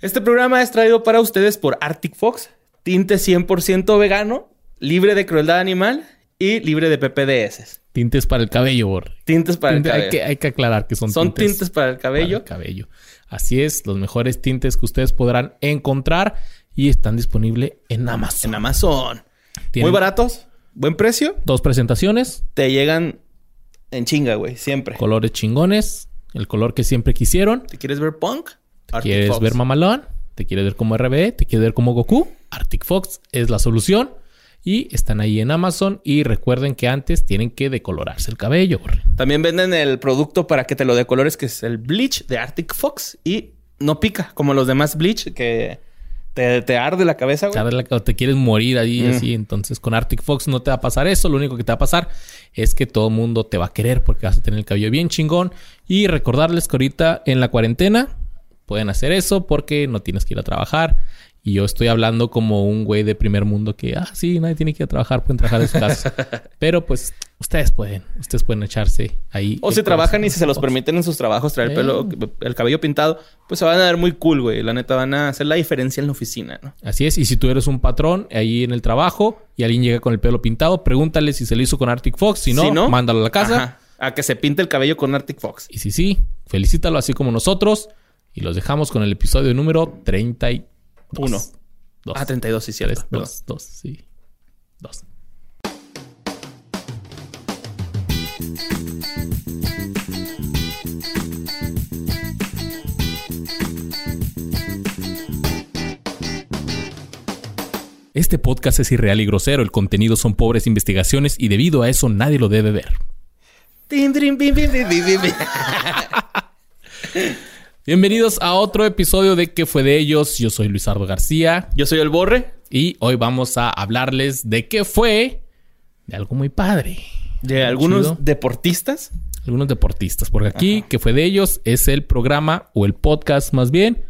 Este programa es traído para ustedes por Arctic Fox, tinte 100% vegano, libre de crueldad animal y libre de PPDS. Tintes para el cabello, Borre. Tintes para Tinte- el cabello. Hay que, hay que aclarar que son, Son tintes para el cabello. para el cabello. Así es, los mejores tintes que ustedes podrán encontrar y están disponibles en Amazon. En Amazon. Muy baratos, buen precio. Dos presentaciones, Te llegan en chinga, güey, siempre. colores chingones, el color que siempre quisieron. ¿Te quieres ver punk? Arctic ¿Quieres Fox. ver mamalón? ¿Te quieres ver como RBD? ¿Te quieres ver como Goku? Arctic Fox es la solución. Y están ahí en Amazon. Y recuerden que antes tienen que decolorarse el cabello. Borre. También venden el producto para que te lo decolores, que es el bleach de Arctic Fox. Y no pica, como los demás bleach, que te, te arde la cabeza, güey. ¿Sabes? La- o te quieres morir ahí Mm. así. Entonces con Arctic Fox no te va a pasar eso. Lo único que te va a pasar es que todo el mundo te va a querer porque vas a tener el cabello bien chingón. Y recordarles que ahorita en la cuarentena pueden hacer eso porque no tienes que ir a trabajar. Y yo estoy hablando como un güey de primer mundo que, ah, sí, nadie tiene que ir a trabajar, pueden trabajar de su casa. Pero pues ustedes pueden, ustedes pueden echarse ahí. O si trabajan y si se los permiten en sus trabajos traer el Eh. pelo, el cabello pintado, pues se van a ver muy cool, güey. La neta van a hacer la diferencia en la oficina, ¿no? Así es, y si tú eres un patrón ahí en el trabajo y alguien llega con el pelo pintado, pregúntale si se lo hizo con Arctic Fox. Si no, mándalo a la casa. ajá, a que se pinte el cabello con Arctic Fox. Y si sí, felicítalo así como nosotros. Y los dejamos con el episodio número 32. Uno. Dos. Ah, 32, sí, cierto. Tres, perdón. dos, dos, sí. Dos. Este podcast es irreal y grosero, el contenido son pobres investigaciones y debido a eso nadie lo debe ver. Bienvenidos a otro episodio de ¿Qué fue de ellos? Yo soy Luisardo García Yo soy el Borre. y hoy vamos a hablarles de qué fue de algo muy padre. De algunos chido. deportistas. Algunos deportistas, porque aquí ¿Qué fue de ellos? Es el programa o el podcast más bien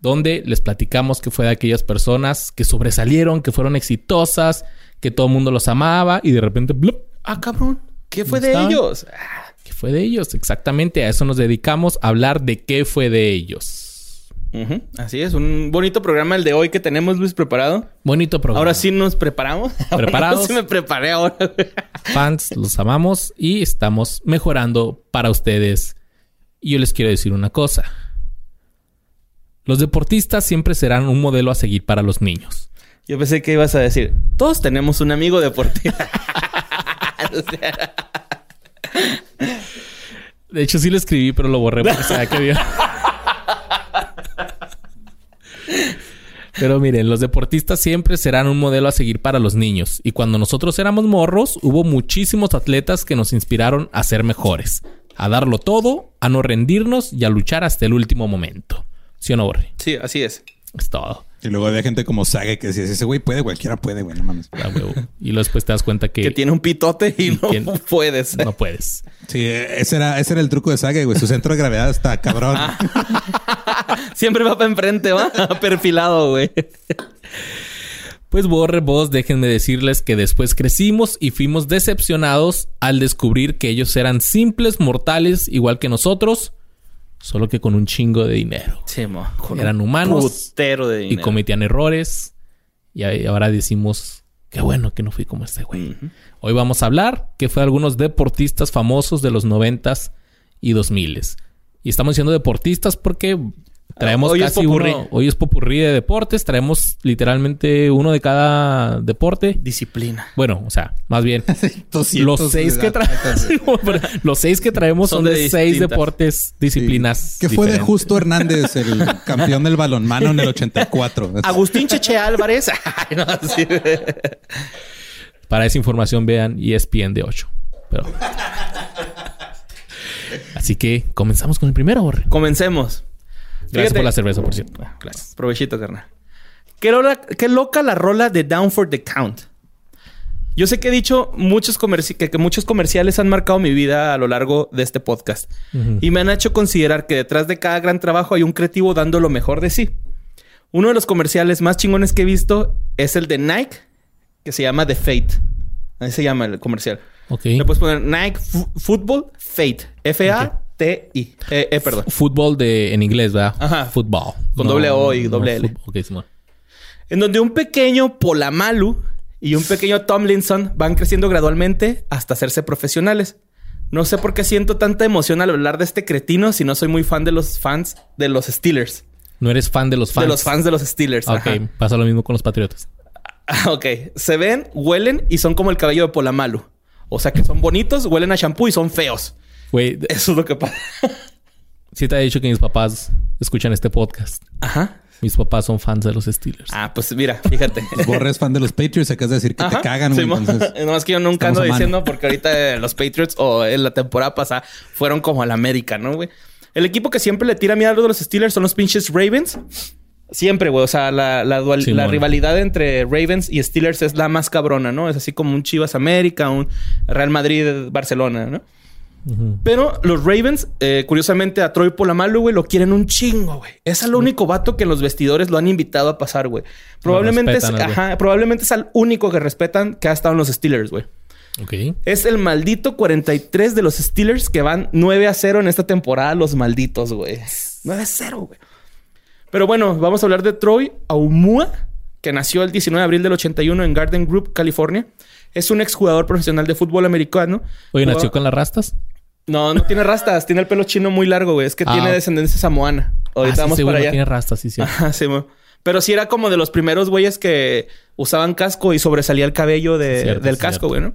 donde les platicamos qué fue de aquellas personas que sobresalieron, que fueron exitosas, que todo el mundo los amaba y de repente ¡blup! Ah, cabrón. ¿Qué fue ¿Dónde de estaban? ellos? ¿Qué fue de ellos? Exactamente, a eso nos dedicamos, a hablar de qué fue de ellos. Así es, un bonito programa el de hoy que tenemos, Luis, preparado. Bonito programa. Ahora sí nos preparamos. Ahora Preparados. sí me preparé ahora. fans, los amamos y estamos mejorando para ustedes. Y yo les quiero decir una cosa. Los deportistas siempre serán un modelo a seguir para los niños. Yo pensé que ibas a decir, todos tenemos un amigo deportista. De hecho, sí lo escribí, pero lo borré porque sabía que había. Pero miren, los deportistas siempre serán un modelo a seguir para los niños. Y cuando nosotros éramos morros, hubo muchísimos atletas que nos inspiraron a ser mejores, a darlo todo, a no rendirnos y a luchar hasta el último momento. ¿Sí o no, Borre? sí, así es. Es todo. Y luego había gente como Sage que decía, ese güey puede, cualquiera puede, güey, no mames. A huevo. Y luego después te das cuenta que, Que tiene un pitote y ¿Y no quién? puedes. no puedes. Sí, ese era, ese era el truco de Sage, güey. Su centro de gravedad está cabrón. Siempre va para enfrente, va perfilado, güey. Pues borre vos, déjenme decirles que después crecimos y fuimos decepcionados al descubrir que ellos eran simples mortales igual que nosotros, solo que con un chingo de dinero. Sí, mo. Con Eran un humanos de Y dinero. cometían errores. Y ahora decimos, qué bueno que no fui como este güey. Hoy vamos a hablar que fue algunos deportistas famosos de los noventas y dos miles. Y estamos diciendo deportistas porque traemos Hoy es casi popurrí. uno. Hoy es popurrí de deportes. Traemos literalmente uno de cada deporte. Disciplina. Bueno, o sea, más bien 200 los seis que traemos. los seis que traemos son, Son de, de seis deportes, disciplinas. Que fue de. Justo Hernández, el campeón del balonmano en el 84. Agustín Cheche Álvarez. Ay, no, sí. Para esa información vean ESPN de 8. Pero... Así que comenzamos con el primero, Borre. Comencemos. Gracias Fíjate- por la cerveza, por cierto. Gracias. Provechito, carnal. ¿Qué, loca la rola de Down for the Count. Yo sé que he dicho muchos comerci- que, que muchos comerciales han marcado mi vida a lo largo de este podcast. Y me han hecho considerar que detrás de cada gran trabajo hay un creativo dando lo mejor de sí. Uno de los comerciales más chingones que he visto es el de Nike, que se llama The Fate. Así se llama el comercial. Ok. Le puedes poner Nike Football Fate. F-A T-I. Eh, eh, perdón. Fútbol de, en inglés, ¿verdad? Ajá. Fútbol. Con doble O y doble L. fútbol. Ok, Simón. En donde un pequeño Polamalu y un pequeño Tomlinson van creciendo gradualmente hasta hacerse profesionales. No sé por qué siento tanta emoción al hablar de este cretino si no soy muy fan de los fans de los Steelers. No eres fan de los fans. De los fans de los Steelers. Ok, ajá. pasa lo mismo con los patriotas. Ah, Ok, se ven, huelen y son como el cabello de Polamalu. O sea que son bonitos, huelen a shampoo y son feos. Güey, Eso es lo que pasa. sí te he dicho que mis papás escuchan este podcast. Ajá. Mis papás son fans de los Steelers. Ah, pues mira, fíjate. Borre es fan de los Patriots. Acabas de decir que Ajá. te cagan, güey. Sí, entonces, no, es que yo nunca estamos ando diciendo porque ahorita los Patriots o en la temporada pasada fueron como al América, ¿no, güey? El equipo que siempre le tira miedo a los Steelers son los pinches Ravens. Siempre, güey. O sea, la, la, dual- Simón. la rivalidad entre Ravens y Steelers es la más cabrona, ¿no? Es así como un Chivas América, un Real Madrid Barcelona, ¿no? Pero los Ravens, eh, curiosamente, a Troy Polamalu, güey, lo quieren un chingo, güey. Es el único vato que en los vestidores lo han invitado a pasar, güey. Probablemente, es, respetan al güey. ajá, probablemente es el único que respetan que ha estado en los Steelers, güey. Ok. Es el maldito 43 de los Steelers que van 9 a 0 en esta temporada, los malditos, güey. 9 a 0, güey. Pero bueno, vamos a hablar de Troy Aumua, que nació el 19 de abril del 81 en Garden Group, California. Es un exjugador profesional de fútbol americano. Oye, ¿nació con las rastas? No, no tiene rastas, tiene el pelo chino muy largo, güey. Es que Ah. tiene descendencia samoana. Ahorita ah, sí, vamos seguro para allá. tiene rastas, sí, sí. Ajá, sí. Pero sí era como de los primeros güeyes que usaban casco y sobresalía el cabello de- Cierto, del casco, güey, ¿no?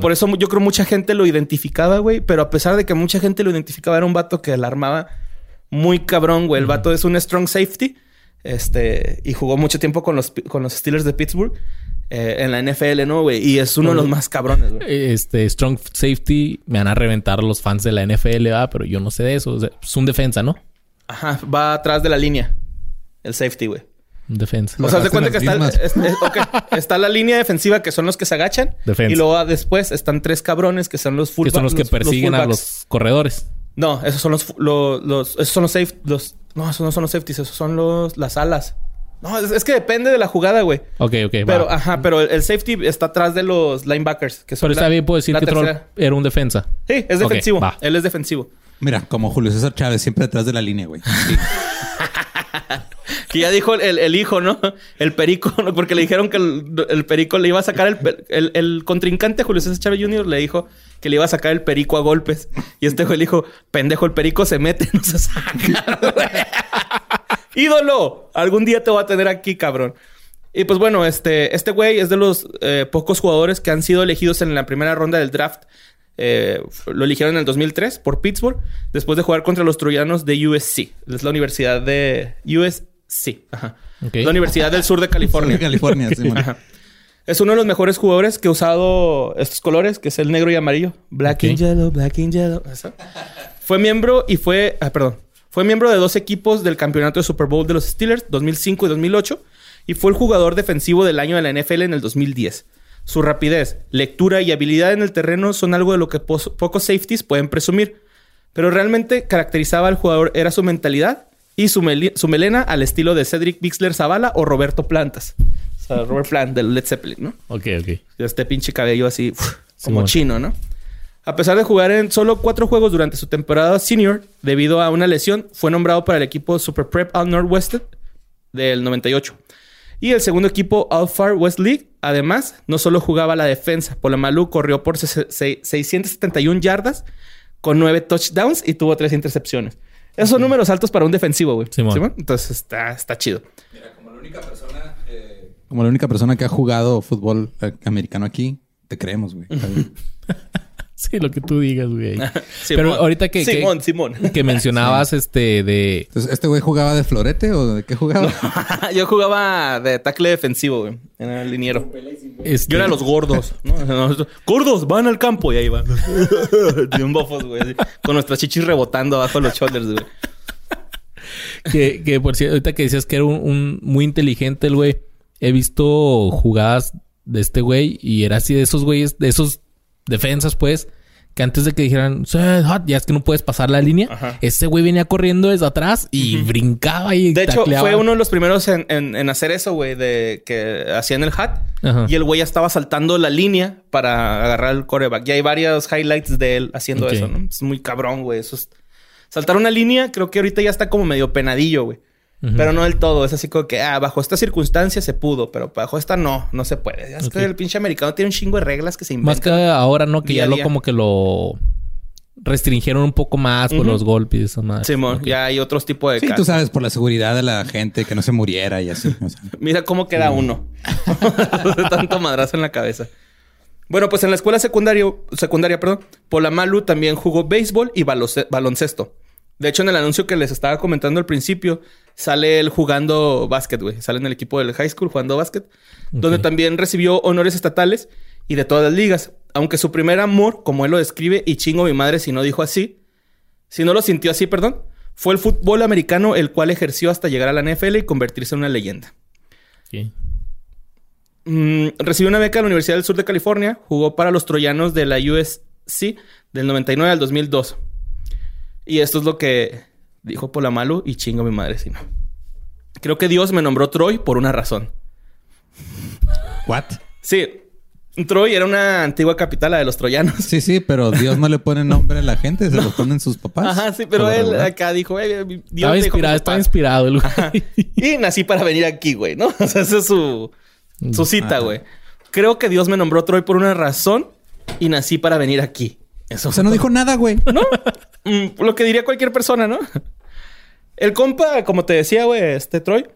Por eso yo creo mucha gente lo identificaba, güey. Pero a pesar de que mucha gente lo identificaba, era un vato que la armaba muy cabrón, güey. El vato es un strong safety. Este, y jugó mucho tiempo con los, con los Steelers de Pittsburgh eh, en la NFL, ¿no, güey? Y es uno de los más cabrones, güey. Este, Strong Safety me van a reventar los fans de la NFL, ¿verdad? Pero yo no sé de eso. O sea, es un defensa, ¿no? Ajá, va atrás de la línea. El safety, güey. Un defensa. O sea, hacen cuenta que está, es- es- está la línea defensiva que son los que se agachan. Defensa. Y luego ah, después están tres cabrones que son los full que son los que persiguen a los corredores. No, esos son los, esos son los safe, los, no, esos no son los safeties, esos son los, las alas. No, es, es que depende de la jugada, güey. Ok, ok, Pero, va. ajá, pero el, el safety está atrás de los linebackers, que son Pero está la- bien, puedo decir que Troll era un defensa. Sí, es defensivo. Él es defensivo. Mira, como Julio César Chávez, siempre detrás de la línea, güey. Sí. Que ya dijo el, el- hijo, ¿no? El perico, ¿no? porque le dijeron que el, el perico le iba a sacar el, el contrincante Julio César Chávez Jr. le dijo que le iba a sacar el perico a golpes. Y este güey le dijo, pendejo, el perico se mete, no se saca. güey". ¡Ídolo! Algún día te voy a tener aquí, cabrón. Y pues bueno, este, este güey es de los eh, pocos jugadores que han sido elegidos en la primera ronda del draft. Eh, lo eligieron en el 2003 por Pittsburgh, después de jugar contra los troyanos de USC. Es la universidad de USC. Ajá. La Universidad del Sur de California. De California, sí, bueno. Ajá. Es uno de los mejores jugadores que ha usado estos colores, que es el negro y amarillo. Black and yellow, black and yellow. Eso. Fue miembro y fue... Ah, perdón. Fue miembro de dos equipos del campeonato de Super Bowl de los Steelers, 2005 y 2008. Y fue el jugador defensivo del año de la NFL en el 2010. Su rapidez, lectura y habilidad en el terreno son algo de lo que pocos safeties pueden presumir. Pero realmente caracterizaba al jugador era su mentalidad y su, melena al estilo de Cedric Bixler Zavala o Roberto Plantas. O sea, Robert Plant del Led Zeppelin, ¿no? Ok, ok. Este pinche cabello así, uf, como chino, ¿no? A pesar de jugar en solo cuatro juegos durante su temporada senior, debido a una lesión, fue nombrado para el equipo Super Prep All Northwestern del 98. Y el segundo equipo All Far West League, además, no solo jugaba la defensa. Polamalu corrió por se- se- 671 yardas con 9 touchdowns y tuvo 3 intercepciones. Esos son números altos para un defensivo, güey. Simón. ¿Simón? Entonces está, está chido. Como la única persona, eh, como la única persona que ha jugado fútbol eh, americano aquí, te creemos, güey. Sí, lo que tú digas, güey. Simón. Pero ahorita que, que- Simón, Simón. que mencionabas este de... Entonces, ¿este güey jugaba de florete o de qué jugaba? Yo jugaba de tackle defensivo, güey. En el liniero. este- Yo era los gordos, gordos, van al campo y ahí van. Bien bofos, güey. así, Con nuestras chichis rebotando abajo de los shoulders, güey. Que, que por cierto, ahorita que decías que era un, un muy inteligente el güey. He visto jugadas de este güey y era así de esos güeyes, de esos defensas, pues, que antes de que dijeran, ya es que no puedes pasar la línea, Ajá. ese güey venía corriendo desde atrás y brincaba y De hecho, tacleaba. fue uno de los primeros en, en- en hacer eso, güey, de que hacían el hat. Ajá. Y el güey ya estaba saltando la línea para agarrar el coreback. Y hay varios highlights de él haciendo eso, ¿no? Es muy cabrón, güey. Eso es- Saltar una línea, creo que ahorita ya está como medio penadillo, güey. Pero no del todo. Es así como que, ah, bajo esta circunstancia se pudo, pero bajo esta no, no se puede. Es que el pinche americano tiene un chingo de reglas que se inventan. Más que ahora, ¿no? Que ya lo como que lo restringieron un poco más por los golpes y eso más. Simón, ya hay otros tipos de Sí, tú sabes, por la seguridad de la gente, que no se muriera y así. Mira cómo queda uno. Tanto madrazo en la cabeza. Bueno, pues en la escuela secundaria, secundaria, perdón, Polamalu también jugó béisbol y baloncesto. De hecho, en el anuncio que les estaba comentando al principio, sale él jugando básquet, güey. Sale en el equipo del high school jugando básquet, donde también recibió honores estatales y de todas las ligas. Aunque su primer amor, como él lo describe, y chingo mi madre si no dijo así, si no lo sintió así, perdón, fue el fútbol americano, el cual ejerció hasta llegar a la NFL y convertirse en una leyenda. Mm, recibió una beca de la Universidad del Sur de California, jugó para los troyanos de la USC del 99 al 2002. Y esto es lo que dijo Polamalu y chingo mi madre si no. Creo que Dios me nombró Troy por una razón. ¿What? Sí. Troy era una antigua capital, la de los troyanos. Sí, sí, pero Dios no le pone nombre a la gente, se lo ponen sus papás. Ajá, sí, pero él acá dijo, eh, Dios estaba inspirado, está inspirado el güey. Y nací para venir aquí, güey, ¿no? O sea, esa es su, su cita, güey. Creo que Dios me nombró Troy por una razón y nací para venir aquí. Eso. O sea, no dijo nada, güey. ¿No? Mm, lo que diría cualquier persona, ¿no? El compa, como te decía, güey, este Troy,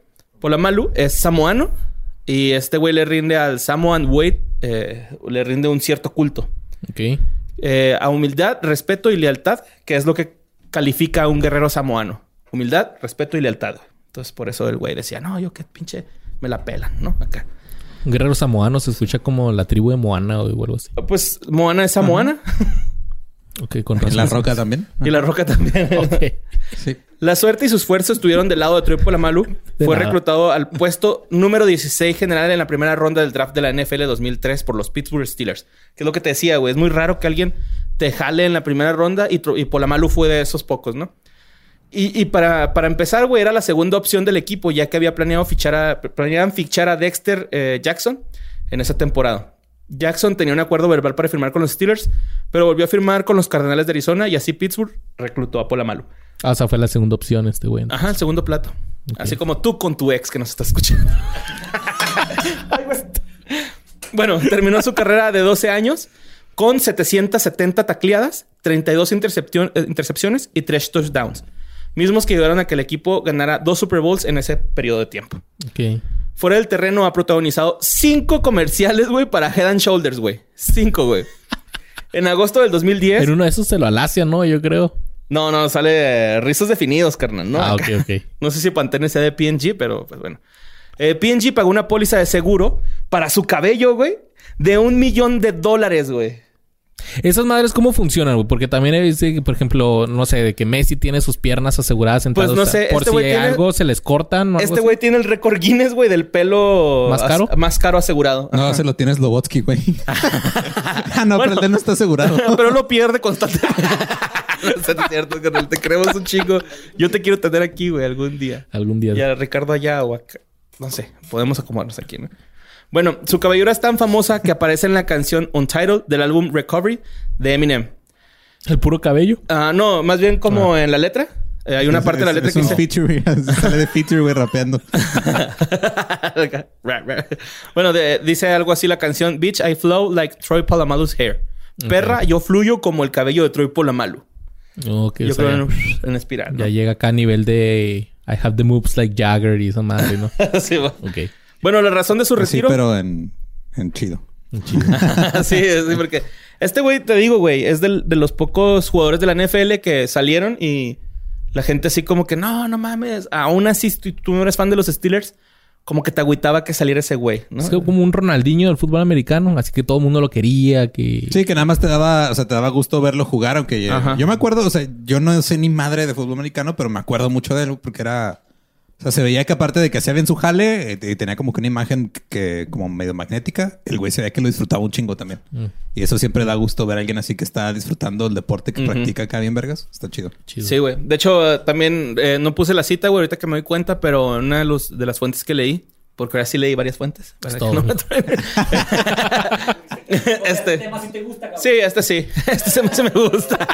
Polamalu, es samoano. Y este güey le rinde al Samoan Wade, eh, le rinde un cierto culto. Ok. Eh, a humildad, respeto y lealtad, que es lo que califica a un guerrero samoano. Humildad, respeto y lealtad. Entonces, por eso el güey decía, no, yo qué pinche me la pelan, ¿no? Acá. Un guerrero samoano se escucha como la tribu de Moana o algo así. Pues Moana es samoana. Ok, con razón. ¿Y la roca también? Y la roca también. sí. La suerte y sus esfuerzos estuvieron del lado de Troy Polamalu. Fue reclutado al puesto número 16 general en la primera ronda del draft de la NFL 2003 por los Pittsburgh Steelers. Que es lo que te decía, güey. Es muy raro que alguien te jale en la primera ronda y, y Polamalu fue de esos pocos, ¿no? Y, para, para, empezar, güey, era la segunda opción del equipo, ya que había planeado fichar a, planeaban fichar a Dexter eh, Jackson en esa temporada. Jackson tenía un acuerdo verbal para firmar con los Steelers, pero volvió a firmar con los Cardenales de Arizona y así Pittsburgh reclutó a Polamalu. Ah, o sea, fue la segunda opción este güey. Ajá, el segundo plato. Así como tú con tu ex que nos está escuchando. bueno, terminó su carrera de 12 años con 770 tacleadas, 32 eh, intercepciones y 3 touchdowns. Mismos que ayudaron a que el equipo ganara dos Super Bowls en ese periodo de tiempo. Ok. Fuera del terreno ha protagonizado cinco comerciales, güey, para Head and Shoulders, güey. Cinco, güey. en agosto del 2010. En uno de esos se lo alacia, ¿no? Yo creo. No, no, sale rizos definidos, carnal, ¿no? Ah, ok, ok. No sé si Pantene sea de PNG, pero pues bueno. Eh, PNG pagó una póliza de seguro para su cabello, güey, de un millón de dólares, güey. Esas madres, ¿cómo funcionan, güey? Porque también he visto, por ejemplo, no sé, de que Messi tiene sus piernas aseguradas en Pues no sé, por este si algo se les cortan. este güey tiene el récord Guinness, güey, del pelo más caro. más caro asegurado. No, se lo tienes Lobotsky, güey. ah, no, pero él no está asegurado. pero lo pierde constantemente. no es cierto, él Te creemos un chico. Yo te quiero tener aquí, güey, algún día. Algún día. Ya Ricardo allá o acá. No sé, podemos acomodarnos aquí, ¿no? Bueno, su cabellera es tan famosa que aparece en la canción Untitled del álbum Recovery de Eminem. ¿El puro cabello? Ah, no, más bien como ah. en la letra. Eh, hay una parte de la letra que dice... feature, sale de feature, güey, rapeando. bueno, dice algo así la canción... Bitch, I flow like Troy Polamalu's hair. Perra, yo fluyo como el cabello de Troy Polamalu. Okay, yo creo en, espiral. Ya llega acá a nivel de... I have the moves like Jagger y esa madre, ¿no? sí, va. Ok. Bueno, la razón de su retiro. Sí, pero en, en chido. En chido. sí, sí, porque este güey, te digo, güey, es de, de los pocos jugadores de la NFL que salieron y la gente así como que no, no mames. Aún así, tú, tú no eres fan de los Steelers como que te agüitaba que saliera ese güey, ¿no? Es como un Ronaldinho del fútbol americano, así que todo el mundo lo quería, que... Sí, que nada más te daba, o sea, te daba gusto verlo jugar, aunque yo me acuerdo, o sea, yo no sé ni madre de fútbol americano, pero me acuerdo mucho de él porque era o sea, se veía que aparte de que hacía bien su jale, eh, tenía como que una imagen que como medio magnética, el güey se veía que lo disfrutaba un chingo también. Mm. Y eso siempre da gusto ver a alguien así que está disfrutando el deporte que practica acá bien vergas. Está chido. Sí, güey. De hecho, también eh, no puse la cita, güey, ahorita que me doy cuenta, pero una de, los, de las fuentes que leí, porque ahora sí leí varias fuentes. este. este tema sí te gusta, cabrón. Sí, este sí. Este se me gusta.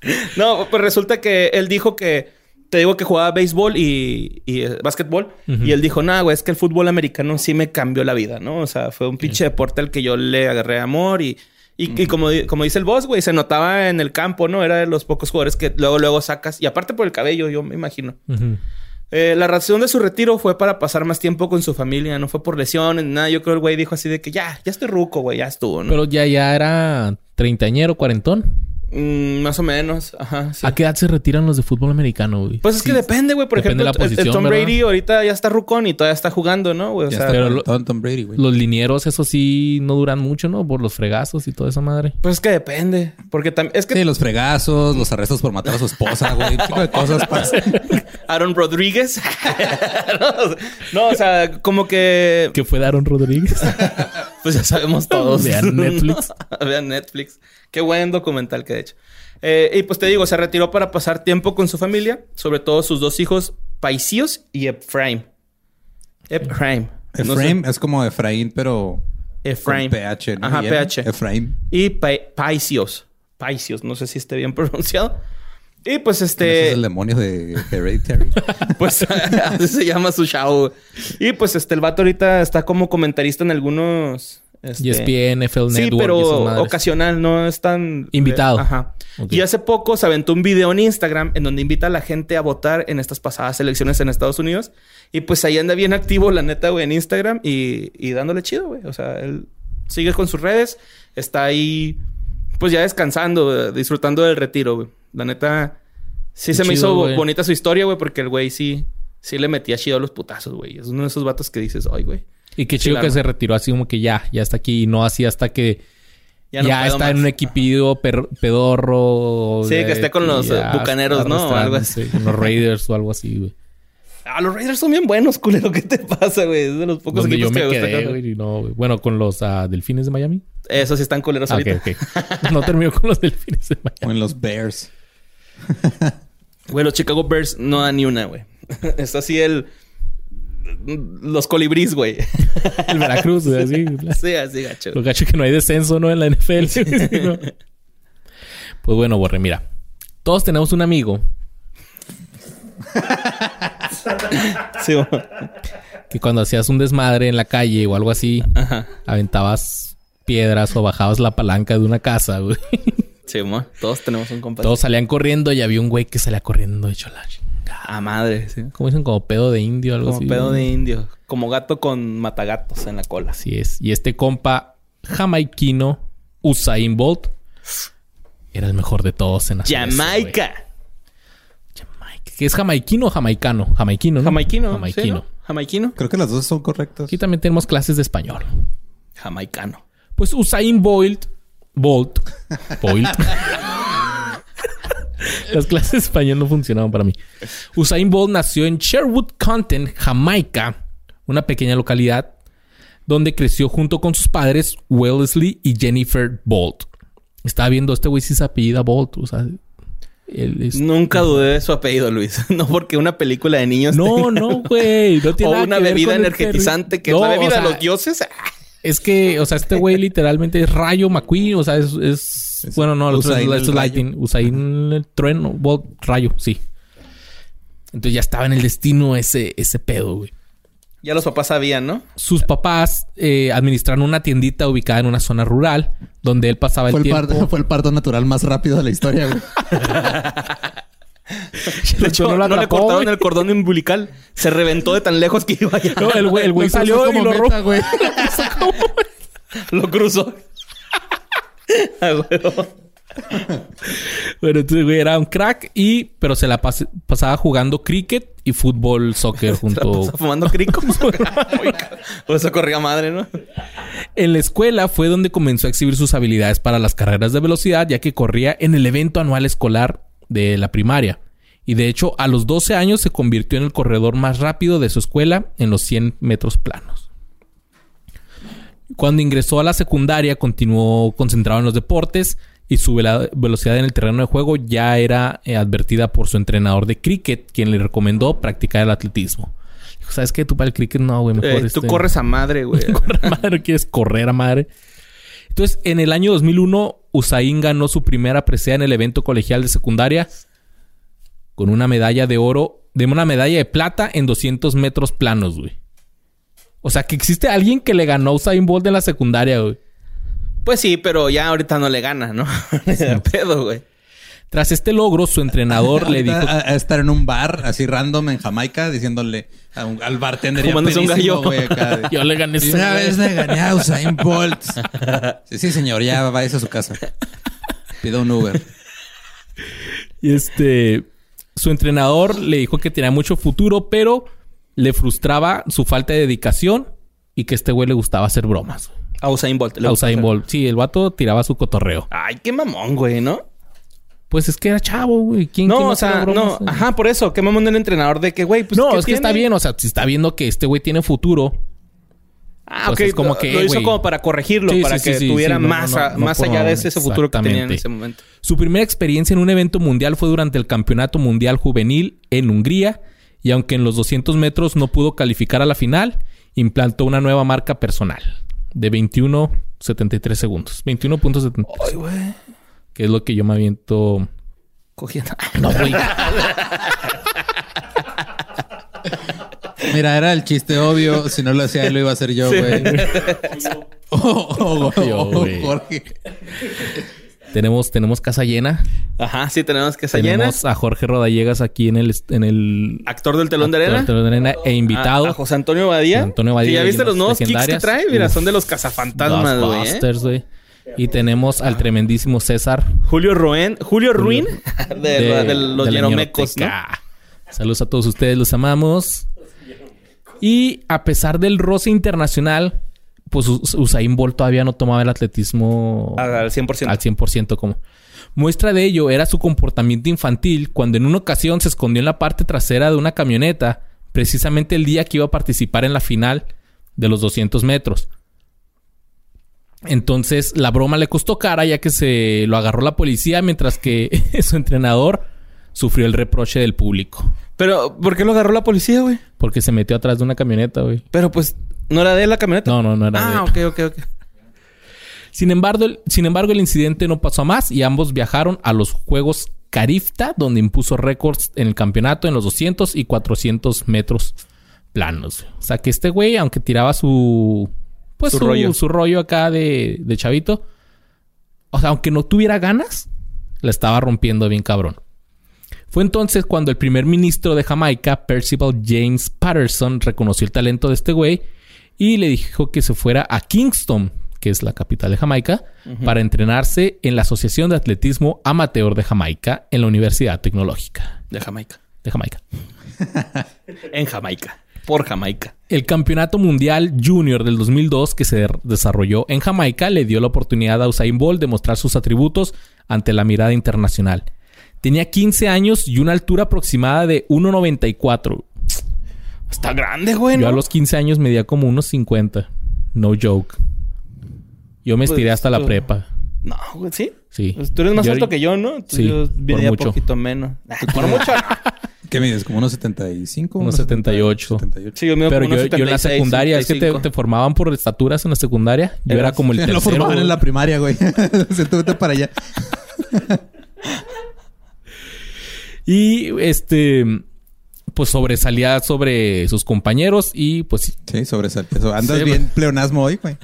no, pues resulta que él dijo que te digo que jugaba béisbol y, y eh, básquetbol. Y él dijo, no, güey, es que el fútbol americano sí me cambió la vida, ¿no? O sea, fue un pinche deporte al que yo le agarré amor y... Y, como, como dice el boss, güey, se notaba en el campo, ¿no? Era de los pocos jugadores que luego, luego sacas. Y aparte por el cabello, yo me imagino. Eh, la razón de su retiro fue para pasar más tiempo con su familia. No fue por lesiones, nada. Yo creo que el güey dijo así de que ya, ya estoy ruco, güey. Ya estuvo, ¿no? Pero ya, ya era treintañero, cuarentón. Mm, más o menos, ajá. ¿A qué edad se retiran los de fútbol americano, güey? Pues es que depende, güey. Por ejemplo, el, Tom Brady ahorita ya está rucón y todavía está jugando, ¿no? O sea, pero Tom Brady, güey. Los linieros, eso sí, no duran mucho, ¿no? Por los fregazos y toda esa madre. Pues es que depende. Porque también... Es que... Sí, los fregazos, los arrestos por matar a su esposa, güey. Un tipo de cosas pasan. Aaron Rodríguez. no, o sea, como que... ¿Qué fue de Aaron Rodríguez? pues ya sabemos todos. Vean Netflix. Vean Netflix. Qué buen documental que he hecho. Eh, y pues te digo, se retiró para pasar tiempo con su familia, sobre todo sus dos hijos, Paisios y Efraim. Efraim. Efraim es como Efraín, pero. Efraim. PH. Ajá, PH. Efraim. Y Paisios. Paisios, no sé si esté bien pronunciado. Y pues este. es el demonio de Hereditary. pues así se llama su show. Y pues este, el vato ahorita está como comentarista en algunos este... ESPN, NFL Network. Sí, pero ocasional, no es tan... Invitado. Ajá. Y hace poco se aventó un video en Instagram en donde invita a la gente a votar en estas pasadas elecciones en Estados Unidos. Y pues ahí anda bien activo, la neta, güey, en Instagram y, y dándole chido, güey. O sea, él sigue con sus redes, está ahí, pues ya descansando, disfrutando del retiro, güey. La neta, sí se me hizo bonita su historia, güey, porque el güey sí, sí le metía chido a los putazos, güey. Es uno de esos vatos que dices, ay, güey. Y qué chido que se retiró así como que ya, ya está aquí y no así hasta que ya, está en un equipido pedorro. Sí, que esté con los bucaneros, ¿no? O algo así. Con los Raiders o algo así, güey. Ah, los Raiders son bien buenos, culero. ¿Qué te pasa, güey? Es de los pocos Donde yo me quedé, güey. No, bueno, con los uh, Delfines de Miami. Esos sí están culeros ah, ahorita. no terminó con los Delfines de Miami. O en los Bears. güey, los Chicago Bears no dan ni una, güey. es así el los colibríes, güey. El Veracruz, güey, así. Sí, así, gacho. Lo gacho que no hay descenso, ¿no? En la NFL. Pues bueno, Borre, mira. Todos tenemos un amigo. sí, Que cuando hacías un desmadre en la calle o algo así, aventabas piedras o bajabas la palanca de una casa, güey. Sí, todos tenemos un compadre. Todos salían corriendo y había un güey que salía corriendo hecho la a madre, sí. Como dicen, como pedo de indio, algo así. Como pedo de indio. Como gato con matagatos en la cola. Así es. Y este compa jamaiquino, Usain Bolt, era el mejor de todos en hacer Jamaica. Jamaica. ¿Qué es jamaiquino o jamaicano? Jamaiquino, ¿no? Jamaiquino. Jamaiquino. Jamaiquino. Creo que las dos son correctas. Aquí también tenemos clases de español. Jamaicano. Pues Usain Bolt. Bolt. Bolt. Las clases de español no funcionaban para mí. Usain Bolt nació en Sherwood Content, Jamaica, una pequeña localidad donde creció junto con sus padres Wellesley y Jennifer Bolt. Estaba viendo este güey si se apellida Bolt, o sea, Nunca dudé de su apellido, Luis. No porque una película de niños. No, no, güey. o una bebida energetizante que es la bebida de los dioses. Es que, o sea, este güey literalmente es Rayo McQueen. O sea, es bueno, no, el Usain, es Lightning. Usain el trueno, rayo, sí. Entonces ya estaba en el destino ese, ese pedo, güey. Ya los papás sabían, ¿no? Sus papás eh, administraron una tiendita ubicada en una zona rural donde él pasaba el, tiempo. fue el parto natural más rápido de la historia, güey. de hecho, no, le cortaron el cordón umbilical. Se reventó de tan lejos que iba allá. No, el güey, el güey salió y lo, meta, güey. lo cruzó. bueno, entonces, güey, era un crack y... Pero se la pasaba jugando cricket y fútbol, soccer junto... fumando crico. Por eso corría madre, ¿no? En la escuela fue donde comenzó a exhibir sus habilidades para las carreras de velocidad, ya que corría en el evento anual escolar de la primaria. Y de hecho, a los 12 años se convirtió en el corredor más rápido de su escuela en los 100 metros planos. Cuando ingresó a la secundaria, continuó concentrado en los deportes y su velocidad en el terreno de juego ya era eh, advertida por su entrenador de cricket, quien le recomendó practicar el atletismo. Dijo, ¿sabes qué? Tú para el cricket no, güey. Mejor eh, Tú corres a madre, güey. corres a madre, quieres correr a madre. Entonces, en el año 2001, Usain ganó su primera presea en el evento colegial de secundaria con una medalla de oro, de una medalla de plata en 200 metros planos, güey. O sea, que existe alguien que le ganó a Usain Bolt en la secundaria, güey. Pues sí, pero ya ahorita no le gana, ¿no? pedo, güey. Tras este logro, su entrenador le dijo... A, estar en un bar así random en Jamaica diciéndole al bartender... Fumándose un gallo. Yo le gané y Una vez le gané a Usain Bolt. sí, sí, señor. Ya va a su casa. Pido un Uber. Y este... Su entrenador le dijo que tenía mucho futuro, pero le frustraba su falta de dedicación y que a este güey le gustaba hacer bromas. A Usain Bolt. A Usain Bolt. Sí, el vato tiraba su cotorreo. Ay, qué mamón, güey, ¿no? Pues es que era chavo, güey. ¿Quién, no, o sea, no. Ajá, por eso. Qué mamón del entrenador de que, güey, pues. No, es que está bien. O sea, si está viendo que este güey tiene futuro. Ah, pues ok. Es como que, lo hizo como para corregirlo, para que tuviera más, más allá de ese, ese futuro que tenía en ese momento. Su primera experiencia en un evento mundial fue durante el Campeonato Mundial Juvenil en Hungría. Y aunque en los 200 metros no pudo calificar a la final, implantó una nueva marca personal de 21.73 segundos. 21.73. Ay, güey. Que es lo que yo me aviento cogiendo. No, güey. Mira, era el chiste obvio. Si no lo hacía él, lo iba a hacer yo, güey. oh, Jorge. Tenemos, tenemos casa llena. Ajá, sí, tenemos casa llena. Tenemos a Jorge Rodallegas aquí en el, en el actor del telón de arena. Del telón de arena e invitado. A, José Antonio Badía. Antonio Badía. ¿Ya viste los nuevos kicks que trae? Mira, son de los cazafantasmas, güey. ¿eh? güey. Y tenemos al tremendísimo César. Julio Ruin. Julio Ruin. de, de, los Yeromecos, ¿no? Saludos a todos ustedes, los amamos. Y a pesar del roce internacional, pues Usain Bolt todavía no tomaba el atletismo al 100%. Al 100% como. Muestra de ello era su comportamiento infantil cuando en una ocasión se escondió en la parte trasera de una camioneta, precisamente el día que iba a participar en la final de los 200 metros. Entonces la broma le costó cara ya que se lo agarró la policía mientras que su entrenador sufrió el reproche del público. Pero, ¿por qué lo agarró la policía, güey? Porque se metió atrás de una camioneta, güey. Pero pues ¿No era de la camioneta? No, no, no era ah, de Ah, ok, ok, ok. Sin embargo, el, sin embargo, el incidente no pasó a más y ambos viajaron a los Juegos Carifta, donde impuso récords en el campeonato en los 200 y 400 metros planos. O sea que este güey, aunque tiraba su... Pues su, rollo. su rollo acá de, de chavito. O sea, aunque no tuviera ganas, la estaba rompiendo bien cabrón. Fue entonces cuando el primer ministro de Jamaica, Percival James Patterson, reconoció el talento de este güey y le dijo que se fuera a Kingston, que es la capital de Jamaica, para entrenarse en la Asociación de Atletismo Amateur de Jamaica en la Universidad Tecnológica. De Jamaica. De Jamaica. en Jamaica. Por Jamaica. El Campeonato Mundial Junior del 2002 que se desarrolló en Jamaica le dio la oportunidad a Usain Bolt de mostrar sus atributos ante la mirada internacional. Tenía 15 años y una altura aproximada de 1,94. Está grande, güey. Yo a los 15 años medía como unos 50. No joke. Yo me estiré pues, hasta la prepa. No, güey, ¿sí? Sí. Pues, tú eres más alto que yo, ¿no? sí, yo medía un poquito menos. por mucho. ¿Qué mides? ¿Como unos 75? Unos 78. Sí, yo mido Pero como yo, yo en la secundaria, es que te, formaban por estaturas en la secundaria. Yo era, como el tercero. Lo formaban en la primaria, güey. Se vete para allá. y este pues sobresalía sobre sus compañeros y pues... Sí, sobresalía. Andas bien pleonasmo hoy, güey.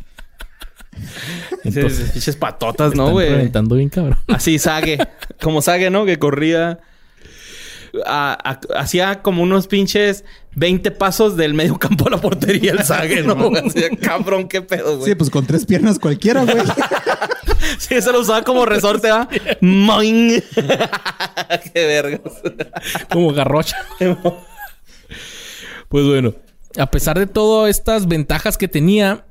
Entonces, pinches patotas, ¿no, güey? Reventando bien cabrón. Así, Sague. Como Sague, ¿no? Que corría... hacía como unos pinches 20 pasos del medio campo a la portería el Sague, ¿no? Hacía, cabrón, qué pedo, güey. Sí, pues con tres piernas cualquiera, güey. sí, eso lo usaba como resorte, ¿va? ¡Moing! ¡Qué vergas! como garrocha. pues bueno, a pesar de todas estas ventajas que tenía,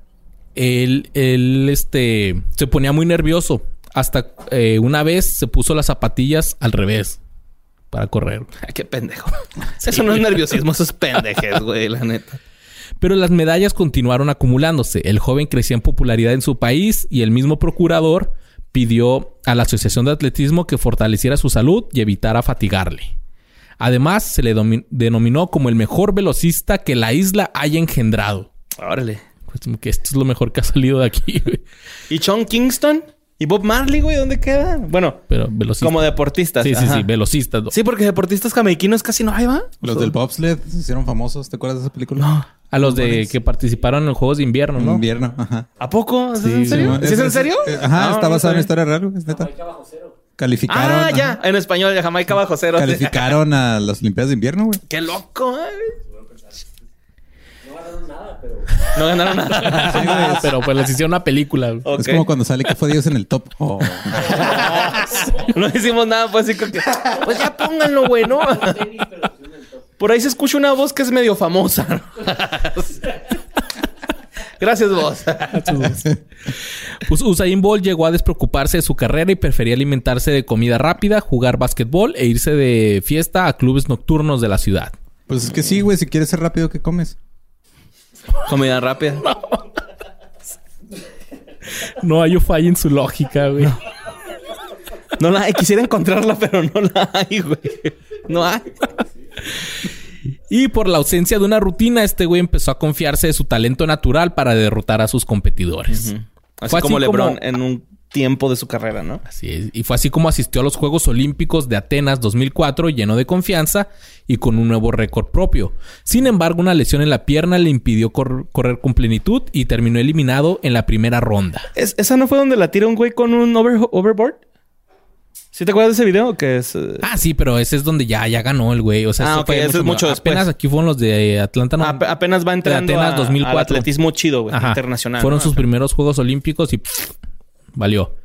él, él este, se ponía muy nervioso. Hasta eh, una vez se puso las zapatillas al revés para correr. Qué pendejo. Eso no es nerviosismo, eso es pendejes, güey, la neta. Pero las medallas continuaron acumulándose. El joven crecía en popularidad en su país y el mismo procurador pidió a la Asociación de Atletismo que fortaleciera su salud y evitara fatigarle. Además, se le denominó como el mejor velocista que la isla haya engendrado. Órale. Pues que esto es lo mejor que ha salido de aquí. ¿Y Sean Kingston? ¿Y Bob Marley, güey? ¿Dónde queda? Bueno, Pero velocista. como deportistas. Sí, sí, ajá. sí, velocistas. Sí, porque deportistas jamaiquinos casi no hay, ¿va? Los del bobsled se hicieron famosos. ¿Te acuerdas de esa película? No. A los de que participaron en los Juegos de Invierno, ¿no? invierno. Ajá. ¿A poco? ¿Es Sí, en serio? Sí, ¿Sí es en serio? eh, Ajá, No, está no basado en sabía. historia real, güey, es neta. Calificaron. Ah, ajá. ya. En español, de Jamaica bajo cero. Calificaron a las Olimpiadas de invierno, güey. Qué loco, eh. No ganaron nada. Ah, pero pues les hicieron una película. güey. Es como cuando sale que fue Dios en el top. Oh. No hicimos nada, pues así como que. Pues ya pónganlo, güey, ¿no? Por ahí se escucha una voz que es medio famosa. ¿no? Gracias, vos. Pues Usain Bolt llegó a despreocuparse de su carrera y prefería alimentarse de comida rápida, jugar básquetbol e irse de fiesta a clubes nocturnos de la ciudad. Pues es que sí, güey. Si quieres ser rápido, ¿qué comes? Comida rápida. No hay falla en su lógica, güey. No la hay. Quisiera encontrarla, pero no la hay, güey. No hay. Y por la ausencia de una rutina, este güey empezó a confiarse de su talento natural para derrotar a sus competidores. Así Fue como LeBron en un tiempo de su carrera, ¿no? Así es. Y fue así como asistió a los Juegos Olímpicos de Atenas 2004 lleno de confianza y con un nuevo récord propio. Sin embargo, una lesión en la pierna le impidió cor- correr con plenitud y terminó eliminado en la primera ronda. ¿Es- ¿Esa no fue donde la tira un güey con un over- overboard? ¿Sí te acuerdas de ese video? Que es. eh, Ah, sí, pero ese es donde ya, ya ganó el güey. O sea, Ah, eso fue ese es mucho después. Apenas aquí fueron los de Atlanta. No, ap- apenas va entrando Atenas a- 2004. al atletismo chido, güey. Internacional. Fueron ¿no? sus primeros Juegos Olímpicos y pff, valió.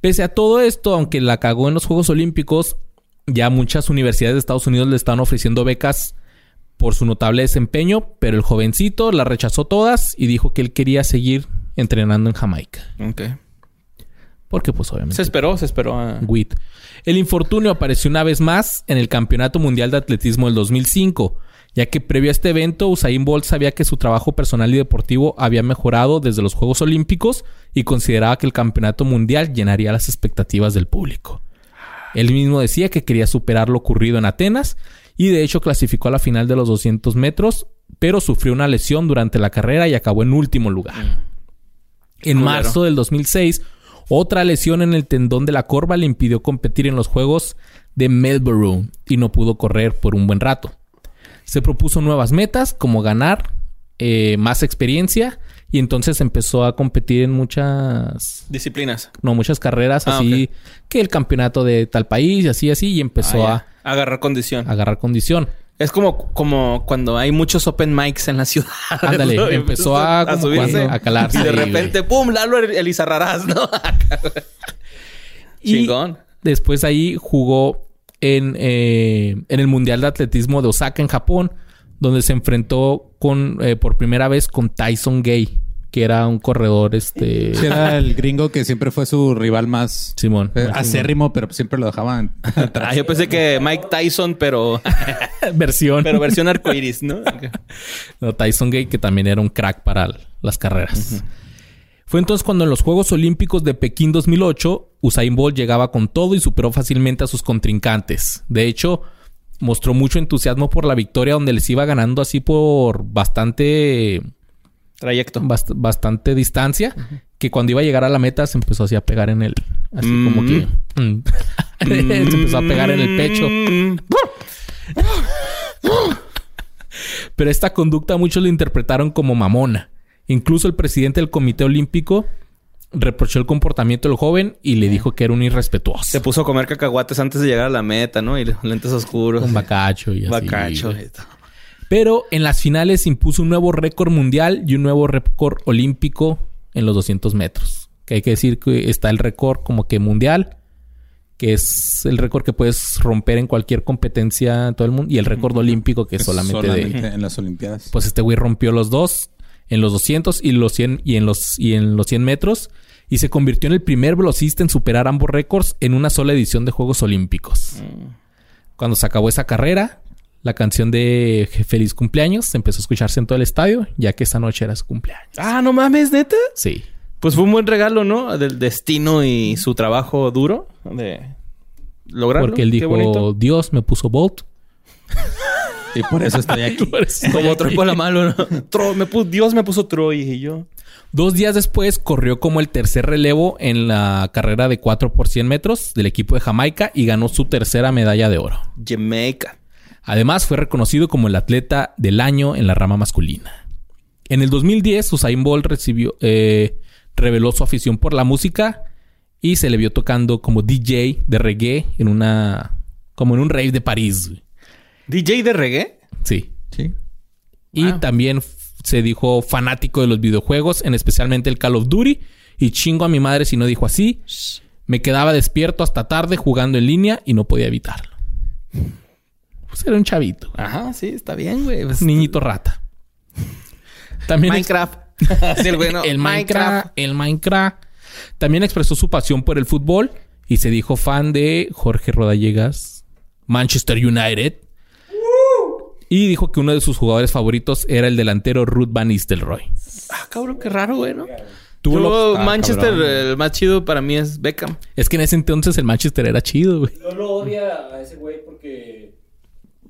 Pese a todo esto, aunque la cagó en los Juegos Olímpicos, ya muchas universidades de Estados Unidos le estaban ofreciendo becas por su notable desempeño, pero el jovencito las rechazó todas y dijo que él quería seguir entrenando en Jamaica. Ok. Porque pues obviamente... Se esperó, se esperó a... El infortunio apareció una vez más en el Campeonato Mundial de Atletismo del 2005, ya que previo a este evento Usain Bolt sabía que su trabajo personal y deportivo había mejorado desde los Juegos Olímpicos y consideraba que el Campeonato Mundial llenaría las expectativas del público. Él mismo decía que quería superar lo ocurrido en Atenas y de hecho clasificó a la final de los 200 metros, pero sufrió una lesión durante la carrera y acabó en último lugar. En Culero. marzo del 2006, otra lesión en el tendón de la corva le impidió competir en los Juegos de Melbourne y no pudo correr por un buen rato. Se propuso nuevas metas como ganar eh, más experiencia y entonces empezó a competir en muchas Disciplinas. no muchas carreras Ah, así que el campeonato de tal país y así así y empezó Ah, ya. Agarrar condición. a agarrar condición. Es como, como cuando hay muchos open mics en la ciudad. Ándale, ¿no? empezó a como subirse. cuando- a calarse Y de repente, ¡pum! Lalo Elizarrarás, ¿no? Y Chingón. Después ahí jugó en, eh, en el Mundial de Atletismo de Osaka, en Japón, donde se enfrentó con eh, por primera vez con Tyson Gay, que era un corredor, este... Sí, era el gringo que siempre fue su rival más Simón. eh, acérrimo, pero siempre lo dejaban Ah, yo pensé que Mike Tyson, pero, Versión. pero versión arcoiris, ¿no? No, Tyson Gay, que también era un crack para las carreras. Fue entonces cuando en los Juegos Olímpicos de Pekín 2008, Usain Bolt llegaba con todo y superó fácilmente a sus contrincantes. De hecho, mostró mucho entusiasmo por la victoria donde les iba ganando así por bastante, Trayecto. bast- bastante distancia, que cuando iba a llegar a la meta se empezó así a pegar en el... Así Mm. como que... mm. se empezó a pegar en el pecho. Mm. Pero esta conducta muchos lo interpretaron como mamona. Incluso el presidente del Comité Olímpico reprochó el comportamiento del joven y le dijo que era un irrespetuoso. Se puso a comer cacahuates antes de llegar a la meta, ¿no? Y lentes oscuros. Un bacacho y así. Bacacho. Pero en las finales impuso un nuevo récord mundial y un nuevo récord olímpico en los 200 metros. Que hay que decir que está el récord como que mundial, que es el récord que puedes romper en cualquier competencia en todo el mundo, y el récord olímpico que es solamente, de... solamente en las Olimpiadas. Pues este güey rompió los dos en los 200 y los 100 y en los y en los 100 metros y se convirtió en el primer velocista en superar ambos récords en una sola edición de Juegos Olímpicos. Cuando se acabó esa carrera, la canción de Feliz cumpleaños empezó a escucharse en todo el estadio, ya que esa noche era su cumpleaños. Ah, no mames, neta. Sí. Pues fue un buen regalo, ¿no? Del destino y su trabajo duro de lograrlo. Porque él dijo. Dios me puso Bolt. Y por eso estoy aquí. Por eso estoy Como aquí. Troy por la mano, Dios me puso Troy y yo. Dos días después corrió como el tercer relevo en la carrera de 4 por 100 metros del equipo de Jamaica y ganó su tercera medalla de oro. Jamaica. Además fue reconocido como el atleta del año en la rama masculina. En el 2010 Usain Bolt recibió, eh, reveló su afición por la música y se le vio tocando como DJ de reggae en una como en un rave de París. DJ de reggae. Sí. Sí. Y también se dijo fanático de los videojuegos, en especialmente el Call of Duty. Y chingo a mi madre si no dijo así. Me quedaba despierto hasta tarde jugando en línea y no podía evitarlo. Pues era un chavito. Ajá, sí, está bien, güey. Pues, Niñito rata. También Minecraft. Sí, el Minecraft, el Minecraft. También expresó su pasión por el fútbol y se dijo fan de Jorge Rodallegas, Manchester United. Y dijo que uno de sus jugadores favoritos era el delantero Ruth Van Nistelrooy. Ah, cabrón, qué raro, güey, ¿no? Tuvo Yo, lo- Ah, Manchester, cabrón. el más chido para mí es Beckham. Es que en ese entonces el Manchester era chido, güey. No lo odia a ese güey porque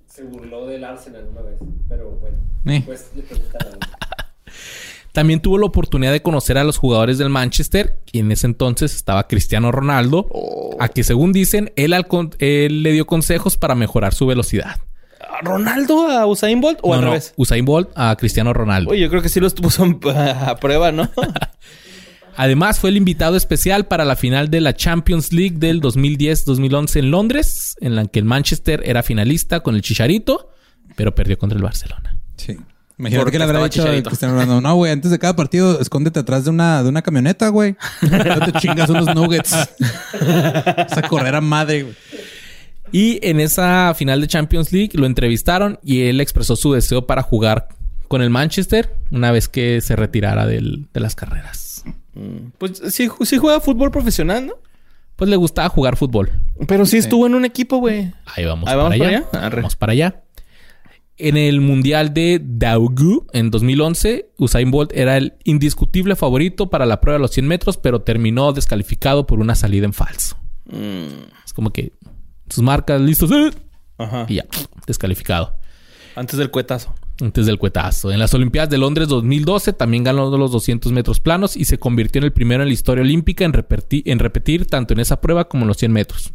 se burló del Arsenal una vez. Pero bueno, Eh. pues le él. También tuvo la oportunidad de conocer a los jugadores del Manchester, y en ese entonces estaba Cristiano Ronaldo, a que según dicen, él, al con- él le dio consejos para mejorar su velocidad. ¿A ¿Ronaldo a Usain Bolt o No, al no, revés? Usain Bolt a Cristiano Ronaldo. Oye, yo creo que sí los puso a prueba, ¿no? Además, fue el invitado especial para la final de la Champions League del 2010-2011 en Londres, en la que el Manchester era finalista con el Chicharito, pero perdió contra el Barcelona. Sí. Imagínate Porque que le habrá dicho a Chicharito. Cristiano Ronaldo. No, güey, antes de cada partido, escóndete atrás de una, de una camioneta, güey. No te chingas unos nuggets. Esa correra madre, güey. Y en esa final de Champions League lo entrevistaron y él expresó su deseo para jugar con el Manchester una vez que se retirara del- de las carreras. Pues sí, sí juega fútbol profesional, ¿no? Pues le gustaba jugar fútbol. Pero sí estuvo en un equipo, güey. Ahí vamos, Ahí vamos para allá. Vamos para allá. En el Mundial de Daegu en 2011, Usain Bolt era el indiscutible favorito para la prueba de los 100 metros, pero terminó descalificado por una salida en falso. Es como que sus marcas listos ¡eh! Ajá. y ya, descalificado. Antes del cuetazo. Antes del cuetazo. En las Olimpiadas de Londres 2012 también ganó los 200 metros planos y se convirtió en el primero en la historia olímpica en, repetir- en repetir tanto en esa prueba como en los 100 metros.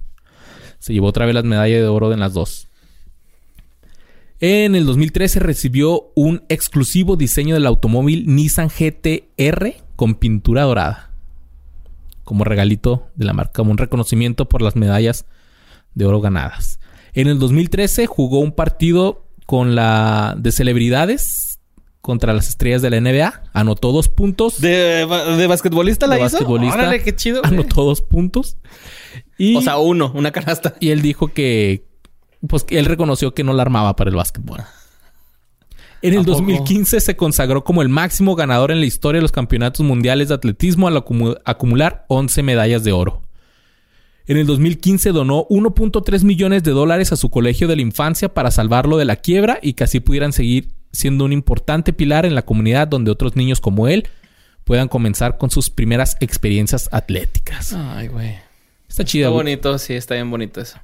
Se llevó otra vez las medallas de oro en las dos. En el 2013 recibió un exclusivo diseño del automóvil Nissan GT-R con pintura dorada. Como regalito de la marca, como un reconocimiento por las medallas de oro ganadas. En el 2013 jugó un partido con la de celebridades contra las estrellas de la NBA. Anotó dos puntos. ¿De, de basquetbolista la De hizo? basquetbolista. Órale, qué chido. güey. Anotó dos puntos. Y, O sea, uno, una canasta. y él dijo que... Pues que él reconoció que no la armaba para el básquetbol. En el ¿A poco? 2015 se consagró como el máximo ganador en la historia de los campeonatos mundiales de atletismo al acumu- acumular 11 medallas de oro. En el 2015 donó 1.3 millones de dólares a su colegio de la infancia para salvarlo de la quiebra y que así pudieran seguir siendo un importante pilar en la comunidad donde otros niños como él puedan comenzar con sus primeras experiencias atléticas. Ay, güey. Está chido. Está bonito, sí, está bien bonito eso.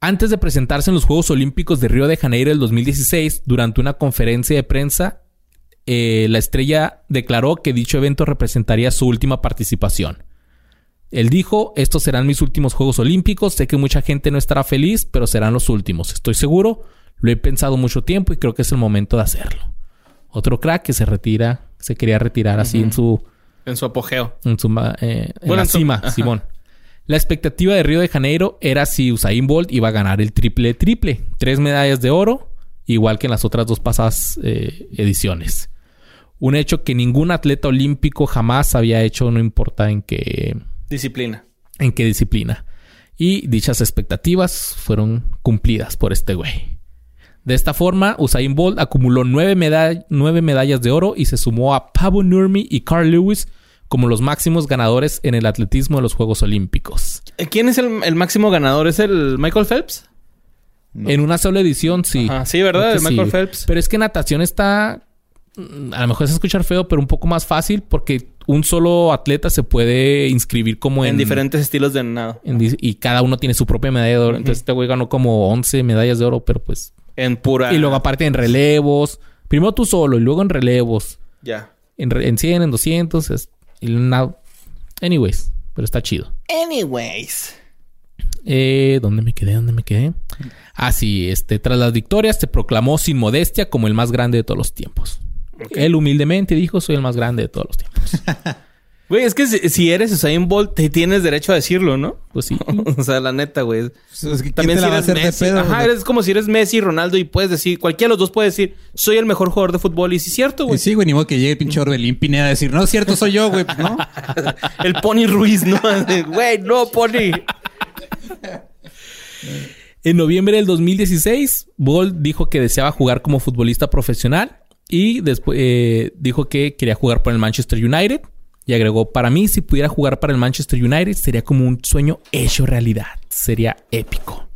Antes de presentarse en los Juegos Olímpicos de Río de Janeiro del 2016, durante una conferencia de prensa, eh, la estrella declaró que dicho evento representaría su última participación. Él dijo, estos serán mis últimos Juegos Olímpicos, sé que mucha gente no estará feliz, pero serán los últimos, estoy seguro, lo he pensado mucho tiempo y creo que es el momento de hacerlo. Otro crack que se retira, se quería retirar así en su, En su apogeo. en su eh, en Bueno, la en su- cima, ajá. Simón. La expectativa de Río de Janeiro era si Usain Bolt iba a ganar el triple triple. Tres medallas de oro, igual que en las otras dos pasadas eh, ediciones. Un hecho que ningún atleta olímpico jamás había hecho, no importa en qué, Disciplina. en qué disciplina. Y dichas expectativas fueron cumplidas por este güey. De esta forma, Usain Bolt acumuló nueve, nueve medallas de oro y se sumó a Pavo Nurmi y Carl Lewis como los máximos ganadores en el atletismo de los Juegos Olímpicos. Eh, ¿Quién es el, el máximo ganador? ¿Es el Michael Phelps? En una sola edición, sí. Ajá, sí, ¿verdad? El Michael Phelps. Pero es que natación está... A lo mejor es escuchar feo, pero un poco más fácil porque un solo atleta se puede inscribir como en... En, diferentes estilos de nado. en y cada uno tiene su propia medalla de oro. Entonces este güey ganó como 11 medallas de oro, pero pues... En pura... Y luego aparte en relevos. Primero tú solo y luego en relevos. Ya. En, re- en 100, en 200. Es, y una- anyways, pero está chido. Anyways. Eh, ¿Dónde me quedé? ¿Dónde me quedé? Ah, sí. Este, tras las victorias, se proclamó sin modestia como el más grande de todos los tiempos. Él humildemente dijo, soy el más grande de todos los tiempos. Güey, es que si, eres Usain Bolt, te tienes derecho a decirlo, ¿no? Pues sí. o sea, la neta, güey. Pues es que ¿quién También te si la va a eres hacer de Messi. pedo? Ajá, eres como si eres Messi, Ronaldo y puedes decir, cualquiera de los dos puede decir, soy el mejor jugador de fútbol. Y sí es cierto, Y güey. sí, güey, ni modo que llegue el pinche Orbelín Pineda a decir, no, es cierto, soy yo, güey. No. El Pony Ruiz, ¿no? Güey, no, Pony. En noviembre del 2016, Bolt dijo que deseaba jugar como futbolista profesional y después eh, dijo que quería jugar por el Manchester United y agregó, para mí si pudiera jugar para el Manchester United sería como un sueño hecho realidad, sería épico.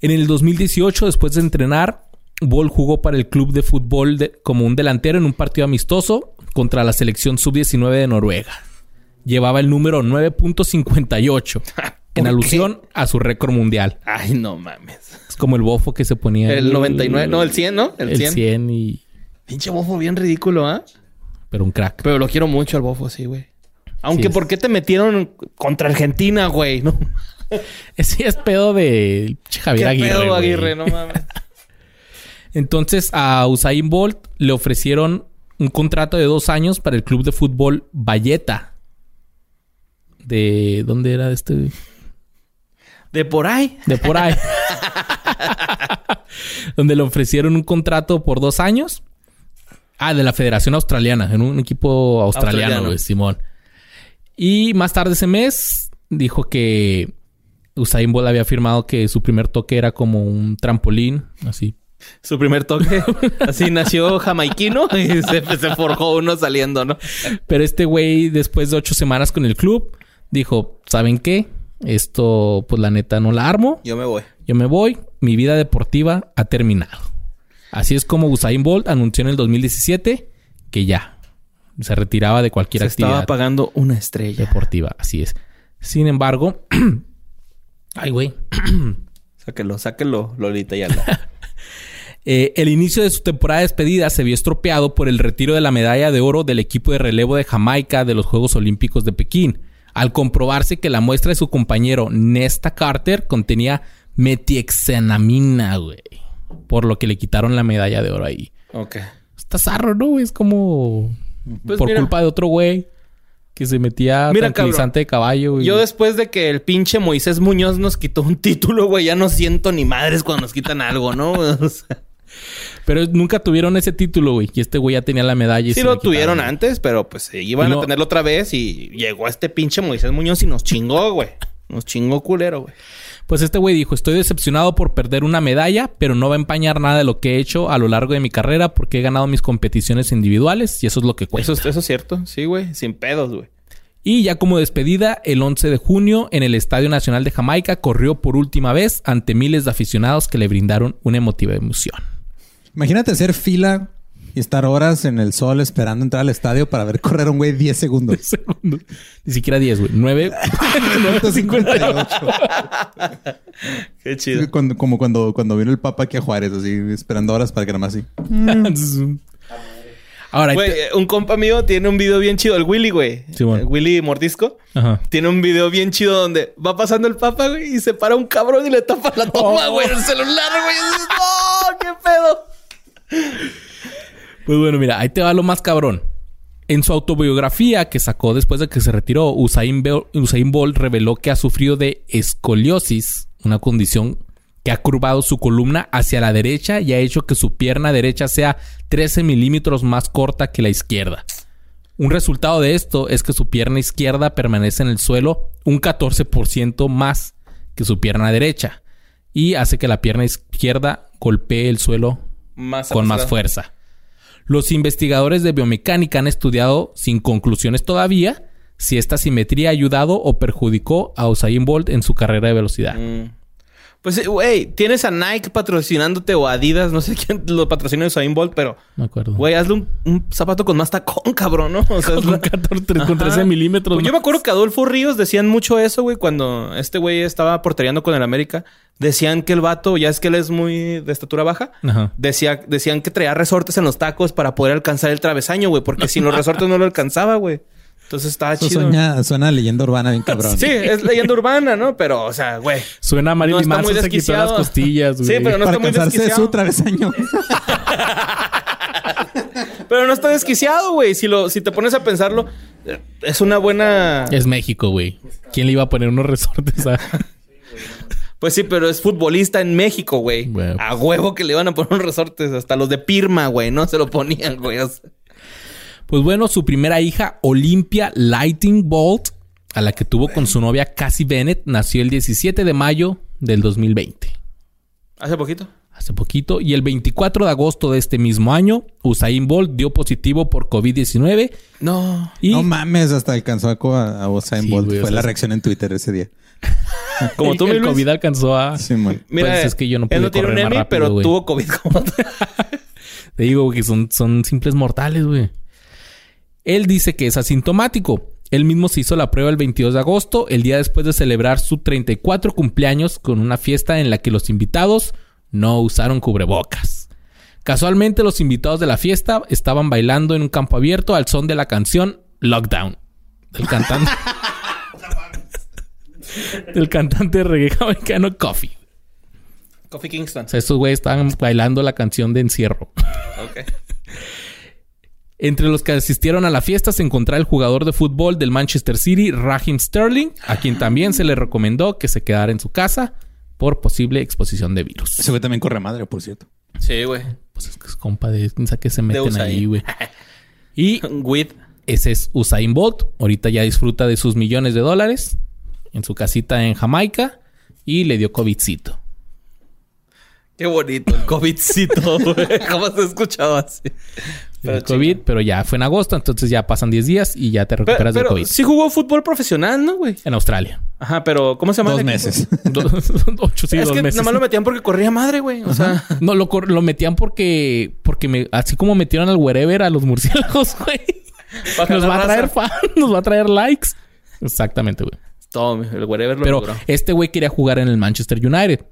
En el 2018, después de entrenar, Bolt jugó para el club de fútbol de- como un delantero en un partido amistoso contra la selección sub-19 de Noruega. Llevaba el número 9.58 en qué? alusión a su récord mundial. Ay, no mames. Es como el bofo que se ponía. El 99, no, el 100, ¿no? El El 100. 100. y... Pinche bofo bien ridículo, ¿ah? Pero un crack. Pero lo quiero mucho al bofo, sí, güey. Aunque, Sí. ¿por qué te metieron contra Argentina, güey? ¿No? Ese es pedo de ¿Qué Javier Aguirre. pedo, güey. Aguirre? No mames. Entonces a Usain Bolt le ofrecieron un contrato de dos años para el club de fútbol Valletta. De... ¿Dónde era este? De por ahí. De por ahí. Donde le ofrecieron un contrato por dos años. Ah, de la Federación Australiana. En un equipo australiano, Australiano. güey, Simón. Y más tarde ese mes dijo que Usain Bolt había afirmado que su primer toque era como un trampolín. Así. Su primer toque. Así nació jamaiquino y se, se forjó uno saliendo, ¿no? Pero este güey, después de ocho semanas con el club, dijo, ¿saben qué? Esto, pues la neta, no la armo. Yo me voy. Yo me voy, mi vida deportiva ha terminado. Así es como Usain Bolt anunció en el 2017 que ya se retiraba de cualquier Se estaba actividad pagando una estrella. deportiva. Así es. Sin embargo, ay, güey. Sáquelo, sáquelo, Lolita y Alda. Eh, el inicio de su temporada de despedida se vio estropeado por el retiro de la medalla de oro del equipo de relevo de Jamaica de los Juegos Olímpicos de Pekín, al comprobarse que la muestra de su compañero Nesta Carter contenía metiexanamina, güey. Por lo que le quitaron la medalla de oro ahí. ok. Está zarro, ¿no? Es como Pues por mira. culpa de otro güey que se metía Mira, tranquilizante de caballo. güey. Yo después de que el pinche Moisés Muñoz nos quitó un título, güey, ya no siento ni madres cuando nos quitan algo, ¿no? O sea, Pero nunca tuvieron ese título, güey. Y este güey ya tenía la medalla. Y sí lo quitaron, tuvieron antes, pero pues eh, iban no- a tenerlo otra vez y llegó este pinche Moisés Muñoz y nos chingó, güey. Nos chingó culero, güey. Pues este güey dijo, estoy decepcionado por perder una medalla, pero no va a empañar nada de lo que he hecho a lo largo de mi carrera porque he ganado mis competiciones individuales y eso es lo que cuesta. Eso, es- eso es cierto, sí, güey. Sin pedos, güey. Y ya como despedida, el 11 de junio en el Estadio Nacional de Jamaica corrió por última vez ante miles de aficionados que le brindaron una emotiva emoción. Imagínate hacer fila y estar horas en el sol esperando entrar al estadio para ver correr a un güey 10 segundos. Segundos. Ni siquiera 10, güey. 9. 58. Qué chido. Cuando- como cuando, cuando vino el Papa aquí a Juárez, así esperando horas para que nada más así. Ahora, ahí Güey, un compa mío tiene un video bien chido, el Willy, güey. Simón. El Willy Mordisco. Ajá. Tiene un video bien chido donde va pasando el papa, güey, y se para un cabrón y le tapa la toma, Oh. güey, el celular, güey. Y dices, ¡No! ¡Qué pedo! Pues bueno, mira, ahí te va lo más cabrón. En su autobiografía que sacó después de que se retiró, Usain, Usain Bolt reveló que ha sufrido de escoliosis, una condición que ha curvado su columna hacia la derecha y ha hecho que su pierna derecha sea 13 milímetros más corta que la izquierda. Un resultado de esto es que su pierna izquierda permanece en el suelo un 14% más que su pierna derecha y hace que la pierna izquierda golpee el suelo Más con más fuerza. Los investigadores de biomecánica han estudiado, sin conclusiones todavía, si esta simetría ha ayudado o perjudicó a Usain Bolt en su carrera de velocidad. Mm. Pues, eh, güey, tienes a Nike patrocinándote o Adidas, no sé quién lo patrocina Usain Bolt, pero... Me acuerdo. Güey, hazle un, un zapato con más tacón, cabrón, ¿no? O sea, con, la- 14, con Ajá. 13 milímetros. Pues yo me acuerdo que Adolfo Ríos decían mucho eso, güey, cuando este güey estaba portereando con el América. Decían que el vato, ya es que él es muy de estatura baja, Ajá. decía, decían que traía resortes en los tacos para poder alcanzar el travesaño, güey, porque sin los resortes no lo alcanzaba, güey. Entonces estaba Eso chido. suena, suena a leyenda urbana bien cabrón. Sí, es leyenda urbana, ¿no? Pero, o sea, güey. Suena a No Marilyn está muy Manson se quitó las desquiciado. costillas, güey. Sí, pero no Para está muy desquiciado. su travesaño. Pero no está desquiciado, güey. Si, lo, si te pones a pensarlo, es una buena... Es México, güey. ¿Quién le iba a poner unos resortes a... Pues sí, pero es futbolista en México, güey. Güey. A huevo que le iban a poner unos resortes. Hasta los de Pirma, güey. No se lo ponían, güey. O sea, Pues bueno, su primera hija, Olympia Lighting Bolt, a la que tuvo con su novia Cassie Bennett, nació el 17 de mayo del 2020. Hace poquito. Hace poquito. Y el 24 de agosto de este mismo año, Usain Bolt dio positivo por COVID-19 No. y... No mames, hasta alcanzó a, Usain Sí, Bolt. güey, o Fue sea, la reacción en Twitter ese día. Como tú, mi el. COVID alcanzó a... Sí, man. Mira, Pues es que yo no él pude no tiene un más Emmy, rápido, pero güey. tuvo COVID como Te digo que son, son simples mortales, güey. Él dice que es asintomático. Él mismo se hizo la prueba el 22 de agosto, el día después de celebrar su 34 cumpleaños con una fiesta en la que los invitados no usaron cubrebocas. Casualmente los invitados de la fiesta estaban bailando en un campo abierto al son de la canción Lockdown del cantante del cantante de reggae americano Coffee. Coffee Kingston. O sea, estos güeyes estaban bailando la canción de encierro. Ok. Entre los que asistieron a la fiesta se encontraba el jugador de fútbol del Manchester City, Raheem Sterling, a quien también se le recomendó que se quedara en su casa por posible exposición de virus. Ese güey también corre madre, por cierto. Sí, güey. Pues es que es compa de quién sabe qué se meten ahí, güey. Y With. ese es Usain Bolt. Ahorita ya disfruta de sus millones de dólares en su casita en Jamaica y le dio COVIDcito. Qué bonito. El COVIDcito, güey. Jamás he escuchado así. Pero Pero COVID, pero ya fue en agosto, entonces ya pasan 10 días y ya te Pero, recuperas del COVID. sí jugó fútbol profesional, ¿no, güey? En Australia. Ajá, pero ¿cómo se llama? Dos el meses. Dos- ocho, sí, es dos que meses. nomás lo metían porque corría madre, güey. O sea, No, lo, lo metían porque... Porque me... Así como metieron al wherever a los murciélagos, güey. Nos va a traer fans, nos va a traer likes. Exactamente, güey. Todo, el wherever lo Pero logró. este güey quería jugar en el Manchester United.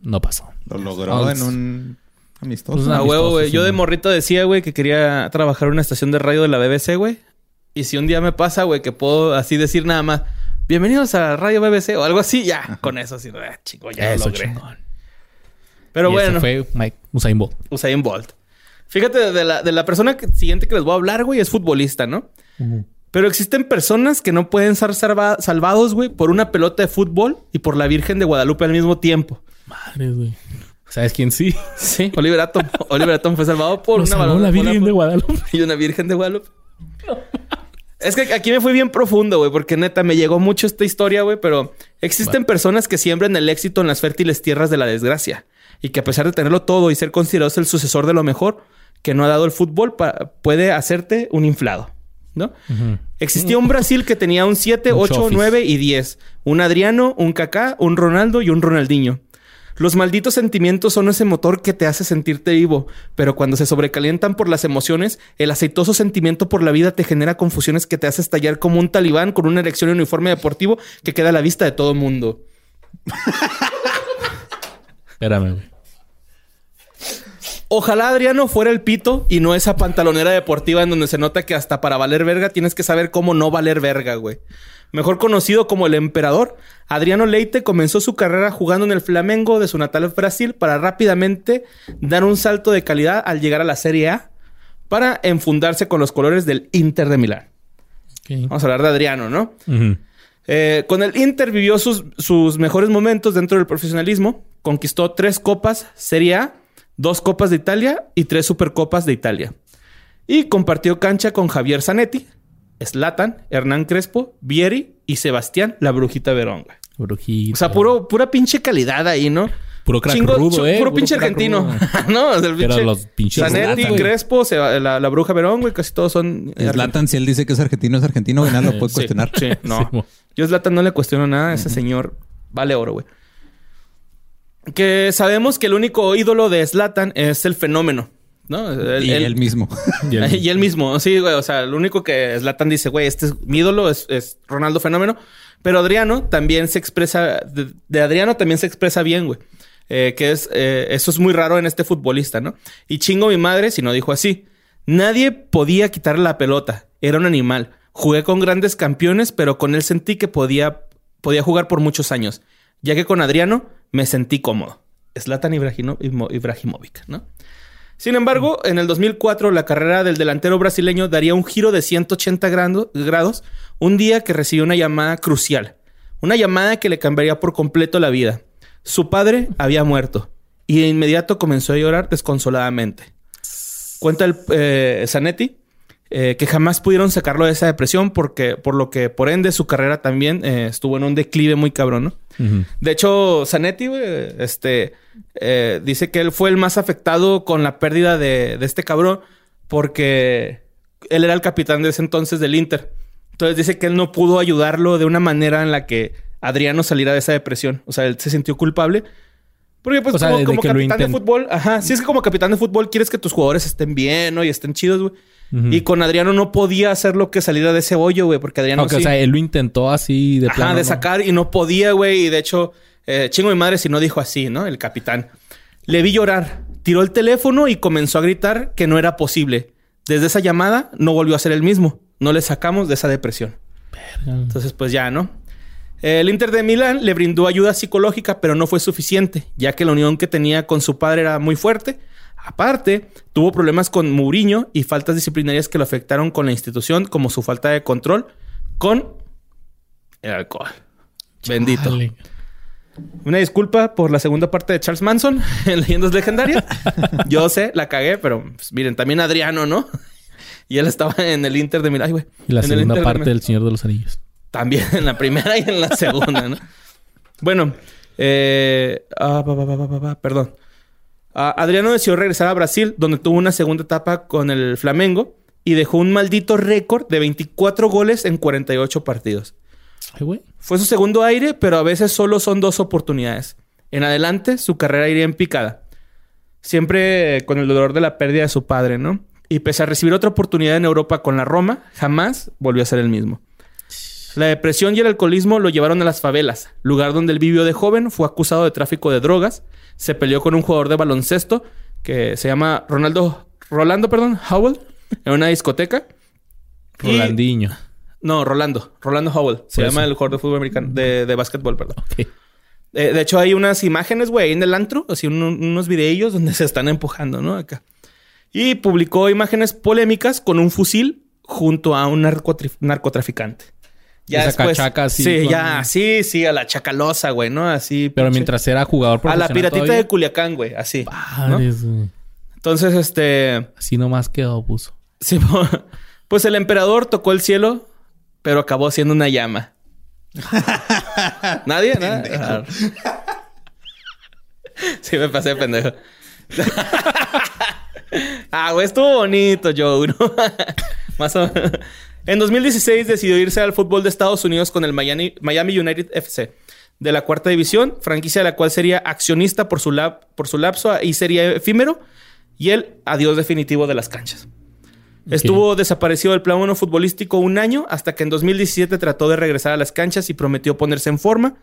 No pasó. Lo logró en un amistoso. Pues, A huevo, güey. Yo de morrito decía, güey, que quería trabajar en una estación de radio de la BBC, güey. Y si un día me pasa, güey, que puedo así decir nada más, bienvenidos a Radio BBC o algo así, ya, con eso así, ah, chico, ya Eso, lo logré. chingón. Pero Y ese bueno, fue Mike Usain Bolt. Usain Bolt. Fíjate, de la, de la persona que- siguiente que les voy a hablar, güey, es futbolista, ¿no? Pero existen personas que no pueden ser salva- salvados, güey, por una pelota de fútbol y por la Virgen de Guadalupe al mismo tiempo. Madre, güey. ¿Sabes quién sí? Sí, Oliver Atom. Oliver Atom fue salvado por Lo una salvó la Virgen de Guadalupe. y una Virgen de Guadalupe. Es que aquí me fui bien profundo, güey, porque neta me llegó mucho esta historia, güey, pero existen personas que siembran el éxito en las fértiles tierras de la desgracia y que a pesar de tenerlo todo y ser considerados el sucesor de lo mejor que no ha dado el fútbol, puede hacerte un inflado, ¿no? Existía un Brasil que tenía un 7, Un 8, chofis. 9 y 10, un Adriano, un Kaká, un Ronaldo y un Ronaldinho. Los malditos sentimientos son ese motor que te hace sentirte vivo, pero cuando se sobrecalientan por las emociones, el aceitoso sentimiento por la vida te genera confusiones que te hace estallar como un talibán con una erección y uniforme deportivo que queda a la vista de todo el mundo. Espérame, güey. Ojalá Adriano fuera el pito y no esa pantalonera deportiva en donde se nota que hasta para valer verga tienes que saber cómo no valer verga, güey. Mejor conocido como el emperador, Adriano Leite comenzó su carrera jugando en el Flamengo de su natal Brasil para rápidamente dar un salto de calidad al llegar a la Serie A para enfundarse con los colores del Inter de Milán. Vamos a hablar de Adriano, ¿no? Eh, con el Inter vivió sus, sus mejores momentos dentro del profesionalismo. Conquistó tres copas Serie A, dos copas de Italia y tres supercopas de Italia. Y compartió cancha con Javier Zanetti, Slatan, Hernán Crespo, Vieri y Sebastián La Brujita Verón. güey. Brujito. O sea, puro, pura pinche calidad ahí, ¿no? Puro crack Chingo- rudo, eh. Puro Puro pinche argentino. rudo. no, o sea, el Pero pinche los pinches Zanetti, Zlatan. Crespo, Seba- la, la Bruja Verón, güey. Casi todos son... Zlatan, si él dice que es argentino, es argentino, güey, nadie lo puede Sí, cuestionar. Sí, no. Sí. Yo a Zlatan no le cuestiono nada. Ese señor vale oro, güey. que sabemos que el único ídolo de Slatan es el fenómeno, ¿no? El- y el- él mismo. Y él mismo, sí, güey. O sea, lo único que Zlatan dice, güey, este es mi ídolo, es, es Ronaldo Fenómeno. Pero Adriano también se expresa, de, de Adriano también se expresa bien, güey. Eh, que es, eh, eso es muy raro en este futbolista, ¿no? Y chingo mi madre si no dijo así. Nadie podía quitarle la pelota. Era un animal. Jugué con grandes campeones, pero con él sentí que podía, podía jugar por muchos años. Ya que con Adriano me sentí cómodo. Zlatan Ibrahimo- Imo- Ibrahimovic, ¿no? Sin embargo, en el 2004 la carrera del delantero brasileño daría un giro de 180 grado- grados un día que recibió una llamada crucial. Una llamada que le cambiaría por completo la vida. Su padre había muerto y de inmediato comenzó a llorar desconsoladamente. Cuenta el eh, Zanetti eh, que jamás pudieron sacarlo de esa depresión porque por lo que por ende su carrera también eh, estuvo en un declive muy cabrón, ¿no? De hecho, Zanetti, güey, este, eh, dice que él fue el más afectado con la pérdida de, de este cabrón porque él era el capitán de ese entonces del Inter. Entonces dice que él no pudo ayudarlo de una manera en la que Adriano saliera de esa depresión. O sea, él se sintió culpable. Porque pues O sea, como, capitán de fútbol, ajá, sí es que como capitán de fútbol quieres que tus jugadores estén bien, ¿no? Y estén chidos, güey. Y con Adriano no podía hacer lo que saliera de ese hoyo, güey, porque Adriano sí- o sea, él lo intentó así de Ajá, plano. de ¿no? sacar y no podía, güey. Y de hecho, eh, chingo mi madre si no dijo así, ¿no? El capitán. Le vi llorar, tiró el teléfono y comenzó a gritar que no era posible. Desde esa llamada no volvió a ser el mismo. No le sacamos de esa depresión. Entonces, pues ya, ¿no? El Inter de Milán le brindó ayuda psicológica, pero no fue suficiente, ya que la unión que tenía con su padre era muy fuerte. Aparte, tuvo problemas con Mourinho y faltas disciplinarias que lo afectaron con la institución, como su falta de control con el alcohol. Bendito. Chale. Una disculpa por la segunda parte de Charles Manson en Leyendas Legendarias. Yo sé, la cagué, pero pues, miren, también Adriano, ¿no? Y él estaba en el Inter de Milán. Güey. Y la En segunda parte del Señor de los Anillos. También en la primera y en la segunda, ¿no? Bueno, eh, ah, pa, pa, pa, perdón. Ah, Adriano decidió regresar a Brasil, donde tuvo una segunda etapa con el Flamengo y dejó un maldito récord de 24 goles en 48 partidos. Ay, güey. Fue su segundo aire, pero a veces solo son dos oportunidades. En adelante, su carrera iría en picada. Siempre con el dolor de la pérdida de su padre, ¿no? Y pese a recibir otra oportunidad en Europa con la Roma, jamás volvió a ser el mismo. La depresión y el alcoholismo lo llevaron a las favelas, lugar donde él vivió de joven, fue acusado de tráfico de drogas, se peleó con un jugador de baloncesto que se llama Ronaldo, Rolando, perdón, Howell, en una discoteca. Y- Rolandinho. no, Rolando. Rolando Howell. Se llama el jugador de fútbol americano. De, de básquetbol, perdón. Eh, de hecho, hay unas imágenes, güey, en el antro. Así un- unos videillos donde se están empujando, ¿no? Acá. Y publicó imágenes polémicas con un fusil junto a un narcotraficante. Esa cachaca así Sí, con- ya, sí, sí, a la chacalosa, güey, ¿no? Así. Pero pinche- mientras era jugador A profesional la piratita todavía, de Culiacán, güey, así. ¿no? padres, güey. Entonces, este. Así nomás quedó, puso. Sí, po- pues el emperador tocó el cielo, pero acabó siendo una llama. ¿Nadie? ¿Nada? sí, me pasé de pendejo. ah, güey, estuvo bonito, Joe, ¿no? Más o menos. En 2016 decidió irse al fútbol de Estados Unidos con el Miami, Miami United FC de la cuarta división, franquicia de la cual sería accionista por su, por su lapso y sería efímero, y el adiós definitivo de las canchas. Estuvo desaparecido del plano futbolístico un año hasta que en 2017 trató de regresar a las canchas y prometió ponerse en forma.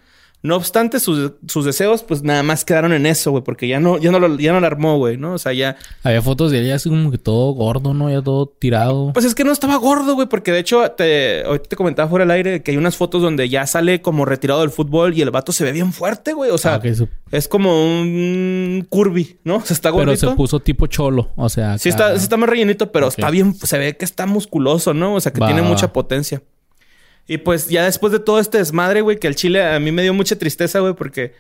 No obstante, sus, sus deseos pues nada más quedaron en eso, güey, porque ya no, ya no lo, ya no lo armó, güey, ¿no? O sea, ya... Había fotos de él ya así como que todo gordo, ¿no? Ya todo tirado. Pues es que no estaba gordo, güey, porque de hecho, te, ahorita te comentaba fuera del aire que hay unas fotos donde ya sale como retirado del fútbol y el vato se ve bien fuerte, güey. O sea, Ah, su- es como un curvy, ¿no? O sea, está Pero gordito. se puso tipo cholo. O sea, Sí está, sí está más rellenito, pero está bien, se ve que está musculoso, ¿no? O sea, que Va, tiene mucha potencia. Y pues ya después de todo este desmadre, güey, que al Chile a mí me dio mucha tristeza, güey, porque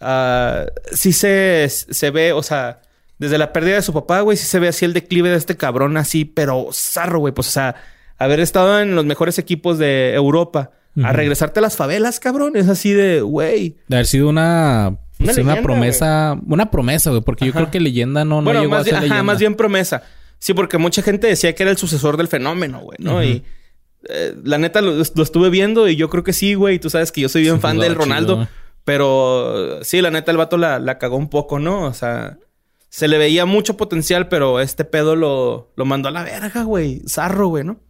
ah, sí se, se ve, o sea, desde la pérdida de su papá, güey, sí se ve así el declive de este cabrón así, pero zarro, güey. Pues, o sea, haber estado en los mejores equipos de Europa, a regresarte a las favelas, cabrón, es así de, güey. De haber sido una... pues, Una leyenda, promesa... Una promesa, güey. Porque yo creo que leyenda no, no bueno, llegó a más ser bien, ajá, leyenda. más bien promesa. Sí, porque mucha gente decía que era el sucesor del fenómeno, güey, ¿no? Y eh, la neta lo, lo estuve viendo y yo creo que sí, güey. Tú sabes que yo soy bien Sí, fan del Ronaldo. chido. Pero sí, la neta, el vato la, la cagó un poco, ¿no? O sea, se le veía mucho potencial, pero este pedo lo, lo mandó a la verga, güey. Zarro, güey, ¿no?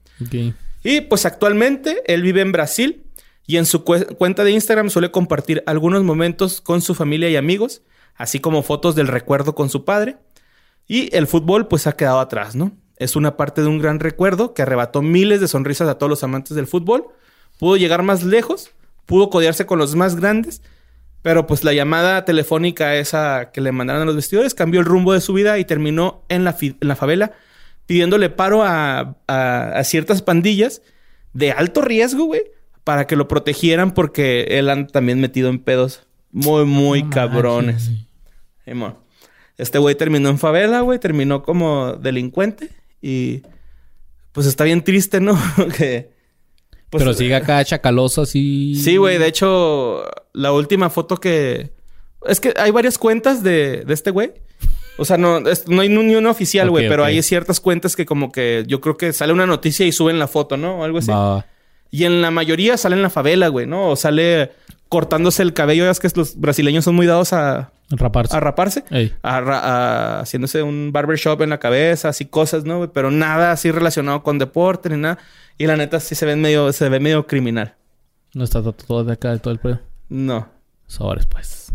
Y pues actualmente él vive en Brasil y en su cue- cuenta de Instagram suele compartir algunos momentos con su familia y amigos, así como fotos del recuerdo con su padre. Y el fútbol pues ha quedado atrás, ¿no? Es una parte de un gran recuerdo que arrebató miles de sonrisas a todos los amantes del fútbol. Pudo llegar más lejos, pudo codearse con los más grandes, pero pues la llamada telefónica esa que le mandaron a los vestidores cambió el rumbo de su vida y terminó en la, en la favela pidiéndole paro a, a- a ciertas pandillas de alto riesgo, güey, para que lo protegieran porque él anda también metido en pedos muy, muy cabrones. Este güey terminó en favela, güey, terminó como delincuente y pues está bien triste, ¿no? que pues, Pero sigue acá chacaloso así. Sí, güey. De hecho, la última foto que... Es que hay varias cuentas de, de este güey. O sea, no, es- no hay ni una oficial, güey. pero hay ciertas cuentas que como que... Yo creo que sale una noticia y suben la foto, ¿no? O algo así. Y en la mayoría sale en la favela, güey, ¿no? O sale cortándose el cabello. Ya es que los brasileños son muy dados a, Raparse. a raparse. Ey. A ra- a- haciéndose un barbershop en la cabeza, así cosas, ¿no? Pero nada así relacionado con deporte ni nada. Y la neta sí se ve medio, se ve medio criminal. No está to- todo de acá de todo el pedo. No. Sobres, pues.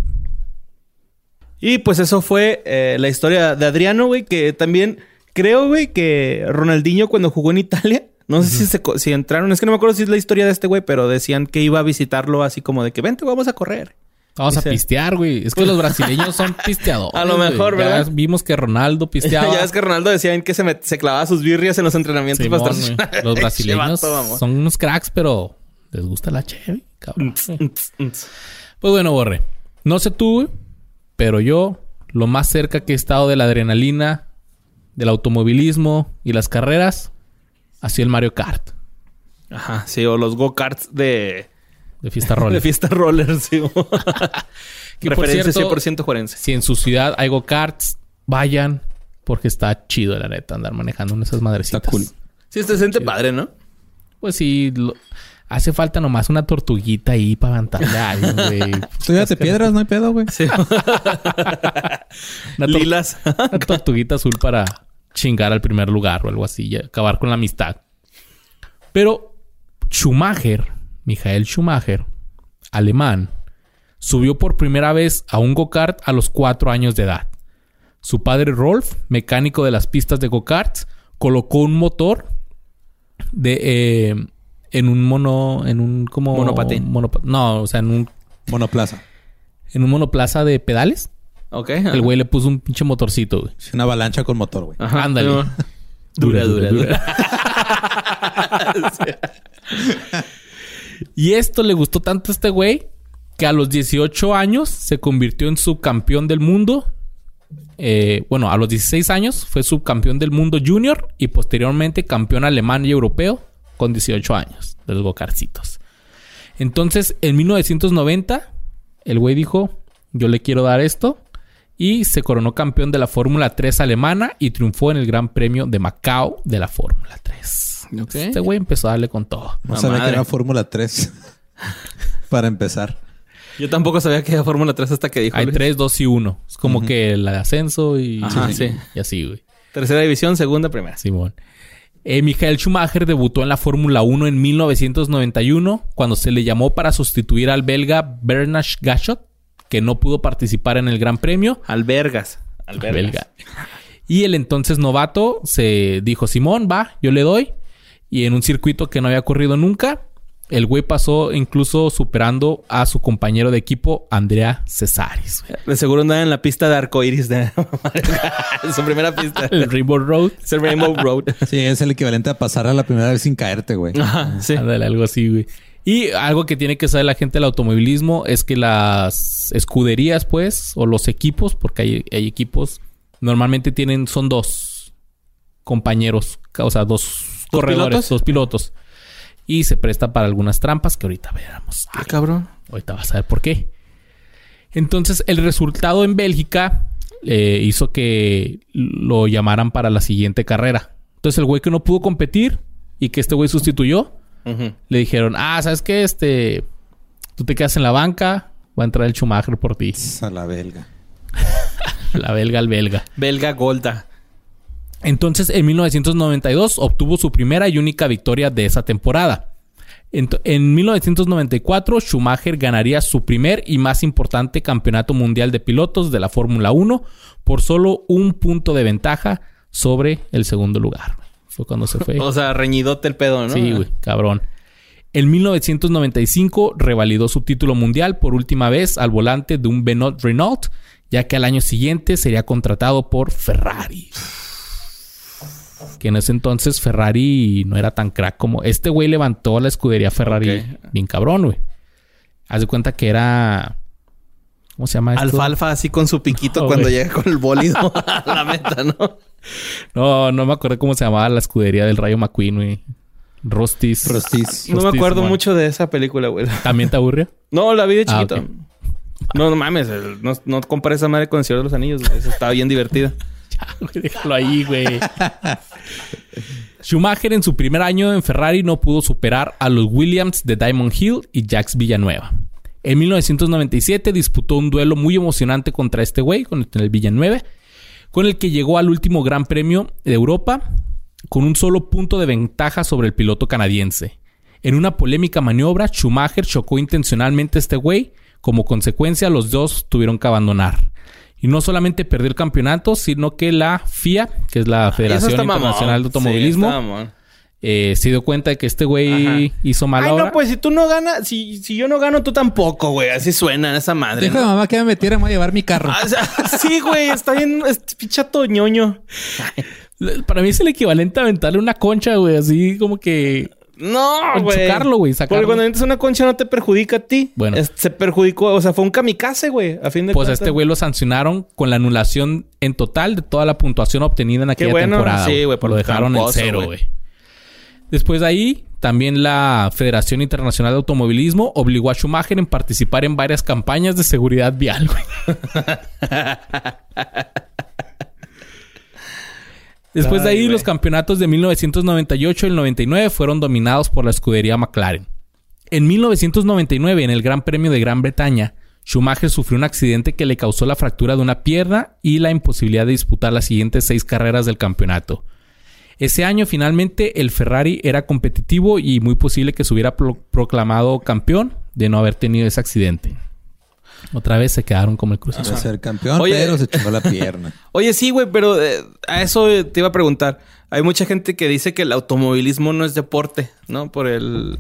Y pues eso fue eh, la historia de Adriano, güey, que también creo, güey, que Ronaldinho cuando jugó en Italia, no sé si, se si entraron, es que no me acuerdo si es la historia de este güey, pero decían que iba a visitarlo así como de que vente, vamos a correr. Vamos Dice- a pistear, güey. Es que los brasileños son pisteadores. A lo güey. mejor, Ya ¿verdad? vimos que Ronaldo pisteaba. ya ves que Ronaldo decían que se, se clavaba sus birrias en los entrenamientos Simón, para Los brasileños vato, son unos cracks, pero les gusta la cheve, cabrón. Pues bueno, Borre. No sé tú, güey, pero yo, lo más cerca que he estado de la adrenalina, del automovilismo y las carreras, ha sido el Mario Kart Ajá, sí, o los go-karts de, de Fiesta de Roller. fiesta roller, sí. Que por Referencia cierto, 100% juarense. si en su ciudad hay go-karts, vayan, porque está chido, la neta, andar manejando en esas madrecitas. Está cool. Sí, se siente padre, ¿no? Pues sí, lo- hace falta nomás una tortuguita ahí para aventarle a alguien, güey. Tú ya te piedras, no hay pedo, güey. Sí. Una Lilas. Una tortuguita azul para chingar al primer lugar o algo así y acabar con la amistad. Pero Schumacher, Michael Schumacher, alemán, subió por primera vez a un go-kart a los cuatro años de edad. Su padre Rolf, mecánico de las pistas de go-karts, colocó un motor de eh, en un mono, en un como Monopatín. monopa- no, o sea, en un Monoplaza. en un monoplaza de pedales. Ok. El güey le puso un pinche motorcito, güey. Es una avalancha con motor, güey. Ajá, Ándale. sí, Dura, dura, dura. Y esto le gustó tanto a este güey que a los 18 años se convirtió en subcampeón del mundo. Eh, bueno, a los 16 años fue subcampeón del mundo junior y posteriormente campeón alemán y europeo con 18 años de los bocarcitos. Entonces, en 1990, el güey dijo, yo le quiero dar esto. Y se coronó campeón de la Fórmula 3 alemana y triunfó en el Gran Premio de Macao de la Fórmula 3. Este güey empezó a darle con todo. No La sabía madre. que era Fórmula 3. Para empezar. Yo tampoco sabía que era Fórmula 3 hasta que dijo. Hay Luis. 3, 2 y 1. Es como que el ascenso y, Ajá, sí. y así, güey. Tercera división, segunda, primera. Simón. Eh, Michael Schumacher debutó en la Fórmula 1 en 1991 cuando se le llamó para sustituir al belga Bernard Gachot, que no pudo participar en el Gran Premio. Albergas. Albergas. Belga. Y el entonces novato se dijo, Simón, va, yo le doy. Y en un circuito que no había corrido nunca, el güey pasó incluso superando a su compañero de equipo, Andrea Cesaris. De seguro andaba en la pista de arcoiris de su primera pista. El Rainbow Road. Es el Rainbow Road. Sí, es el equivalente a pasar a la primera vez sin caerte, güey. Ajá, sí. Ándale, algo así, güey. Y algo que tiene que saber la gente del automovilismo es que las escuderías, pues, o los equipos, porque hay, hay equipos, normalmente tienen, son dos compañeros, o sea, dos, corredores, pilotos? dos pilotos. Y se presta para algunas trampas que ahorita veremos. Ah, cabrón. Ahorita vas a ver por qué. Entonces, el resultado en Bélgica eh, hizo que lo llamaran para la siguiente carrera. Entonces, el güey que no pudo competir y que este güey sustituyó, le dijeron, ah, ¿sabes qué? Este, tú te quedas en la banca, Va a entrar el Schumacher por ti. A la belga. La belga al belga. Belga Golda. Entonces, en 1992 obtuvo su primera y única victoria de esa temporada. En, en 1994, Schumacher ganaría su primer y más importante campeonato mundial de pilotos de la Fórmula 1 por solo un punto de ventaja sobre el segundo lugar. Fue cuando se fue. O sea, reñidote el pedo, ¿no? Sí, güey, cabrón. En 1995 revalidó su título mundial por última vez al volante de un Benoit Renault, ya que al año siguiente sería contratado por Ferrari. Que en ese entonces Ferrari no era tan crack como... Este güey levantó la escudería Ferrari bien cabrón, güey. Haz de cuenta que era... ¿Cómo se llama esto? Alfalfa así con su piquito No, cuando güey. llega con el bólido a la meta, ¿no? No, no me acuerdo cómo se llamaba la escudería del Rayo McQueen, güey. Rostis. Rostis. No me acuerdo mucho de esa película, güey. ¿También te aburrió? No, la vi de Ah, chiquito. No, no mames. no, no compares esa madre con el Señor de los Anillos. güey. Esa estaba bien divertida. Ya, güey, déjalo ahí, güey. Schumacher en su primer año en Ferrari no pudo superar a los Williams de Diamond Hill y Jacques Villanueva. En 1997 disputó un duelo muy emocionante contra este güey, con el Villanueva, con el que llegó al último Gran Premio de Europa con un solo punto de ventaja sobre el piloto canadiense. En una polémica maniobra, Schumacher chocó intencionalmente a este güey. Como consecuencia, los dos tuvieron que abandonar. Y no solamente perdió el campeonato, sino que la FIA, que es la Eso Federación. Internacional de Automovilismo, eh, se dio cuenta de que este güey Ajá. hizo mal Ay, obra. no, pues si tú no ganas, si, si yo no gano, tú tampoco, güey. Así suena esa madre. Deja ¿no? mamá que me metiera, me voy a llevar mi carro. Ah, o sea, sí, güey, está bien, es pichato ñoño. Para mí es el equivalente a aventarle una concha, güey, así como que... No, güey. chocarlo, güey, sacarlo. Porque cuando entras una concha no te perjudica a ti. Bueno. Es- se perjudicó, o sea, fue un kamikaze, güey, a fin de Pues a este güey lo sancionaron con la anulación en total de toda la puntuación obtenida en aquella bueno, temporada. sí, güey, lo dejaron en cero, güey. güey. Después de ahí, también la Federación Internacional de Automovilismo obligó a Schumacher en participar en varias campañas de seguridad vial, güey. Después de ahí, güey. los campeonatos de 1998 y el 99 fueron dominados por la escudería McLaren. En 1999, en el Gran Premio de Gran Bretaña, Schumacher sufrió un accidente que le causó la fractura de una pierna y la imposibilidad de disputar las siguientes seis carreras del campeonato. Ese año, finalmente, el Ferrari era competitivo y muy posible que se hubiera pro- proclamado campeón de no haber tenido ese accidente. Otra vez se quedaron como el Cruz Azul. a ser campeón, Oye. pero se chingó la pierna. Oye, sí, güey, pero eh, a eso eh, te iba a preguntar. Hay mucha gente que dice que el automovilismo no es deporte, ¿no? Por el,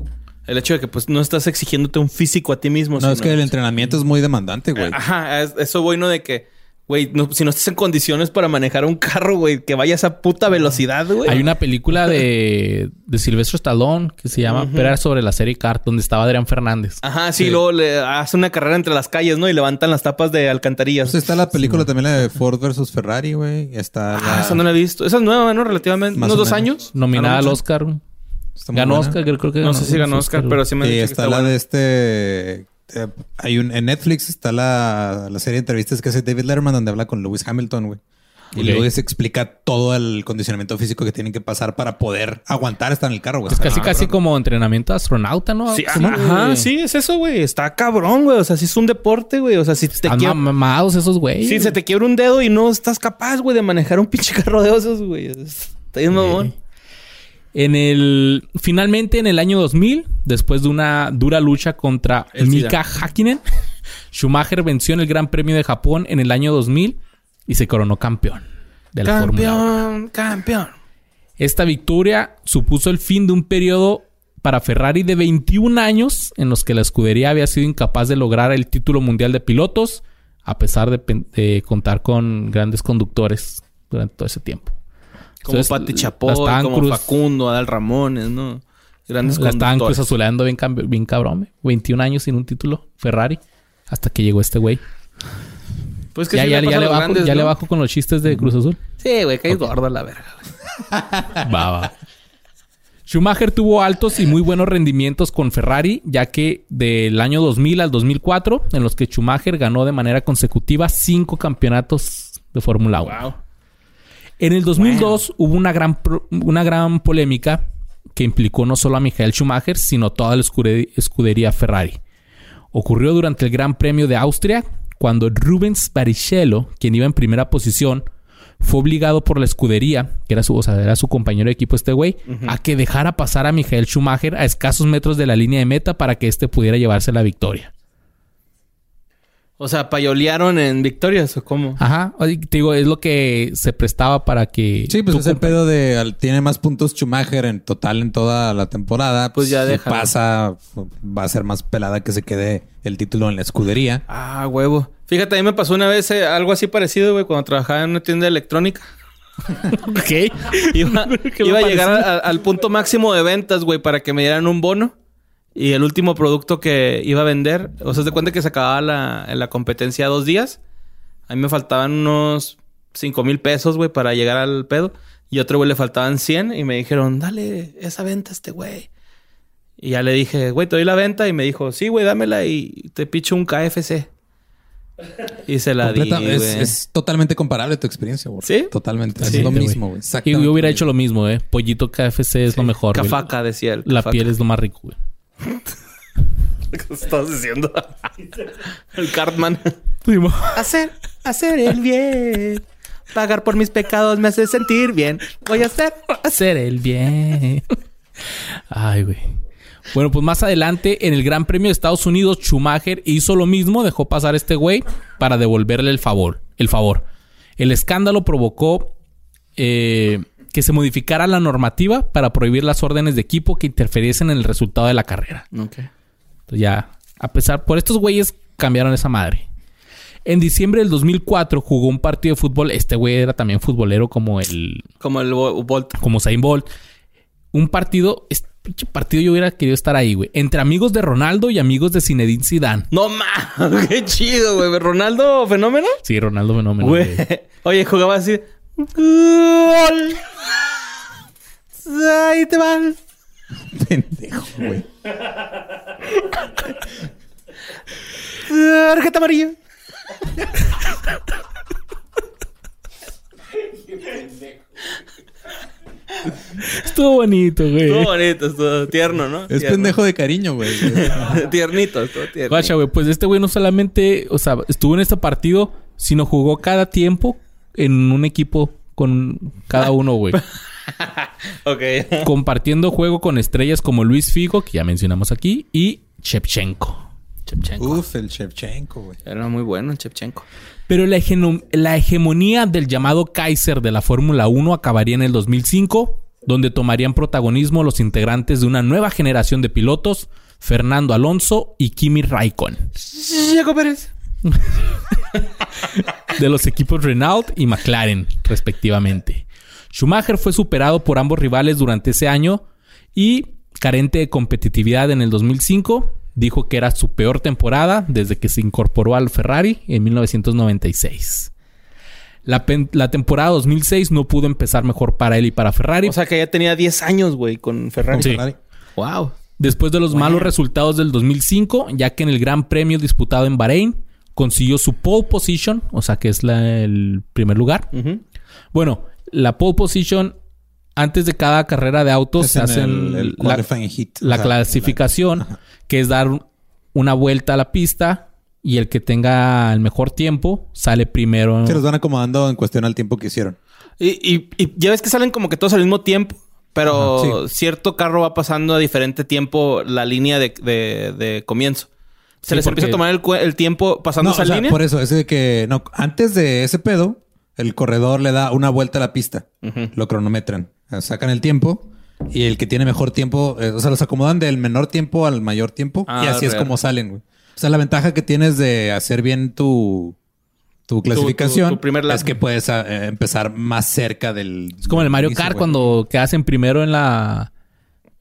el hecho de que pues no estás exigiéndote un físico a ti mismo. No, es que el entrenamiento es muy demandante, güey. Ajá, es- eso bueno de que, güey, no- si no estás en condiciones para manejar un carro, güey, que vayas a puta velocidad, güey. Hay una película de, de Silvestre Stallone que se llama, pero era sobre la serie Kart, donde estaba Adrián Fernández. Ajá, sí, Sí. luego le hace una carrera entre las calles, ¿no? Y levantan las tapas de alcantarillas. Pues está la película también, la de Ford versus Ferrari, güey. Está Ah, la... esa no la he visto. Esa es nueva, ¿no? Relativamente. Más ¿Unos dos menos. años? Nominada al Oscar. está muy Ganó buena. Oscar, creo que No sé si ganó Oscar, pero sí me han Sí, dicho que está está la buena. de este... eh, hay un, en Netflix está la, la serie de entrevistas que hace David Letterman donde habla con Lewis Hamilton, güey. Y luego se explica todo el condicionamiento físico que tienen que pasar para poder aguantar estar en el carro, güey. Es casi Ah, casi como entrenamiento de astronauta, ¿no? Sí, ajá, Güey. sí, es eso, güey. Está cabrón, güey. O sea, sí es un deporte, güey. O sea, si te quiebra... mamados esos güeyes. Si se te quiebra un dedo y no estás capaz, güey, de manejar un pinche carro de esos, güey. Está bien, mamón. En el... Finalmente, en el año 2000, después de una dura lucha contra El Mika Hakkinen, Schumacher venció en el Gran Premio de Japón en el año 2000 y se coronó campeón de la Fórmula 1. Campeón, campeón. Esta victoria supuso el fin de un periodo para Ferrari de 21 años en los que la escudería había sido incapaz de lograr el título mundial de pilotos a pesar de contar con grandes conductores durante todo ese tiempo. Como Entonces, Pati Chapoy, como cruz- Facundo, Adal Ramones, ¿no? Grandes La estaban conductores. cruzazuleando bien, bien cabrón. güey. 21 años sin un título Ferrari hasta que llegó este güey. Pues que Ya, sí ya, le ya le bajo, grandes, ya le bajo con los chistes de Cruz Azul. Sí, güey, caes gordo a la verga. Va, va. Schumacher tuvo altos y muy buenos rendimientos con Ferrari, ya que del año 2000 al 2004, en los que Schumacher ganó de manera consecutiva cinco campeonatos de Fórmula 1. Wow. En el 2002 hubo una gran, una gran polémica que implicó no solo a Michael Schumacher, sino toda la escude- escudería Ferrari. Ocurrió durante el Gran Premio de Austria, cuando Rubens Barrichello, quien iba en primera posición, fue obligado por la escudería, que era su, o sea, era su compañero de equipo este güey, a que dejara pasar a Michael Schumacher a escasos metros de la línea de meta para que éste pudiera llevarse la victoria. O sea, payolearon en victorias o cómo? Ajá, Oye, te digo, es lo que se prestaba para que... Sí, pues es el pedo de al- tiene más puntos Schumacher en total en toda la temporada. Pues ya si déjalo. pasa, va a ser más pelada que se quede el título en la escudería. Ah, huevo. Fíjate, a mí me pasó una vez eh, algo así parecido, güey, cuando trabajaba en una tienda de electrónica. Ok. Iba, ¿Qué me iba a llegar a- al punto máximo de ventas, güey, para que me dieran un bono. Y el último producto que iba a vender, o sea, de cuenta que se acababa la, la competencia dos días. A mí me faltaban unos 5 mil pesos, güey, para llegar al pedo. Y otro güey le faltaban 100 y me dijeron, dale esa venta a este güey. Y ya le dije, güey, te doy la venta. Y me dijo, sí, güey, dámela y te picho un KFC. Y se la di, Completa- es, güey. es totalmente comparable tu experiencia, güey. ¿Sí? Totalmente. Sí, es lo mismo, güey. Yo hubiera hecho lo mismo, ¿eh? Pollito KFC es lo mejor. Cafaca, decía él. La cafaca. piel es lo más rico, güey. ¿Qué estás diciendo? el Cartman. Primo. Hacer, hacer el bien. Pagar por mis pecados me hace sentir bien. Voy a hacer. Hacer el bien. Ay, güey. Bueno, pues más adelante, en el Gran Premio de Estados Unidos, Schumacher hizo lo mismo, dejó pasar a este güey para devolverle el favor. El favor. El escándalo provocó eh, que se modificara la normativa para prohibir las órdenes de equipo que interferiesen en el resultado de la carrera. Ok. Entonces ya, a pesar, por estos güeyes cambiaron esa madre. En diciembre del 2004 jugó un partido de fútbol. Este güey era también futbolero como el, Como el Bo- Bolt. como Zayn Bolt. Un partido, este pinche partido yo hubiera querido estar ahí, güey. Entre amigos de Ronaldo y amigos de Zinedine Zidane. No ma, qué chido, güey. Ronaldo fenómeno. Sí, Ronaldo fenómeno. Güey. Oye, jugaba así. Gol. Ahí te van. Pendejo, güey. Tarjeta amarilla. Estuvo bonito, güey. Estuvo bonito, estuvo tierno, ¿no? Es Tierno. pendejo de cariño, güey. Tiernito, estuvo tierno. Guacha, güey. Pues este güey no solamente, o sea, estuvo en este partido, sino jugó cada tiempo en un equipo con cada uno, güey. Ok. compartiendo juego con estrellas como Luis Figo, que ya mencionamos aquí, y Shevchenko. Chepchenko. Uf, el Shevchenko, güey. Era muy bueno, Chepchenko. Pero la, la hegemonía del llamado Kaiser de la Fórmula 1 acabaría en el 2005, donde tomarían protagonismo los integrantes de una nueva generación de pilotos, Fernando Alonso y Kimi Raikkonen, Checo Pérez. de los equipos Renault y McLaren, respectivamente. Schumacher fue superado por ambos rivales durante ese año y, carente de competitividad en el 2005, dijo que era su peor temporada desde que se incorporó al Ferrari en 1996. La, temporada 2006 no pudo empezar mejor para él y para Ferrari. O sea que ya tenía 10 años, güey, con Ferrari. Sí. Ferrari. Wow. Después de los malos resultados del 2005, ya que en el Gran Premio disputado en Bahrein consiguió su pole position, o sea que es la- el primer lugar. Bueno, la pole position antes de cada carrera de autos se hacen el, el la, qualifying hit. la O sea, clasificación, que es dar una vuelta a la pista y el que tenga el mejor tiempo sale primero. Se los van acomodando en cuestión al tiempo que hicieron. Y, y, y ya ves que salen como que todos al mismo tiempo. Pero Ajá, cierto carro va pasando a diferente tiempo la línea de, de- de comienzo. Se Sí, les empieza a porque- tomar el, el tiempo pasando No, esa o sea, línea. por eso, es de que no, antes de ese pedo, el corredor le da una vuelta a la pista, lo cronometran, sacan el tiempo y el que tiene mejor tiempo, eh, o sea, los acomodan del menor tiempo al mayor tiempo Ah, y así es como salen, güey. O sea, la ventaja que tienes de hacer bien tu, tu clasificación tu primer lap. es que puedes ah, eh, empezar más cerca del. Es como en el Mario Kart cuando quedas en primero en la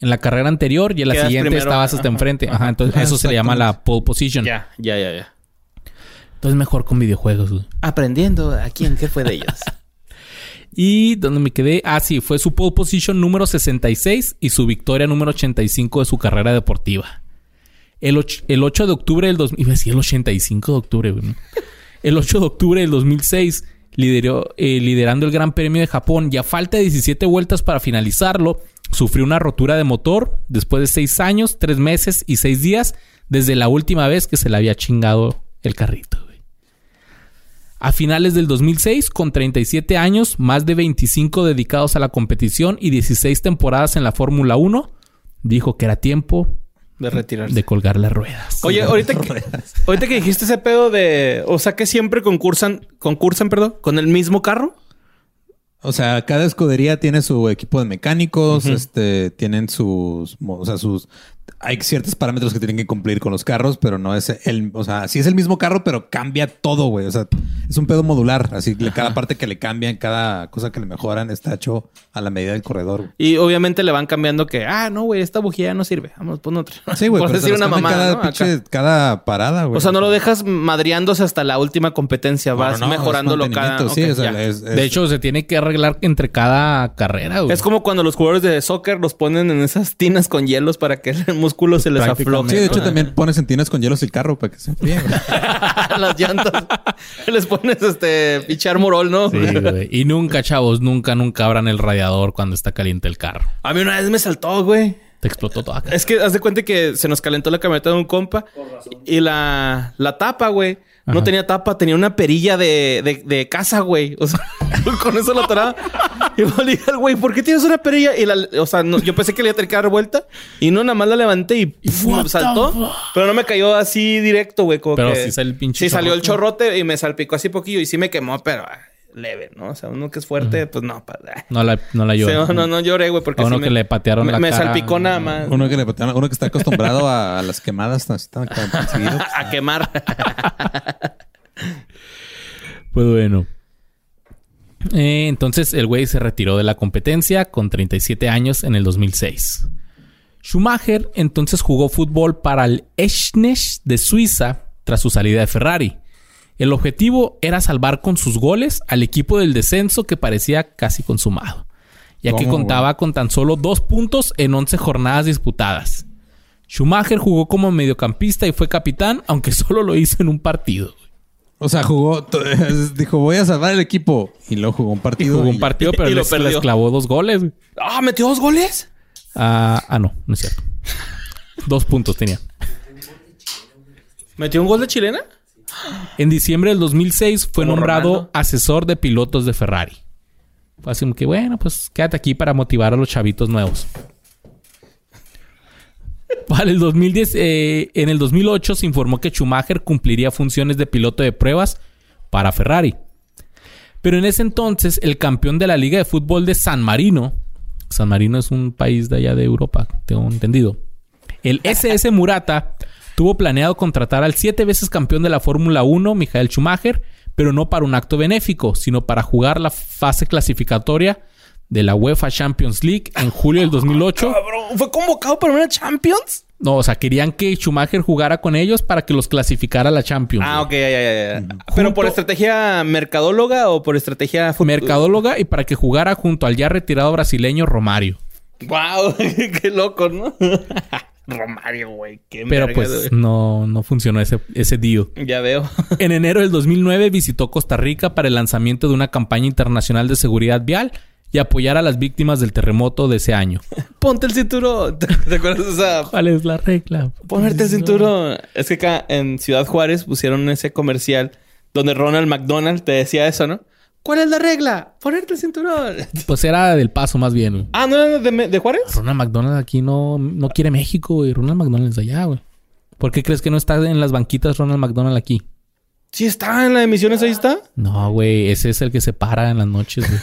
en la carrera anterior y en la Quedas siguiente primero, estabas hasta ajá, enfrente. Ajá, ajá. entonces Ajá, eso se le llama la pole position. Ya, ya, ya, ya. Entonces mejor con videojuegos. güey. Aprendiendo aquí en qué fue de ellos. Y donde me quedé, ah sí, fue su pole position número 66 y su victoria número 85 de su carrera deportiva. El, och- el 8 de octubre del 2000, iba a decir el 85 de octubre, güey. ¿no? El 8 de octubre del 2006 lideró, eh, liderando el Gran Premio de Japón y a falta de 17 vueltas para finalizarlo, Sufrió una rotura de motor después de seis años, tres meses y seis días desde la última vez que se le había chingado el carrito. güey. A finales del 2006, con 37 años, más de 25 dedicados a la competición y 16 temporadas en la Fórmula 1, dijo que era tiempo De retirarse. de colgar las ruedas. Oye, ahorita que, ahorita que dijiste ese pedo de... O sea, que siempre concursan... Concursan, perdón. Con el mismo carro. O sea, cada escudería tiene su equipo de mecánicos, este, tienen sus, o sea, sus, hay ciertos parámetros que tienen que cumplir con los carros, pero no es el, o sea, sí es el mismo carro, pero cambia todo, güey. O sea, es un pedo modular, así que cada parte que le cambian, cada cosa que le mejoran está hecho a la medida del corredor. güey. Y obviamente le van cambiando que... Ah, no, güey. Esta bujía ya no sirve. Vamos, pon otra. Sí, güey, Por decir una mamada, cada, ¿no? pinche- Acá. cada parada, güey. O sea, no lo dejas madreándose hasta la última competencia. Vas No, no, mejorándolo cada... Sí, Ok, o sea, ya. es, es- De hecho, se tiene que arreglar entre cada carrera, güey. Es como cuando los jugadores de soccer los ponen en esas tinas con hielos para que músculo se les afloje. sí, de hecho ¿no? también pones en tinas con hielos el carro para que se enfríe, güey. Las llantas. Les pones este pichar morol, ¿no? Sí, güey. Y nunca, chavos, nunca, nunca abran el radiador cuando está caliente el carro. A mí una vez me saltó, güey. Te explotó todo acá. Es que haz de cuenta que se nos calentó la camioneta de un compa y la, la tapa, güey. No Ajá. tenía tapa, tenía una perilla de, de, de casa, güey. O sea, con eso lo atoraba. Y yo le dije al güey, ¿por qué tienes una perilla? Y la, o sea, no- yo pensé que le iba a tener que dar vuelta y no, nada más la levanté y ¡pum! saltó. Pero no me cayó así directo, güey. como Pero que- sí salió el pinche Sí, salió el chorrote. chorrote y me salpicó así poquillo y sí me quemó, pero ah, leve, ¿no? O sea, uno que es fuerte, pues no. pa- ah. No la, no la lloré. no, no, no lloré, güey, porque A uno sí que le patearon me, la me cara. salpicó nada más. Uno que, le patean- uno que está acostumbrado a, a las quemadas está a quemar. Pues bueno. Eh, entonces el güey se retiró de la competencia con 37 años en el 2006. Schumacher entonces jugó fútbol para el Eschnech de Suiza tras su salida de Ferrari. El objetivo era salvar con sus goles al equipo del descenso que parecía casi consumado, ya que ¿Cómo, contaba con tan solo dos puntos en 11 jornadas disputadas. Schumacher jugó como mediocampista y fue capitán, aunque solo lo hizo en un partido. O sea, jugó, dijo, voy a salvar el equipo. Y luego jugó un partido. Jugó un partido, pero Y les, les clavó dos goles. Ah, metió dos goles. Ah, ah, no, no es cierto. Dos puntos tenía. ¿Metió un gol de chilena? En diciembre del 2006 fue nombrado Ronaldo. asesor de pilotos de Ferrari. Fue así como que, bueno, pues quédate aquí para motivar a los chavitos nuevos. Para el 2010, eh, en el 2008 se informó que Schumacher cumpliría funciones de piloto de pruebas para Ferrari. Pero en ese entonces, el campeón de la Liga de Fútbol de San Marino, San Marino es un país de allá de Europa, tengo entendido. El SS Murata tuvo planeado contratar al siete veces campeón de la Fórmula 1, Michael Schumacher, pero no para un acto benéfico, sino para jugar la fase clasificatoria de la UEFA Champions League en julio del 2008. Cabrón, ¿fue convocado para una Champions? No, o sea, querían que Schumacher jugara con ellos para que los clasificara a la Champions. Ah, ok, ya, ya, ya. ¿Pero por estrategia mercadóloga o por estrategia fut- Mercadóloga y para que jugara junto al ya retirado brasileño Romario. Wow, qué loco, ¿no? Romario, güey, qué Pero pues no, no funcionó ese, ese deal. Ya veo. En enero del 2009 visitó Costa Rica para el lanzamiento de una campaña internacional de seguridad vial y apoyar a las víctimas del terremoto de ese año. Ponte el cinturón. ¿Te, acuerdas de esa? ¿Cuál es la regla? Ponerte el cinturón. Es que acá en Ciudad Juárez pusieron ese comercial donde Ronald McDonald te decía eso, ¿no? ¿Cuál es la regla? Ponerte el cinturón. Pues era del paso más bien. güey. Ah, ¿no era de, de Juárez? Ronald McDonald aquí no, no quiere México, güey. Ronald McDonald es allá, güey. ¿Por qué crees que no está en las banquitas Ronald McDonald aquí? Sí está en la emisión, ahí está. No, güey. Ese es el que se para en las noches, güey.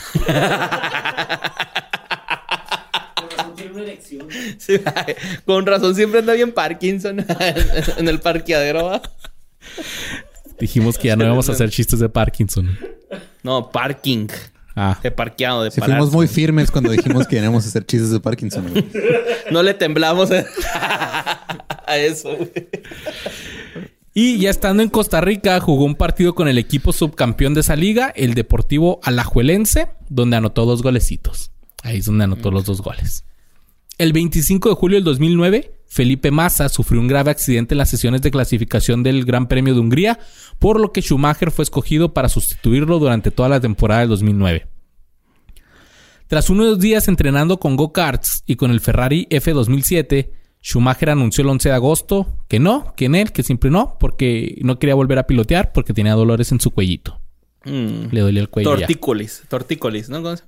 Tiene una elección. Sí, con razón siempre anda bien Parkinson en el parqueadero. ¿va? Dijimos que ya no íbamos a hacer chistes de Parkinson. No, parking. Ah. De parqueado, de Sí, fuimos muy firmes cuando dijimos que queríamos hacer chistes de Parkinson. güey. No le temblamos a, a eso. güey. Y ya estando en Costa Rica, jugó un partido con el equipo subcampeón de esa liga, el Deportivo Alajuelense, donde anotó dos golecitos. Ahí es donde anotó los dos goles. El 25 de julio del 2009, Felipe Massa sufrió un grave accidente en las sesiones de clasificación del Gran Premio de Hungría, por lo que Schumacher fue escogido para sustituirlo durante toda la temporada del 2009. Tras unos días entrenando con go-karts y con el Ferrari F2007, Schumacher anunció el 11 de agosto que no, que en él, que siempre no, porque no quería volver a pilotear porque tenía dolores en su cuellito. Mm. Le dolía el cuello. ya. Tortícolis. Tortícolis, ¿no? ¿Cómo se-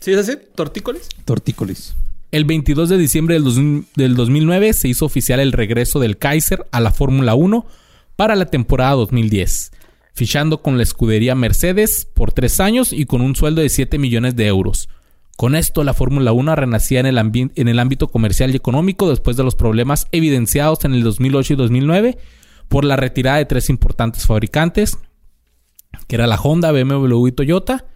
¿Sí es así? ¿Tortícolis? Tortícolis. El 22 de diciembre del, dos- del 2009 se hizo oficial el regreso del Kaiser a la Fórmula 1 para la temporada 2010, fichando con la escudería Mercedes por tres años y con un sueldo de 7 millones de euros. Con esto, la Fórmula 1 renacía en el, en el ámbito comercial y económico después de los problemas evidenciados en el 2008 y 2009 por la retirada de tres importantes fabricantes, que era la Honda, BMW y Toyota,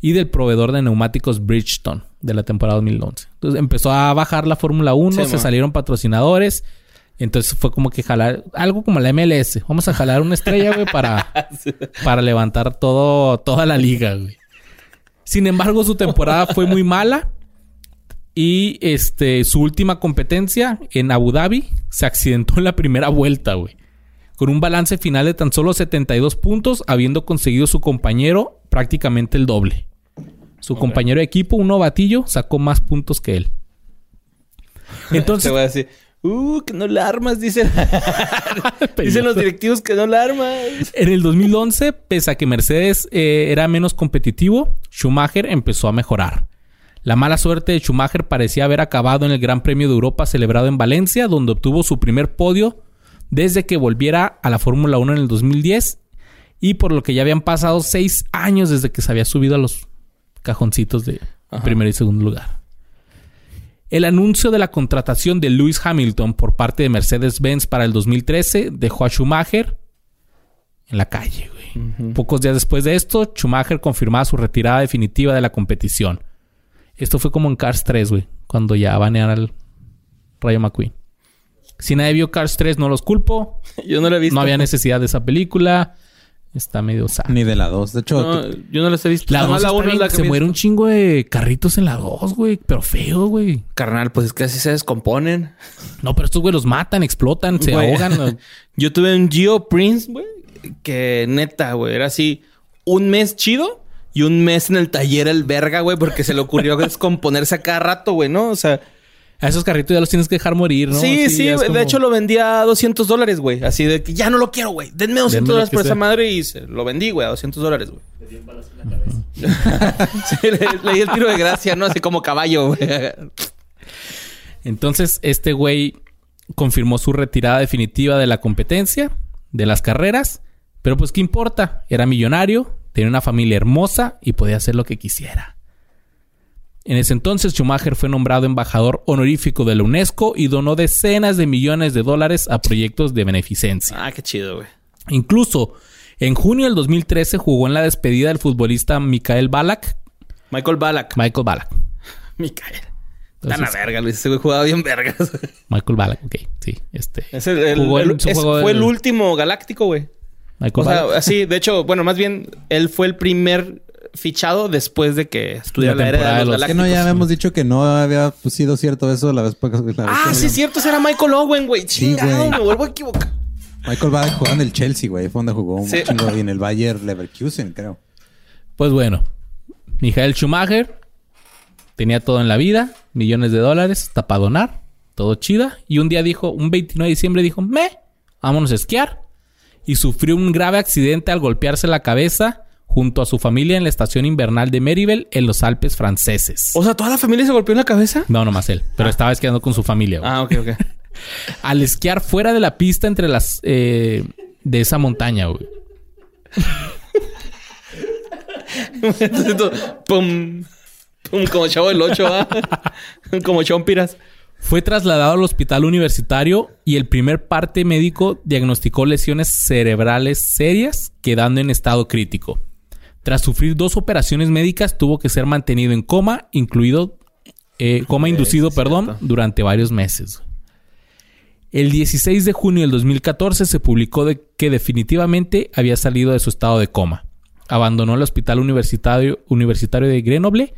y del proveedor de neumáticos Bridgestone de la temporada 2011. Entonces empezó a bajar la Fórmula 1, Sí, se man. salieron patrocinadores. Entonces fue como que jalar, algo como la MLS. Vamos a jalar una estrella, güey, para, para levantar todo, toda la liga, güey. Sin embargo, su temporada fue muy mala. Y este, su última competencia en Abu Dhabi se accidentó en la primera vuelta, güey. Con un balance final de tan solo 72 puntos, habiendo conseguido su compañero prácticamente el doble. Su compañero de equipo, un novatillo, sacó más puntos que él. Te Entonces, voy a decir, uh, que no la armas, dicen. dicen los directivos que no la armas. en el 2011, pese a que Mercedes eh, era menos competitivo, Schumacher empezó a mejorar. La mala suerte de Schumacher parecía haber acabado en el Gran Premio de Europa celebrado en Valencia, donde obtuvo su primer podio desde que volviera a la Fórmula 1 en el 2010 y por lo que ya habían pasado seis años desde que se había subido a los cajoncitos de Ajá. primer y segundo lugar. El anuncio de la contratación de Lewis Hamilton por parte de Mercedes-Benz para el 2013 dejó a Schumacher en la calle. güey. Pocos días después de esto, Schumacher confirmaba su retirada definitiva de la competición. Esto fue como en Cars 3, güey, cuando ya banearon al Rayo McQueen. Si nadie vio Cars 3, no los culpo. Yo no la he visto. No había necesidad de esa película. Está medio sad. Ni de la 2. De hecho, No, yo no las he visto. La Nada más 2 la uno es la que se muere un chingo de carritos en la 2, güey. Pero feo, güey. Carnal, pues es que así se descomponen. No, pero estos güey los matan, explotan, se Güey. ahogan. ¿no? Yo tuve un Geo Prince, güey, que neta, güey, era así un mes chido y un mes en el taller el verga, güey, porque se le ocurrió descomponerse a cada rato, güey, ¿no? O sea, A esos carritos ya los tienes que dejar morir, ¿no? sí, Así sí, como- de hecho lo vendía a 200 dólares, güey, así de que ya no lo quiero, güey, denme 200 Denme dólares por esa madre y se lo vendí, güey, a 200 dólares, güey. Le dio un balazo en la cabeza. Sí, le, le di el tiro de gracia, ¿no? Así como caballo, güey. Entonces, este güey confirmó su retirada definitiva de la competencia, de las carreras. Pero pues, ¿qué importa? Era millonario, tenía una familia hermosa y podía hacer lo que quisiera. En ese entonces, Schumacher fue nombrado embajador honorífico de la UNESCO y donó decenas de millones de dólares a proyectos de beneficencia. Ah, qué chido, güey. Incluso, en junio del 2013 jugó en la despedida del futbolista Mikael Balak. Michael Ballack. Michael Balak. Michael. Tan a verga, Luis. Ese güey jugaba bien vergas. Michael Balak, ok, sí, este. Es el, el- Jugó es- fue del- el último galáctico, güey. Michael O sea, Balak. así, de hecho, bueno, más bien, él fue el primer fichado después de que estudiara La la, era temporada de los de los- que no ya habíamos dicho que no había pues, sido cierto eso la vez la vez Ah, que sí, es cierto, era Michael Owen, güey. Sí, güey. me vuelvo a equivocar. Michael Ballack jugaba en el Chelsea, güey. Fue donde jugó un Sí. chingo y en el Bayer Leverkusen, creo. Pues bueno, Michael Schumacher tenía todo en la vida, millones de dólares, hasta para donar, todo chida. Y un día dijo, un 29 de diciembre dijo, me, vámonos a esquiar. Y sufrió un grave accidente al golpearse la cabeza junto a su familia en la estación invernal de Meribel en los Alpes franceses. O sea, ¿toda la familia se golpeó en la cabeza? No, nomás él, pero estaba esquiando con su familia. güey. Ah, ok, ok. Al esquiar fuera de la pista entre las... eh, de esa montaña, güey. Pum, pum, como chavo del 8, ¿va? como chompiras. Fue trasladado al hospital universitario y el primer parte médico diagnosticó lesiones cerebrales serias, quedando en estado crítico. Tras sufrir dos operaciones médicas, tuvo que ser mantenido en coma, incluido eh, coma inducido, perdón, durante varios meses. El 16 de junio del 2014 se publicó de que definitivamente había salido de su estado de coma. Abandonó el hospital universitario, universitario de Grenoble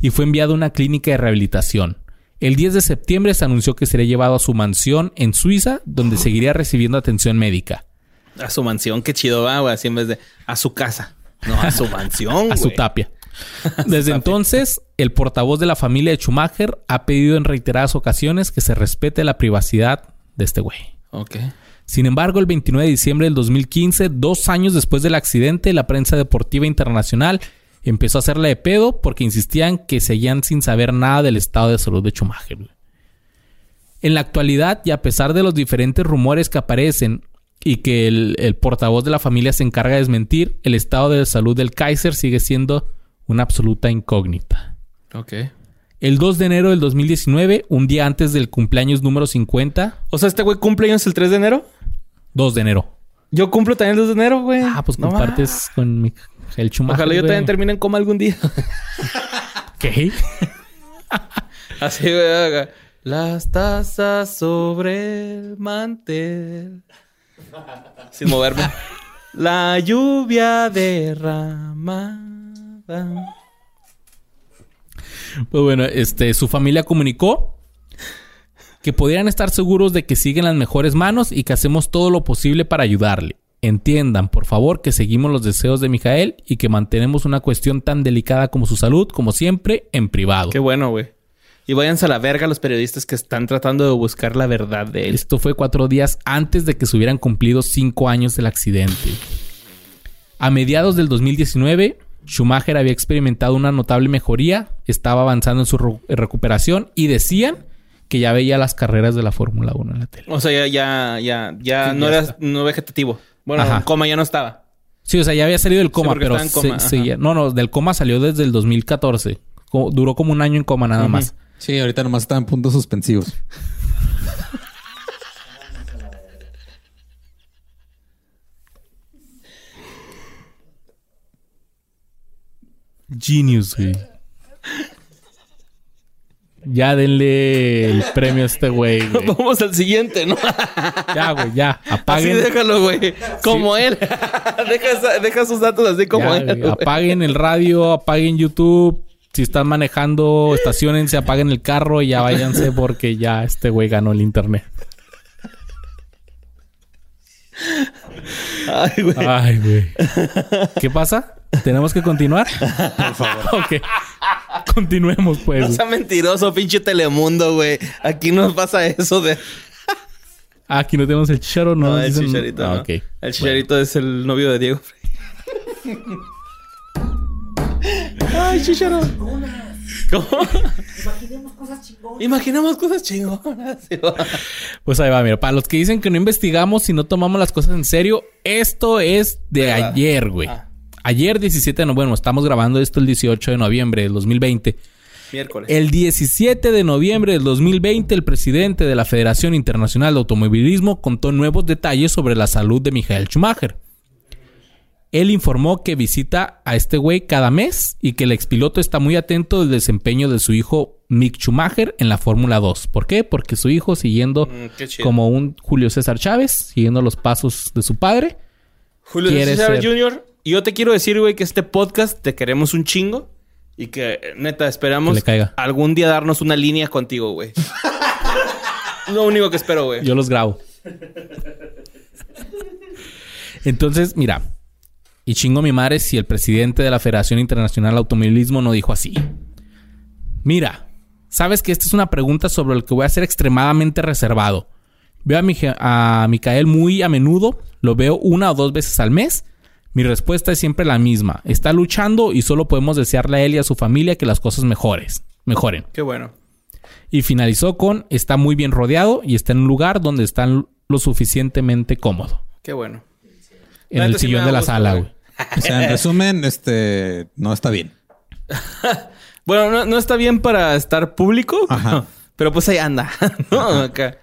y fue enviado a una clínica de rehabilitación. El 10 de septiembre se anunció que sería llevado a su mansión en Suiza, donde seguiría recibiendo atención médica. A su mansión, qué chido va, güey. Así en vez de a su casa. No, a su mansión, A su tapia. Desde entonces, el portavoz de la familia de Schumacher ha pedido en reiteradas ocasiones que se respete la privacidad de este güey. Ok. Sin embargo, el 29 de diciembre del 2015, dos años después del accidente, la prensa deportiva internacional empezó a hacerle de pedo porque insistían que seguían sin saber nada del estado de salud de Schumacher. En la actualidad, y a pesar de los diferentes rumores que aparecen y que el, el portavoz de la familia se encarga de desmentir, el estado de salud del Kaiser sigue siendo una absoluta incógnita. Ok. El 2 de enero del 2019, un día antes del cumpleaños número 50, O sea, este güey cumple años el 3 de enero. 2 de enero. Yo cumplo también el 2 de enero, güey. Ah, pues No compartes con mames. Schumacher. Ojalá yo güey. también termine en coma algún día. ¿Qué? Así, güey. Las tazas sobre el mantel. Sin moverme. La lluvia derramada. Pues bueno, este, su familia comunicó que podrían estar seguros de que siguen las mejores manos y que hacemos todo lo posible para ayudarle. Entiendan, por favor, que seguimos los deseos de Mijael y que mantenemos una cuestión tan delicada como su salud, como siempre, en privado. Qué bueno, güey. Y váyanse a la verga los periodistas que están tratando de buscar la verdad de él. Esto fue cuatro días antes de que se hubieran cumplido cinco años del accidente. A mediados del 2019, Schumacher había experimentado una notable mejoría, estaba avanzando en su recuperación y decían que ya veía las carreras de la Fórmula 1 en la tele. O sea, ya, ya, ya, ya Sí, no ya era está. no vegetativo. Bueno, Ajá. en coma ya no estaba. Sí, o sea, ya había salido del coma, pero coma, se- no, no, del coma salió desde el 2014. Co- duró como un año en coma nada más. Sí, ahorita nomás está en puntos suspensivos. Genius, güey. Ya denle el premio a este güey, güey. Vamos al siguiente, ¿no? Ya, güey, ya. Así Apaguen. déjalo, güey. Como él. deja, deja sus datos así como Ya, él. güey. Apaguen el radio, apaguen YouTube. Si están manejando, estacionense, apaguen el carro y ya váyanse porque ya este güey ganó el internet. Ay, güey. Ay, güey. ¿Qué pasa? ¿Tenemos que continuar? Por favor. Ok. Continuemos, No pues. sea mentiroso, pinche Telemundo, güey. Aquí no pasa eso de... Ah, aquí no tenemos el chicharo, ¿no? No, el Dicen- chicharito. Ah, no. El chicharito es el novio de Diego. Ay, chicharo. ¿Cómo? Imaginemos cosas chingonas. Imaginamos cosas chingonas. Pues ahí va, mira. Para los que dicen que no investigamos y no tomamos las cosas en serio, esto es de Verdad. ayer, güey. Ah. Ayer 17 de noviembre, bueno, estamos grabando esto el 18 de noviembre del 2020. Miércoles. El 17 de noviembre del 2020, el presidente de la Federación Internacional de Automovilismo contó nuevos detalles sobre la salud de Michael Schumacher. Él informó que visita a este güey cada mes y que el expiloto está muy atento del desempeño de su hijo Mick Schumacher en la Fórmula 2. ¿Por qué? Porque su hijo, siguiendo Mm, como un Julio César Chávez, siguiendo los pasos de su padre, Julio César ser- Jr. Y yo te quiero decir, güey, que este podcast te queremos un chingo. Y que, neta, esperamos Que le caiga. algún día darnos una línea contigo, güey. Lo único que espero, güey. Yo los grabo. Entonces, mira. Y chingo mi madre si el presidente de la Federación Internacional de Automovilismo no dijo así. Mira, sabes que esta es una pregunta sobre la que voy a ser extremadamente reservado. Veo a, mi, a Micael muy a menudo, lo veo una o dos veces al mes. Mi respuesta es siempre la misma. Está luchando y solo podemos desearle a él y a su familia que las cosas mejores, mejoren. Qué bueno. Y finalizó con está muy bien rodeado y está en un lugar donde está lo suficientemente cómodo. Qué bueno. En La el sí sillón de la gusto, sala, güey. O sea, en resumen, este no está bien. Bueno, no, no está bien para estar público, Ajá. pero pues ahí anda. ¿no? Acá.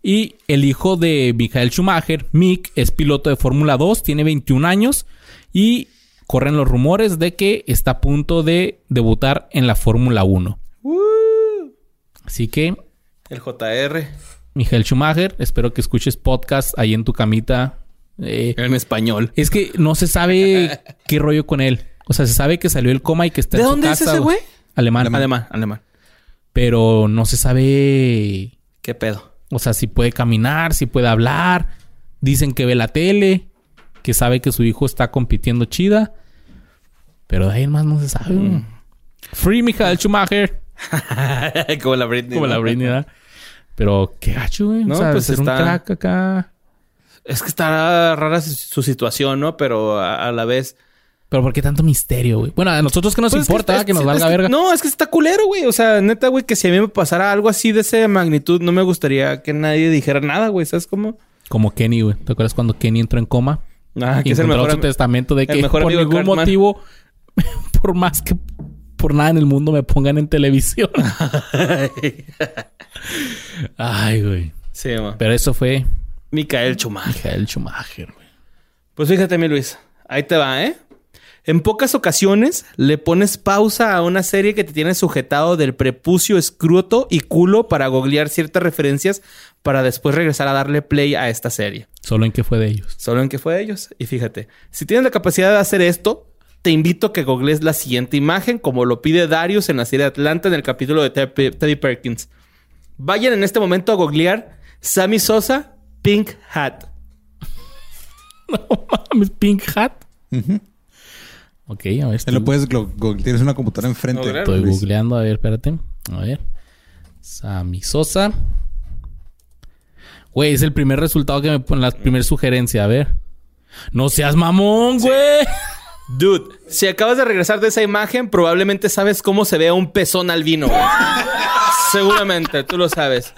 Y el hijo de Michael Schumacher, Mick, es piloto de Fórmula 2, tiene 21 años y corren los rumores de que está a punto de debutar en la Fórmula 1. Así que, El JR. Michael Schumacher, espero que escuches podcast ahí en tu camita. Eh, En español. es que no se sabe qué rollo con él. O sea, se sabe que salió el coma y que está ¿De en su dónde es casa, ese güey? Alemán. Alemán, alemán. Pero no se sabe ¿Qué pedo? O sea, si puede caminar, si puede hablar. Dicen que ve la tele, que sabe que su hijo está compitiendo chida. Pero de ahí en más no se sabe. Mm. Free Michael Schumacher. Como la Britney. Como la Britney, ¿verdad? Pero qué gacho, güey. No, o sea, pues ser un está- crack acá. Es que está rara su, su situación, ¿no? Pero a, a la vez... Pero ¿por qué tanto misterio, güey? Bueno, a nosotros que nos Pues es importa es- que, nos es valga que- verga. No, es que está culero, güey. O sea, neta, güey, que si a mí me pasara algo así de esa magnitud, no me gustaría que nadie dijera nada, güey. ¿Sabes cómo? Como Kenny, güey. ¿Te acuerdas cuando Kenny entró en coma? Ah, que es el mejor... su testamento de que por ningún Cartman. motivo, por más que por nada en el mundo me pongan en televisión. Ay, güey. sí, ma. Pero eso fue Micael Schumacher. Michael Schumacher, güey. Pues fíjate, mi Luis. Ahí te va, ¿eh? En pocas ocasiones le pones pausa a una serie que te tiene sujetado del prepucio, escruto y culo para googlear ciertas referencias para después regresar a darle play a esta serie. Solo en que fue de ellos. Solo en que fue de ellos. Y fíjate, si tienes la capacidad de hacer esto, te invito a que googlees la siguiente imagen, como lo pide Darius en la serie Atlanta en el capítulo de Ted- Teddy Perkins. Vayan en este momento a googlear Sammy Sosa Pink Hat. No mames, Pink Hat. Ujú. Ok, a ver. Te lo puedes... glo- go- Tienes una computadora enfrente. Googlear. estoy Luis. googleando. A ver, espérate. A ver. Sammy Sosa. Güey, es el primer resultado que me pone, la primera sugerencia. A ver. No seas mamón, güey. Dude, si acabas de regresar de esa imagen, probablemente sabes cómo se ve un pezón albino. güey. Seguramente, tú lo sabes.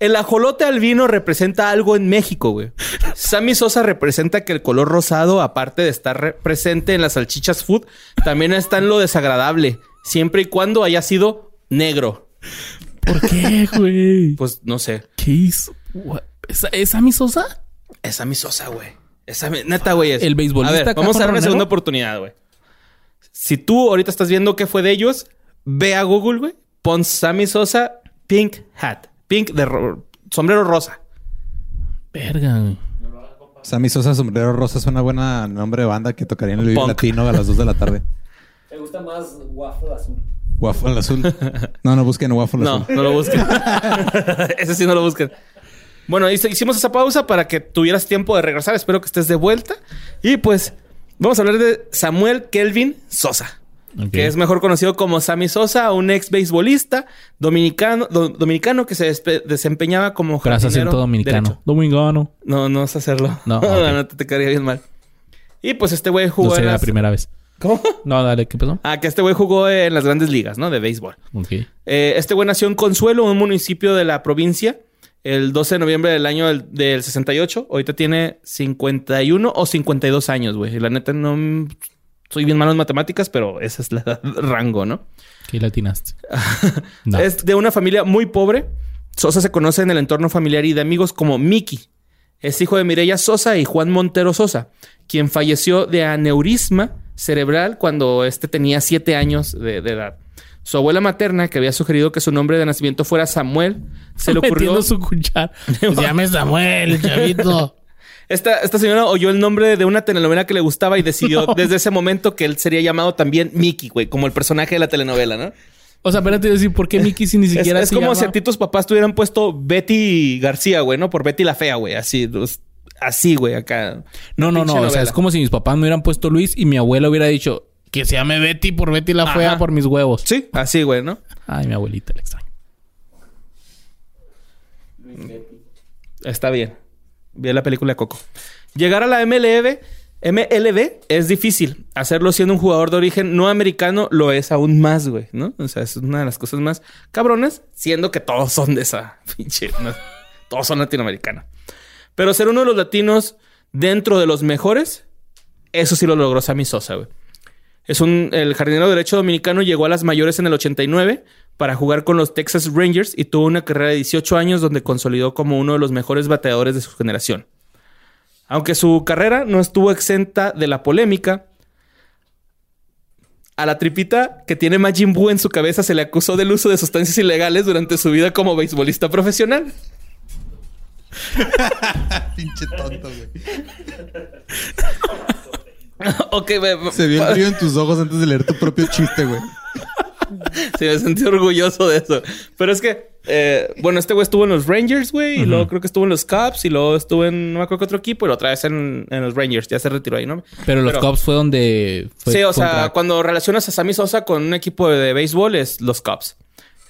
El ajolote albino representa algo en México, güey. Sammy Sosa representa que el color rosado, aparte de estar re- presente en las salchichas food, también está en lo desagradable, siempre y cuando haya sido negro. ¿Por qué, güey? Pues no sé. ¿Qué hizo? ¿Es, ¿Es Sammy Sosa? Es Sammy Sosa, güey. Es Sammy- neta, güey. es- El beisbolista A ver, vamos a dar una segunda oportunidad, güey. Si tú ahorita estás viendo qué fue de ellos, ve a Google, güey. Pon Sammy Sosa Pink Hat. Pink de ro- sombrero rosa. Verga. Sammy Sosa Sombrero Rosa es una buena nombre de banda que tocaría en el Vive. Latino a las 2 de la tarde. Me gusta más waffle azul. Waffle azul. No, no busquen Waffle No, azul. no lo busquen. Ese sí no lo busquen. Bueno, hicimos esa pausa para que tuvieras tiempo de regresar. Espero que estés de vuelta. Y pues, vamos a hablar de Samuel Kelvin Sosa. Que es mejor conocido como Sammy Sosa, un ex beisbolista dominicano, do- dominicano que se desempeñaba como Gracias, jardinero acento dominicano. derecho. Dominicano. No, no sé hacerlo. No, No, ok. no te, te quedaría bien mal. Y pues este güey jugó No en sería la las... primera vez. ¿Cómo? No, dale, ¿qué pasó? Ah, que este güey jugó en las grandes ligas, ¿no? De béisbol. Eh, este güey nació en Consuelo, un municipio de la provincia, el 12 de noviembre del año del, del 68. Ahorita tiene 51 o 52 años, güey. Y La neta no... Soy bien malo en matemáticas, pero ese es la rango, ¿no? ¿Qué latinaste? No. Es de una familia muy pobre. Sosa se conoce en el entorno familiar y de amigos como Miki. Es hijo de Mireya Sosa y Juan Montero Sosa, quien falleció de aneurisma cerebral cuando este tenía siete años de, de edad. Su abuela materna, que había sugerido que su nombre de nacimiento fuera Samuel, se le ocurrió. Su cuchara. Se llama Samuel, chavito. Esta, esta señora oyó el nombre de una telenovela que le gustaba y decidió desde ese momento que él sería llamado también Mickey, güey, como el personaje de la telenovela, ¿no? O sea, espérate, decir, ¿por qué Mickey si ni Es, siquiera es se como si a ti tus papás te hubieran puesto Betty García, güey, ¿no? Por Betty la Fea, güey. Así, así, güey, acá. No, no, no. O sea, es como si mis papás me hubieran puesto Luis y mi abuela hubiera dicho que se llame Betty por Betty la fea por mis huevos. Sí, así, güey, ¿no? Ay, mi abuelita, la extraño. Luis Betty. Está bien. Vi la película de Coco. Llegar a la MLB, MLB es difícil. Hacerlo siendo un jugador de origen no americano lo es aún más, güey, ¿no? O sea, es una de las cosas más cabronas, siendo que todos son de esa pinche. ¿no? Todos son latinoamericanos. Pero ser uno de los latinos dentro de los mejores, eso sí lo logró Sammy Sosa, güey. Es un, el jardinero derecho dominicano llegó a las mayores en el 89 para jugar con los Texas Rangers y tuvo una carrera de 18 años donde consolidó como uno de los mejores bateadores de su generación. Aunque su carrera no estuvo exenta de la polémica, a la tripita que tiene Majin Buu en su cabeza se le acusó del uso de sustancias ilegales durante su vida como beisbolista profesional. Pinche tonto, güey. ok, me- Se vio el brillo en tus ojos antes de leer tu propio chiste, güey. Sí, me sentí orgulloso de eso. Pero es que Eh, bueno, este güey estuvo en los Rangers, güey. Y luego creo que estuvo en los Cubs. Y luego estuvo en... No me acuerdo qué otro equipo. Y otra vez en, en los Rangers. Ya se retiró ahí, ¿no? Pero los Cubs fue donde... Fue sí, o sea, cuando relacionas a Sammy Sosa con un equipo de, de béisbol es los Cubs.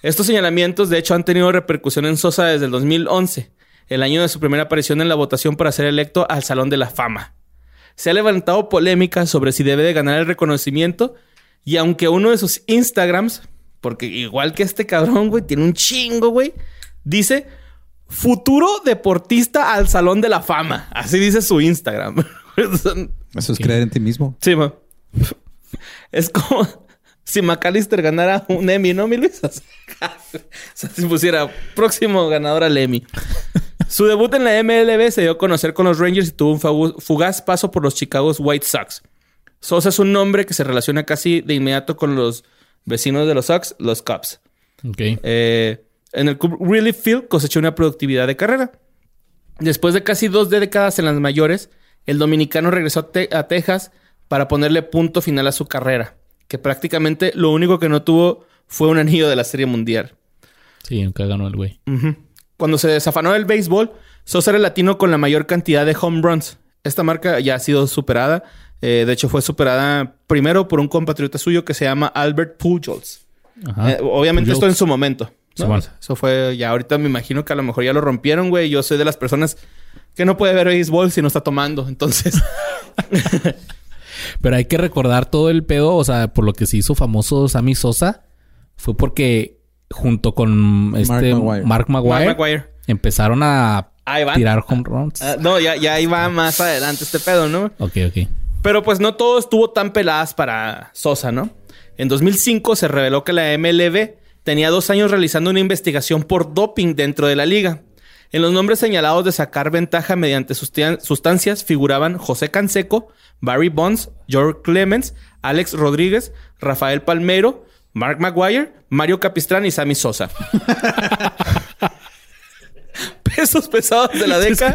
Estos señalamientos, de hecho, han tenido repercusión en Sosa desde el 2011, el año de su primera aparición en la votación para ser electo al Salón de la Fama. Se ha levantado polémica sobre si debe de ganar el reconocimiento y aunque uno de sus Instagrams, porque igual que este cabrón, güey, tiene un chingo, güey, dice futuro deportista al Salón de la Fama. Así dice su Instagram. Eso es creer en ti mismo. Sí, ma. Es como si McAllister ganara un Emmy, ¿no, mi Luis? O sea, si pusiera próximo ganador al Emmy. Su debut en la MLB se dio a conocer con los Rangers y tuvo un fugaz paso por los Chicago White Sox. Sosa es un nombre que se relaciona casi de inmediato con los vecinos de los Sox, los Cubs. Ok. Eh, en el club Really Field cosechó una productividad de carrera. Después de casi dos décadas en las mayores, el dominicano regresó a, Te- a Texas para ponerle punto final a su carrera, que prácticamente lo único que no tuvo fue un anillo de la Serie Mundial. Sí, nunca ganó el güey. Ujú. Cuando se desafanó del béisbol, Sosa era el latino con la mayor cantidad de home runs. Esta marca ya ha sido superada. Eh, de hecho, fue superada primero por un compatriota suyo que se llama Albert Pujols. Ajá. Eh, obviamente Pujols. esto en su momento. Eso fue ya ahorita me imagino que a lo mejor ya lo rompieron, güey. Yo soy de las personas que no puede ver béisbol si no está tomando. Entonces, Pero hay que recordar todo el pedo, o sea, por lo que se hizo famoso Sammy Sosa, fue porque junto con este Maguire. Mark Maguire, Mark Maguire. empezaron a tirar home runs. Ah, no, ya, ya iba más adelante este pedo, ¿no? Ok, ok. Pero pues no todo estuvo tan peladas para Sosa, ¿no? En 2005 se reveló que la MLB tenía dos años realizando una investigación por doping dentro de la liga. En los nombres señalados de sacar ventaja mediante sustancias figuraban José Canseco, Barry Bonds, George Clemens, Alex Rodríguez, Rafael Palmero, Mark Maguire, Mario Capistrán y Sammy Sosa. Pesos pesados de la década.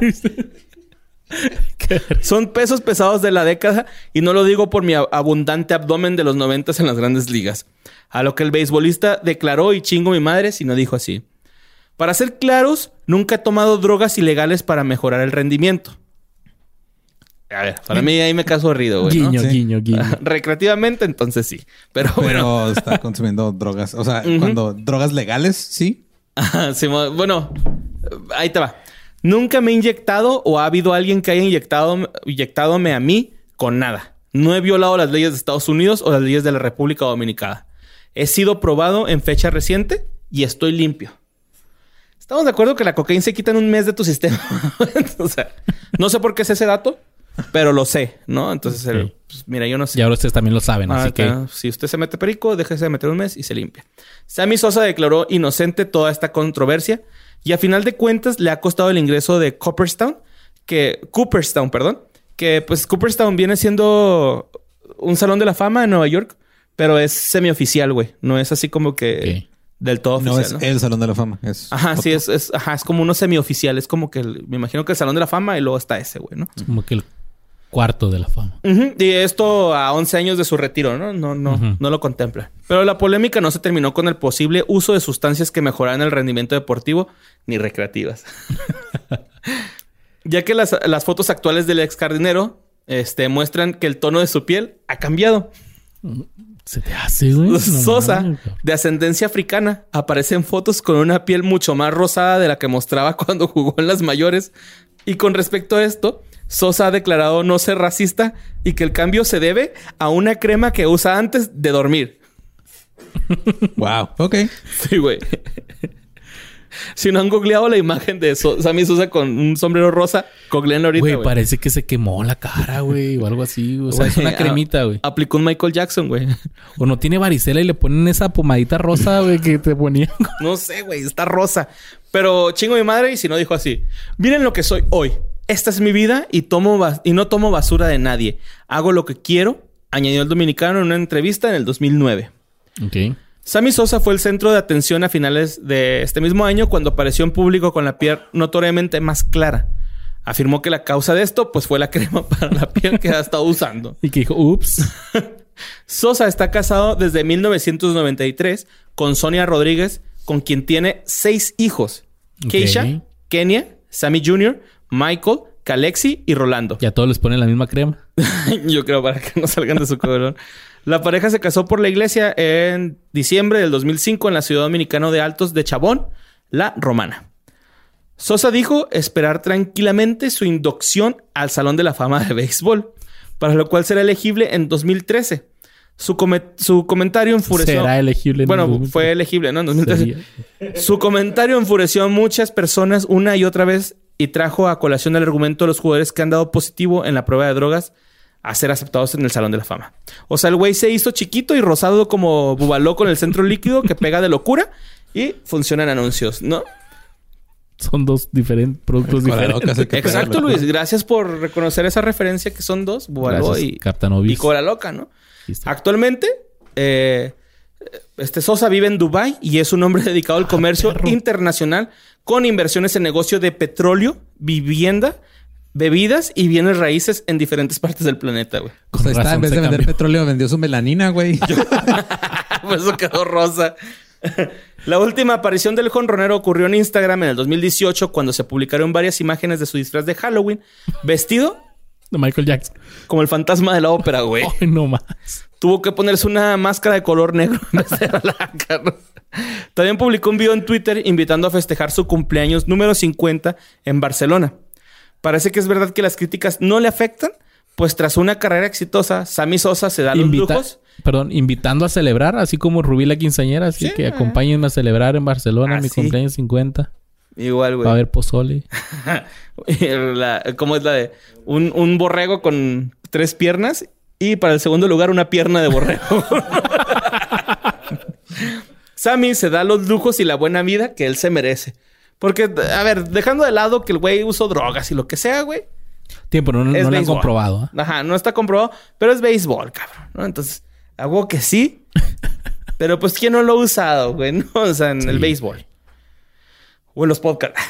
Son pesos pesados de la década y no lo digo por mi abundante abdomen de los noventas en las grandes ligas. A lo que el beisbolista declaró y chingo mi madre si no dijo así. Para ser claros, nunca he tomado drogas ilegales para mejorar el rendimiento. A ver, para mí ahí me caso rido, güey. ¿no? guiño, Sí. guiño, guiño. Recreativamente, entonces sí. Pero, Pero bueno, está consumiendo drogas. O sea, cuando drogas legales, sí. Ajá, Simón, bueno, ahí te va. Nunca me he inyectado o ha habido alguien que haya inyectado, inyectadome a mí con nada. No he violado las leyes de Estados Unidos o las leyes de la República Dominicana. He sido probado en fecha reciente y estoy limpio. Estamos de acuerdo que la cocaína se quita en un mes de tu sistema. o sea, no sé por qué es ese dato, pero lo sé, ¿no? Entonces, el- pues, mira, yo no sé. Y ahora ustedes también lo saben, Ah, así que... Si usted se mete perico, déjese de meter un mes y se limpia. Sammy Sosa declaró inocente toda esta controversia y a final de cuentas le ha costado el ingreso de Cooperstown, que Cooperstown, perdón, que pues Cooperstown viene siendo un salón de la fama en Nueva York, pero es semioficial, güey. No es así como que Ok. del todo No oficial. es ¿no? el Salón de la Fama. Es Ajá, sí, es, es, ajá, es como uno semioficial. Es como que el- me imagino que el salón de la fama y luego está ese, güey, ¿no? Es como que el cuarto de la fama. Y esto a 11 años de su retiro, ¿no? No, no, no lo contempla. Pero la polémica no se terminó con el posible uso de sustancias que mejoraran el rendimiento deportivo ni recreativas. ya que las, las fotos actuales del ex jardinero este, muestran que el tono de su piel ha cambiado. Se te hace, güey. No Sosa, de ascendencia africana, aparece en fotos con una piel mucho más rosada de la que mostraba cuando jugó en las mayores. Y con respecto a esto, Sosa ha declarado no ser racista y que el cambio se debe a una crema que usa antes de dormir. Wow. Ok. Sí, güey. si no han googleado la imagen de So- Sammy Sosa con un sombrero rosa, googleenlo ahorita, Güey, parece que se quemó la cara, güey, o algo así. O sea, es una cremita, güey. Aplicó un Michael Jackson, güey. O no tiene varicela y le ponen esa pomadita rosa, güey, que te ponían. No sé, güey, está rosa. Pero chingo mi madre y si no dijo así. Miren lo que soy hoy. Esta es mi vida y, tomo y no tomo basura de nadie. Hago lo que quiero, añadió el dominicano en una entrevista en el 2009. Ok. Sammy Sosa fue el centro de atención a finales de este mismo año cuando apareció en público con la piel notoriamente más clara. Afirmó que la causa de esto pues fue la crema para la piel que ha estado usando. Y que dijo, ups. Sosa está casado desde 1993 con Sonia Rodríguez, con quien tiene seis hijos. Keisha, Kenya, Sammy Jr., Michael, Calexi y Rolando. Ya todos les ponen la misma crema. Yo creo para que no salgan de su coberón. La pareja se casó por la iglesia en diciembre del 2005 en la ciudad dominicana de Altos de Chabón, La Romana. Sosa dijo esperar tranquilamente su inducción al Salón de la Fama de Béisbol, para lo cual será elegible en 2013. Su, come- su comentario enfureció... Será elegible. en Bueno, 2013. fue elegible, ¿no? En 2013. Sería. Su comentario enfureció a muchas personas una y otra vez y trajo a colación el argumento de los jugadores que han dado positivo en la prueba de drogas a ser aceptados en el Salón de la Fama. O sea, el güey se hizo chiquito y rosado como bubaló con el centro líquido que pega de locura y funciona en anuncios, ¿no? Son dos diferentes productos diferentes. Exacto. Luis. Gracias por reconocer esa referencia que son dos, bubaló Gracias, y, Captain y cola loca, ¿no? Actualmente, eh, este Sosa vive en Dubai y es un hombre dedicado Ah, al comercio internacional con inversiones en negocio de petróleo, vivienda, bebidas y bienes raíces en diferentes partes del planeta, güey. O sea, Con está, en vez se de vender petróleo, vendió su melanina, güey. Por eso quedó rosa. La última aparición del jonronero ocurrió en Instagram en el 2018 cuando se publicaron varias imágenes de su disfraz de Halloween vestido De Michael Jackson. como el fantasma de la ópera, güey. Ay, no más. Tuvo que ponerse una máscara de color negro. También publicó un video en Twitter invitando a festejar su cumpleaños número 50 en Barcelona. Parece que es verdad que las críticas no le afectan, pues tras una carrera exitosa, Sammy Sosa se da los Invita- lujos. Perdón, invitando a celebrar, así como Rubí la quinceañera. Así Sí. que acompáñenme a celebrar en Barcelona Ah, mi cumpleaños 50. Igual, Va a güey. haber pozole. La- ¿Cómo es la de? Un, un borrego con tres piernas y para el segundo lugar una pierna de borrego. Sammy se da los lujos y la buena vida que él se merece. Porque, a ver, dejando de lado que el güey usó drogas y lo que sea, güey. Tiempo, no, no lo han comprobado. ¿eh? Ajá, no está comprobado, pero es béisbol, cabrón, ¿no? Entonces, hago que sí. pero pues, ¿quién no lo ha usado, güey? ¿No? O sea, en el béisbol. O en los podcasts.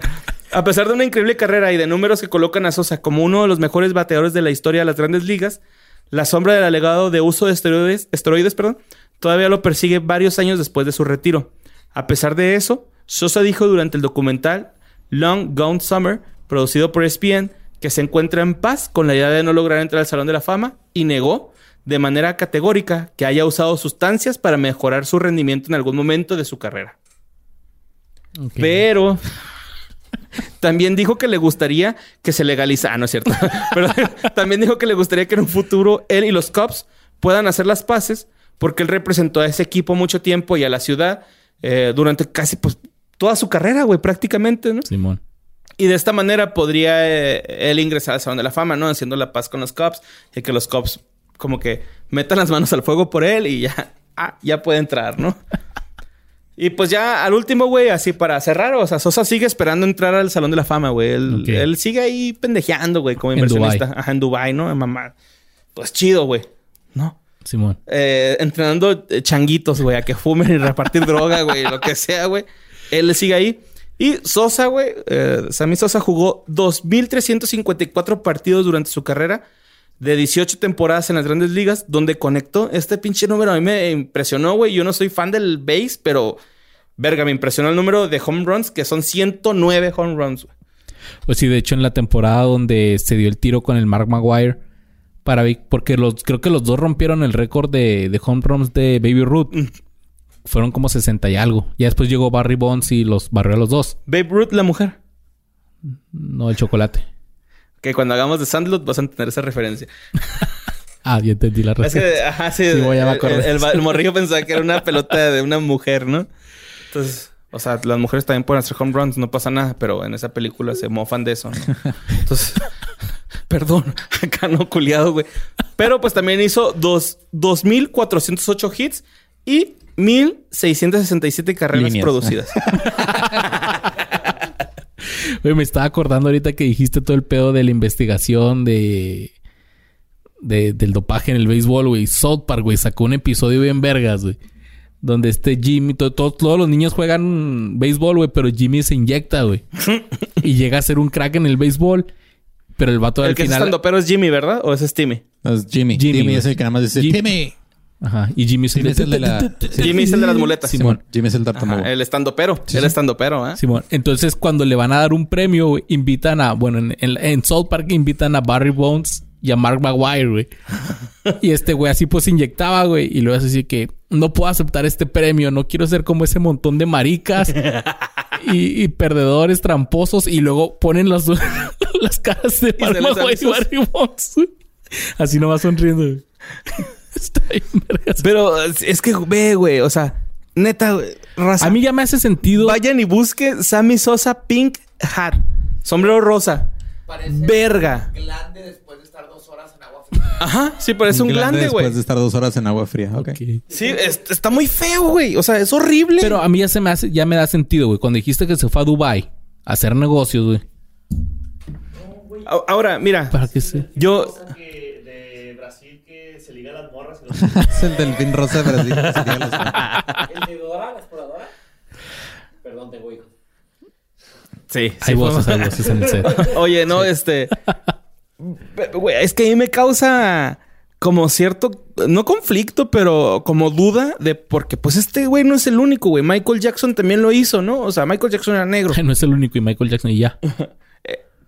a pesar de una increíble carrera y de números que colocan a Sosa como uno de los mejores bateadores de la historia de las grandes ligas, la sombra del alegado de uso de esteroides, esteroides perdón, todavía lo persigue varios años después de su retiro. A pesar de eso, Sosa dijo durante el documental Long Gone Summer, producido por ESPN, que se encuentra en paz con la idea de no lograr entrar al Salón de la Fama y negó de manera categórica que haya usado sustancias para mejorar su rendimiento en algún momento de su carrera. Pero también dijo que le gustaría que se legalizara. Ah, no es cierto. Pero también dijo que le gustaría que en un futuro él y los Cubs puedan hacer las paces porque él representó a ese equipo mucho tiempo y a la ciudad eh, durante casi pues toda su carrera, güey, prácticamente, ¿no? Simón. Y de esta manera podría eh, él ingresar al Salón de la Fama, ¿no? Haciendo la paz con los Cubs y que los Cubs como que metan las manos al fuego por él y ya, ah, ya puede entrar, ¿no? Y pues ya al último, güey, así para cerrar, o sea, Sosa sigue esperando entrar al Salón de la Fama, güey. Él, sigue ahí pendejeando, güey, como inversionista. Ajá, en Dubai, ¿no? Mamá. Pues chido, güey. ¿No? Simón. eh, entrenando eh, changuitos, güey, a que fumen y repartir droga, güey, lo que sea, güey. Él sigue ahí. Y Sosa, güey, eh, Sammy Sosa jugó 2.354 partidos durante su carrera de 18 temporadas en las grandes ligas, donde conectó este pinche número. A mí me impresionó, güey. Yo no soy fan del base, pero verga, me impresionó el número de home runs, que son 109 home runs, güey. Pues sí, de hecho, en la temporada donde se dio el tiro con el Mark Maguire, para porque los, creo que los dos rompieron el récord de, de home runs de Baby Ruth. Fueron como 60 y algo. Ya después llegó Barry Bonds y los barrió a los dos. Babe Ruth, la mujer. No el chocolate. Que cuando hagamos de Sandlot vas a entender esa referencia. Ah, ya entendí la Es receta. que, ajá, sí. Sí, voy a el, el- el morrillo pensaba que era una pelota de una mujer, ¿no? Entonces, o sea, las mujeres también pueden hacer home runs, no pasa nada, pero en esa película se mofan de eso, ¿no? Entonces, perdón, acá no culiado, güey. Pero pues también hizo dos, 2.408 hits y 1.667 carreras Líneas. producidas. Güey, me estaba acordando ahorita que dijiste todo el pedo de la investigación de... de- del dopaje en el béisbol, güey. South Park, güey, sacó un episodio bien vergas, güey. Donde este Jimmy, to- to- todos los niños juegan béisbol, güey, pero Jimmy se inyecta, güey. y llega a ser un crack en el béisbol. Pero el vato el al que es final... estando pero es Jimmy, ¿verdad? ¿O ese es Timmy? No, es Jimmy. Jimmy, Jimmy, güey. es el que nada más dice Jimmy. Timmy. Ajá. Y Jimmy es el Jimmy es el de la- Jimmy es el de las muletas. Simón. Jimmy es el tartamudo. Ajá, el estando pero. Sí, el sí. estando pero, ¿eh? Simón. Entonces, cuando le van a dar un premio, güey, invitan a... Bueno, en, en, en South Park invitan a Barry Bones y a Mark Maguire, güey. y este güey así pues se inyectaba, güey. Y luego así que... No puedo aceptar este premio. No quiero ser como ese montón de maricas y, y perdedores tramposos. Y luego ponen las, las caras de Y Barry Bones. güey. Así nomás sonriendo, güey. Está bien, vergas. Pero es que ve, güey. O sea, neta, raza. A mí ya me hace sentido... Vayan y busquen Sammy Sosa Pink Hat. Sombrero rosa. Verga. Glande después de estar dos horas en agua fría. Ajá. Sí, parece un glande, después güey. de estar dos horas en agua fría. Ok. Sí, es- está muy feo, güey. O sea, es horrible. Pero a mí ya se me hace, ya me da sentido, güey. Cuando dijiste que se fue a Dubai a hacer negocios, güey. Ahora, mira. ¿Para qué se? Yo... Que de Brasil que se liga a. Es el delfín rosa de Brasil. que se liga los- ¿El de Dora, la exploradora? Perdón, tengo hijos. Sí. Hay voces, hay voces en el set. Oye, no, este. Güey, es que a mí me causa como cierto, no conflicto, pero como duda de porque, pues este güey no es el único, güey. Michael Jackson también lo hizo, ¿no? O sea, Michael Jackson era negro. No es el único y Michael Jackson y ya.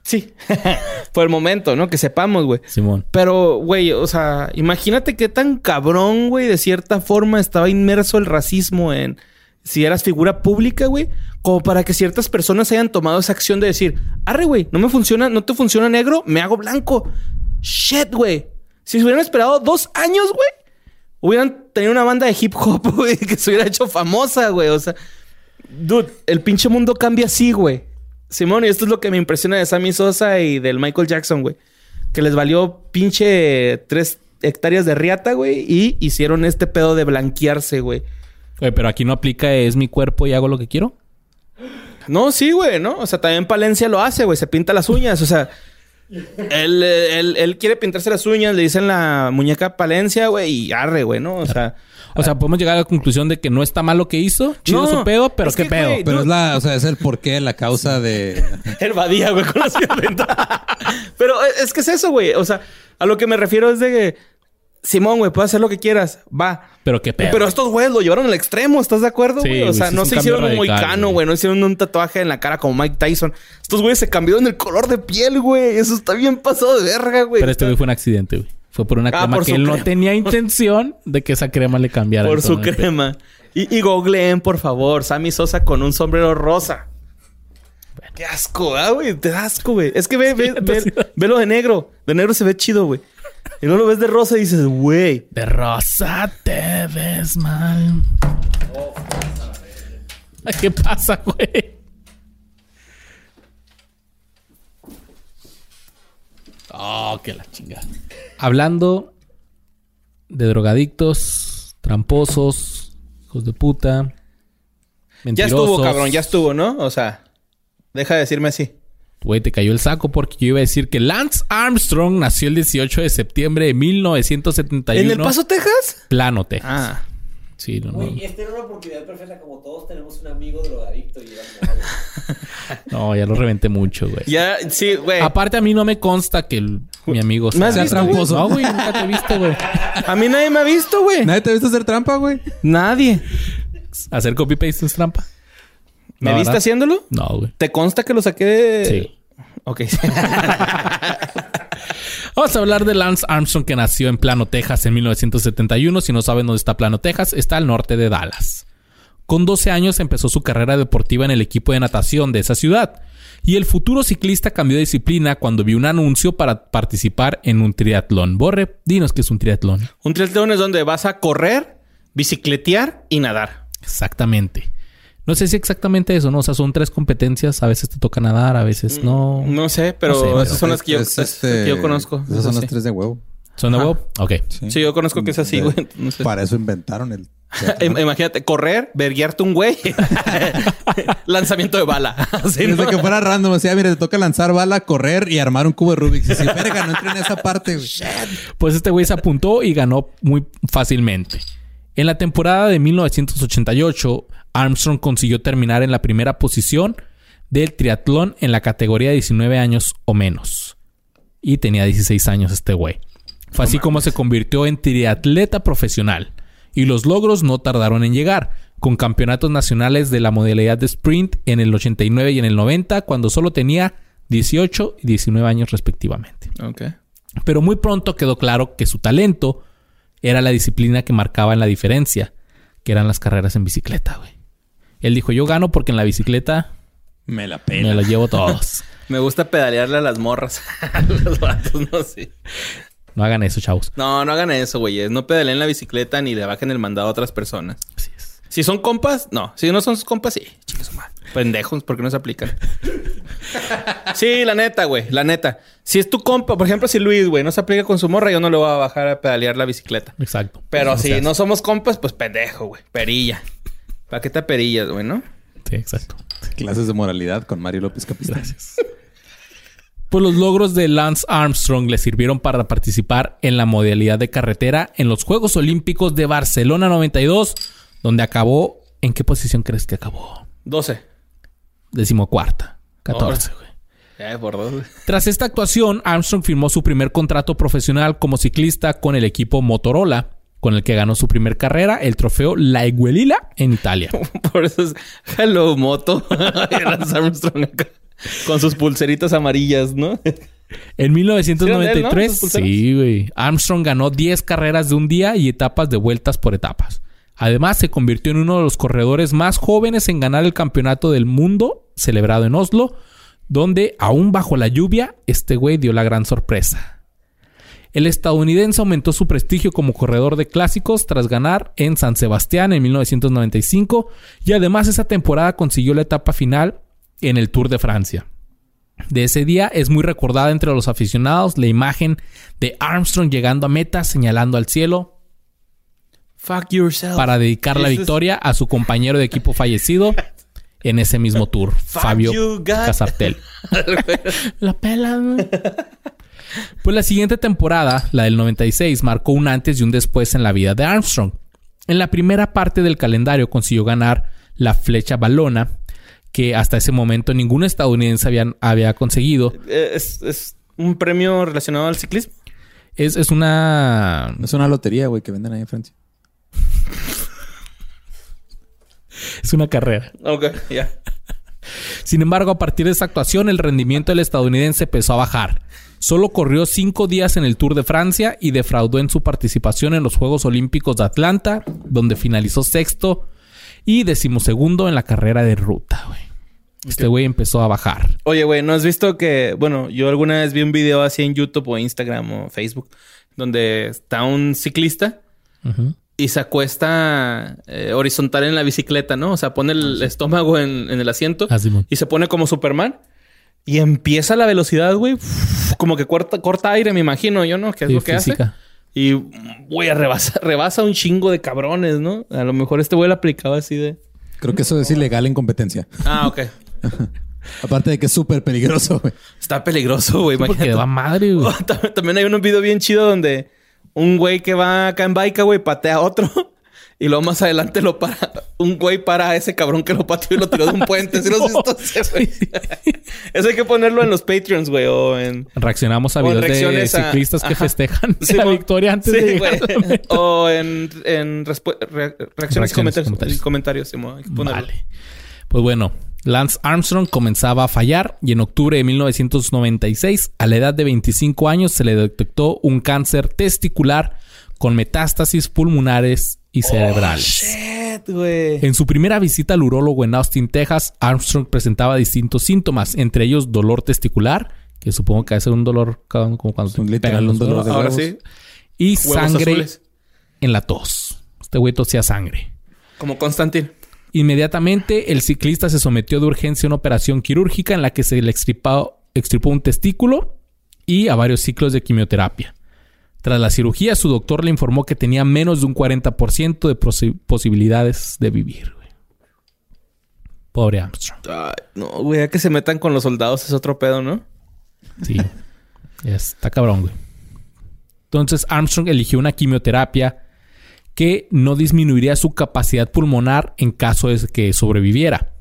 Sí. Por el momento, ¿no? Que sepamos, güey. Simón. Pero, güey, o sea, imagínate qué tan cabrón, güey, de cierta forma estaba inmerso el racismo en si eras figura pública, güey, como para que ciertas personas hayan tomado esa acción de decir, arre, güey, no me funciona, no te funciona negro, me hago blanco. Shit, güey. Si se hubieran esperado dos años, güey, hubieran tenido una banda de hip hop, güey, que se hubiera hecho famosa, güey. O sea, dude, el pinche mundo cambia así, güey. Simón, y esto es lo que me impresiona de Sammy Sosa y del Michael Jackson, güey. Que les valió pinche tres hectáreas de riata, güey, y hicieron este pedo de blanquearse, güey. Oye, pero aquí no aplica es mi cuerpo y hago lo que quiero. No, sí, güey, ¿no? O sea, también Palencia lo hace, güey. Se pinta las uñas. O sea, él, eh, él, él quiere pintarse las uñas, le dicen la muñeca Palencia, güey, y arre, güey, ¿no? O sea, O sea, podemos llegar a la conclusión de que no está mal lo que hizo, chido No, su pedo, pero es qué que, pedo. güey, Pero es la, o sea, es el porqué, la causa de. el Badía, güey, con pintadas. Pero eh, es que es eso, güey. O sea, a lo que me refiero es de que... Simón, güey, puedes hacer lo que quieras. Va. Pero qué pedo. Pero estos güeyes lo llevaron al extremo, ¿estás de acuerdo, Sí, güey? o güey, sea, sí no se un hicieron un radical, moicano, güey. No hicieron un tatuaje en la cara como Mike Tyson. Estos güeyes se cambiaron el color de piel, güey. Eso está bien pasado de verga, güey. Pero este güey fue un accidente, güey. Fue por una Ah, crema por que él no tenía intención de que esa crema le cambiara. Por su crema. Y, y googleen, por favor. Sammy Sosa con un sombrero rosa. Qué asco, ah, güey. Te da asco, güey. Es que ve, ve, ve, ve lo de negro. De negro se ve chido, güey. Y luego lo ves de rosa y dices, güey. De rosa te ves mal. ¿Qué pasa, güey? Oh, que la chingada. Hablando de drogadictos, tramposos, hijos de puta, Ya estuvo, cabrón. Ya estuvo, ¿no? O sea, deja de decirme así. Güey, te cayó el saco porque yo iba a decir que Lance Armstrong nació el 18 de septiembre de 1971. ¿En El Paso, Texas? Plano, Texas. Ah. Sí, no, no. Güey, esta era una oportunidad perfecta. Como todos tenemos un amigo drogadicto y No, ya lo reventé mucho, güey. Ya, sí, güey. Aparte, a mí no me consta que el- mi amigo ¿Me has sea visto, tramposo. güey? No, güey, nunca te he visto, güey. A mí nadie me ha visto, güey. ¿Nadie te ha visto hacer trampa, güey? Nadie. ¿Hacer copy-paste es trampa? ¿Me viste ¿verdad? haciéndolo? No, güey. ¿Te consta que lo saqué de...? Sí. Ok. Vamos a hablar de Lance Armstrong que nació en Plano, Texas en 1971. Si no saben dónde está Plano, Texas, está al norte de Dallas. Con 12 años empezó su carrera deportiva en el equipo de natación de esa ciudad. Y el futuro ciclista cambió de disciplina cuando vio un anuncio para participar en un triatlón. Borre, dinos qué es un triatlón. Un triatlón es donde vas a correr, bicicletear y nadar. Exactamente. No sé si exactamente eso, ¿no? O sea, son tres competencias. A veces te toca nadar, a veces no. No sé, pero No sé, pero esas son las que yo, Es esas que yo conozco. Esas son las tres de huevo. ¿Son de web? Ok. Sí, yo conozco que es así, güey. No sé. Para eso inventaron el. Im- Imagínate, correr, verguiarte un güey. Lanzamiento de bala. Así, Desde ¿no? que fuera random, o sea, mire, te toca lanzar bala, correr y armar un cubo de Rubik. Y si, verga, no entré en esa parte, güey. Pues este güey se apuntó y ganó muy fácilmente. En la temporada de 1988, Armstrong consiguió terminar en la primera posición del triatlón en la categoría de 19 años o menos. Y tenía 16 años este güey. Fue así como se convirtió en triatleta profesional. Y los logros no tardaron en llegar, con campeonatos nacionales de la modalidad de sprint en el 89 y en el 90, cuando solo tenía 18 y 19 años respectivamente. Ok. Pero muy pronto quedó claro que su talento era la disciplina que marcaba en la diferencia, que eran las carreras en bicicleta, güey. Él dijo, yo gano porque en la bicicleta Me la me pela. lo llevo todos. Me gusta pedalearle a las morras. a los vatos, no sé. no hagan eso, chavos. No, no hagan eso, güey. No pedaleen la bicicleta ni le bajen el mandado a otras personas. Así es. Si son compas, no. Si no son sus compas, sí. Chicos. Pendejos, porque no se aplican. sí, la neta, güey. La neta. Si es tu compa, por ejemplo, si Luis, güey, no se aplica con su morra, yo no le voy a bajar a pedalear la bicicleta. Exacto. Pero si no somos compas, pues pendejo, güey. Perilla. ¿Para qué te perillas, güey, no? Sí, exacto. Clases de moralidad con Mario López Capistán. Gracias. Pues los logros de Lance Armstrong le sirvieron para participar en la modalidad de carretera en los Juegos Olímpicos de Barcelona 92, donde acabó. ¿En qué posición crees que acabó? 12. Decimocuarta. 14, güey. Eh, por dos. güey. Tras esta actuación, Armstrong firmó su primer contrato profesional como ciclista con el equipo Motorola, con el que ganó su primer carrera, el trofeo La Iguelila en Italia. Por eso es Hello Moto. Armstrong acá, Con sus pulseritas amarillas, ¿no? En ¿Sí eran de él, 1993, no? ¿Sus pulseras? sí, güey. Armstrong ganó 10 carreras de un día y etapas de vueltas por etapas. Además, se convirtió en uno de los corredores más jóvenes en ganar el campeonato del mundo celebrado en Oslo, donde, aún bajo la lluvia, este güey dio la gran sorpresa. El estadounidense aumentó su prestigio como corredor de clásicos tras ganar en San Sebastián en 1995 y además esa temporada consiguió la etapa final en el Tour de Francia. De ese día es muy recordada entre los aficionados la imagen de Armstrong llegando a meta señalando al cielo Fuck yourself. para dedicar la victoria a su compañero de equipo fallecido en ese mismo tour, Fabio. Casartel. la pela, güey. Pues la siguiente temporada, la del 96, marcó un antes y un después en la vida de Armstrong. En la primera parte del calendario consiguió ganar la flecha balona, que hasta ese momento ningún estadounidense había, había conseguido. Eh, Es, es un premio relacionado al ciclismo. Es, es una... Es una lotería, güey, que venden ahí en Francia. Es una carrera. Ok, ya. Sin embargo, a partir de esa actuación, el rendimiento del estadounidense empezó a bajar. Solo corrió cinco días en el Tour de Francia y defraudó en su participación en los Juegos Olímpicos de Atlanta, donde finalizó sexto y decimosegundo en la carrera de ruta, güey. Este güey empezó a bajar. Oye, güey, ¿no has visto que... Bueno, yo alguna vez vi un video así en YouTube o Instagram o Facebook donde está un ciclista y se acuesta eh, horizontal en la bicicleta, ¿no? O sea, pone el estómago en, en el asiento Ah, y se pone como Superman. Y empieza la velocidad, güey. Como que corta, corta aire, me imagino yo, ¿no? Que es Sí, lo que hace. Y, güey, rebasa, rebasa un chingo de cabrones, ¿no? A lo mejor este güey lo aplicaba así de... Creo que eso es ilegal en competencia. Ah, ok. Aparte de que es súper peligroso, güey. Está peligroso, güey. Porque imagínate. va madre, güey. También- También hay un video bien chido donde un güey que va acá en bike, güey, patea a otro. Y luego más adelante lo para. Un güey para a ese cabrón que lo pateó y lo tiró de un puente. ¿Sí? Sí. Eso hay que ponerlo en los Patreons, güey. O en... Reaccionamos a videos de a- ciclistas que festejan Sí, la victoria antes Sí, de llegar güey. a la meta. O en, en respu- re- reacciones y comentarios. comentarios. hay que ponerlo. Vale. Pues bueno, Lance Armstrong comenzaba a fallar y en octubre de 1996, a la edad de 25 años, se le detectó un cáncer testicular con metástasis pulmonares y cerebrales. Shit, güey. En su primera visita al urólogo en Austin, Texas, Armstrong presentaba distintos síntomas, entre ellos dolor testicular, que supongo que debe ser un dolor como cuando te pegan los un dolor de Ahora sí. y Huevos sangre azules. en la tos. Este güey tosía sangre. Como Constantin. Inmediatamente, el ciclista se sometió de urgencia a una operación quirúrgica en la que se le extripó, extirpó un testículo y a varios ciclos de quimioterapia. Tras la cirugía, su doctor le informó que tenía menos de un 40% de posi- posibilidades de vivir. güey. Pobre Armstrong. Ay, no, güey. A que se metan con los soldados es otro pedo, ¿no? Sí. Está cabrón, güey. Entonces Armstrong eligió una quimioterapia que no disminuiría su capacidad pulmonar en caso de que sobreviviera.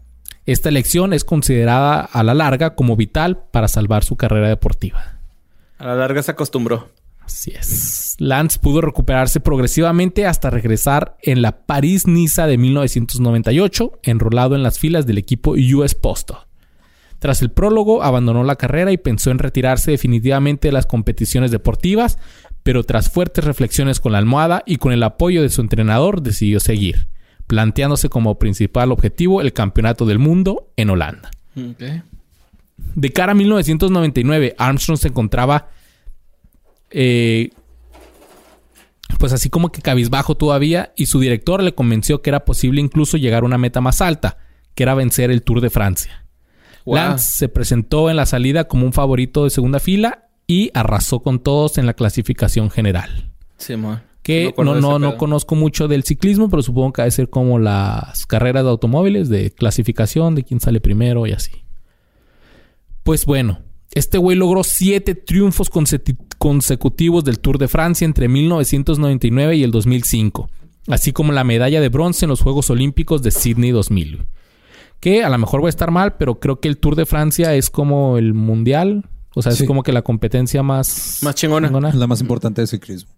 Esta elección es considerada a la larga como vital para salvar su carrera deportiva. A la larga se acostumbró. Así es. Lance pudo recuperarse progresivamente hasta regresar en la París-Niza de 1998, enrolado en las filas del equipo US Postal. Tras el prólogo, abandonó la carrera y pensó en retirarse definitivamente de las competiciones deportivas, pero tras fuertes reflexiones con la almohada y con el apoyo de su entrenador, decidió seguir, planteándose como principal objetivo el Campeonato del Mundo en Holanda. De cara a 1999, Armstrong se encontraba eh, pues así como que cabizbajo todavía y su director le convenció que era posible incluso llegar a una meta más alta, que era vencer el Tour de Francia. Wow. Lance se presentó en la salida como un favorito de segunda fila y arrasó con todos en la clasificación general. Sí, man. Que no, no, no conozco mucho del ciclismo, pero supongo que ha de ser como las carreras de automóviles, de clasificación, de quién sale primero y así. Pues bueno, este güey logró siete triunfos consecutivos del Tour de Francia entre 1999 y el 2005, así como la medalla de bronce en los Juegos Olímpicos de Sydney 2000. Que a lo mejor voy a estar mal, pero creo que el Tour de Francia es como el mundial. O sea, es como que la competencia más... Más chingona. La más importante de ciclismo.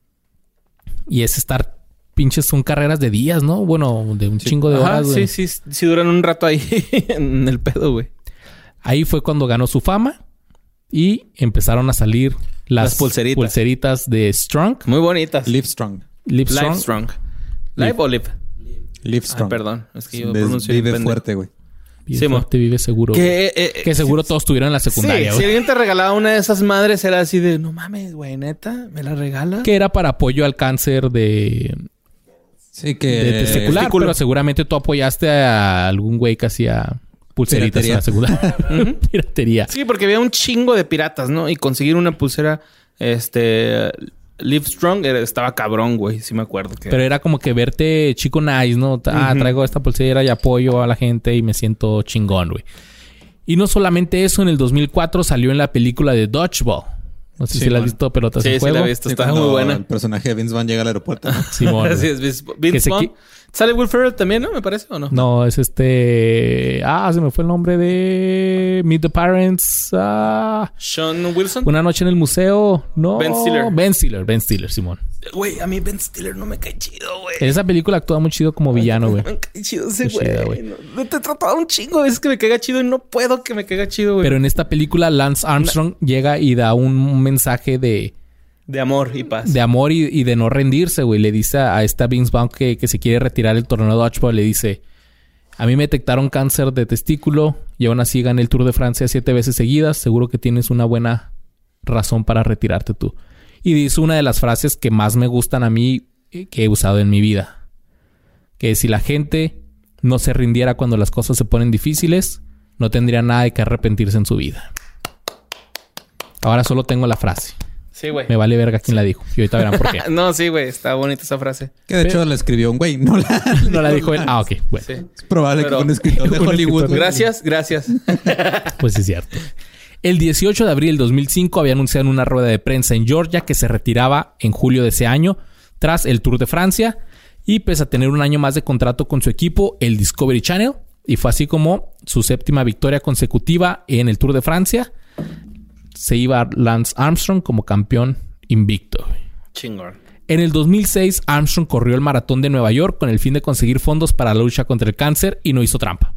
Y es estar... Pinches son carreras de días, ¿no? Bueno, de un chingo de Ajá, horas. güey. sí, sí, sí duran un rato ahí en el pedo, güey. Ahí fue cuando ganó su fama. Y empezaron a salir las, Las pulseritas. pulseritas de Strong. Muy bonitas. Live strong. Live Live Strong. Strong. Live o live. Live Ah, strong. perdón. Es que yo pronuncio vive fuerte, güey. Vive Sí, mo. fuerte, vive seguro. Que, eh, Que seguro todos tuvieron en la secundaria, Sí, si alguien te regalaba una de esas madres, era así de, no mames, güey, neta, ¿me la regala? Que era para apoyo al cáncer de, Sí, que... de testicular. Pero seguramente tú apoyaste a algún güey que hacía pulseritas en la secundaria. Piratería. Sí, porque había un chingo de piratas, ¿no? Y conseguir una pulsera, este, Live Strong, era- estaba cabrón, güey, sí me acuerdo. Que... Pero era como que verte chico nice, ¿no? Ah, traigo esta pulsera y apoyo a la gente y me siento chingón, güey. Y no solamente eso, en el 2004 salió en la película de Dodgeball. No sé Sí, si la has visto, pelotas Sí, en sí juego. la he visto, Sí, está muy buena. El personaje de Vince Vaughn llega al aeropuerto. ¿no? Simón, Así es, Vince, Vaughn. ¿Sale Will Ferrell también, no? ¿Me parece o no? No, es este... Ah, se me fue el nombre de... Meet the Parents. Ah... Sean Wilson. Una noche en el museo. No. Ben Stiller. Ben Stiller, Ben Stiller, Simón. Güey, a mí Ben Stiller no me cae chido, güey. En esa película actúa muy chido como villano, güey. Me cae chido ese güey. No, te he tratado un chingo veces que me caiga chido y no puedo que me caiga chido, güey. Pero en esta película Lance Armstrong llega y da un mensaje de, De amor y paz. de amor y, y de no rendirse, güey. Le dice a, esta Vince Vaughn que, que se quiere retirar el torneo de Dodgeball. Le dice... A mí me detectaron cáncer de testículo y aún así gané el Tour de Francia siete veces seguidas. Seguro que tienes una buena razón para retirarte tú. Y dice una de las frases que más me gustan a mí eh, que he usado en mi vida. Que si la gente no se rindiera cuando las cosas se ponen difíciles, no tendría nada de que arrepentirse en su vida. Ahora solo tengo la frase. Sí, güey. Me vale verga quién la dijo. Y ahorita verán por qué. No, sí, güey. Está bonita esa frase. Que de hecho la escribió un güey. No la... No la dijo él. Ah, ok. Bueno. Sí. Es probable Pero- que un escritor de Un Hollywood. escritor. Gracias, gracias. Pues sí, es cierto. El 18 de abril del 2005 había anunciado en una rueda de prensa en Georgia que se retiraba en julio de ese año tras el Tour de Francia y pese a tener un año más de contrato con su equipo, el Discovery Channel, y fue así como su séptima victoria consecutiva en el Tour de Francia, se iba Lance Armstrong como campeón invicto. Chingón. En el 2006, Armstrong corrió el maratón de Nueva York con el fin de conseguir fondos para la lucha contra el cáncer y no hizo trampa.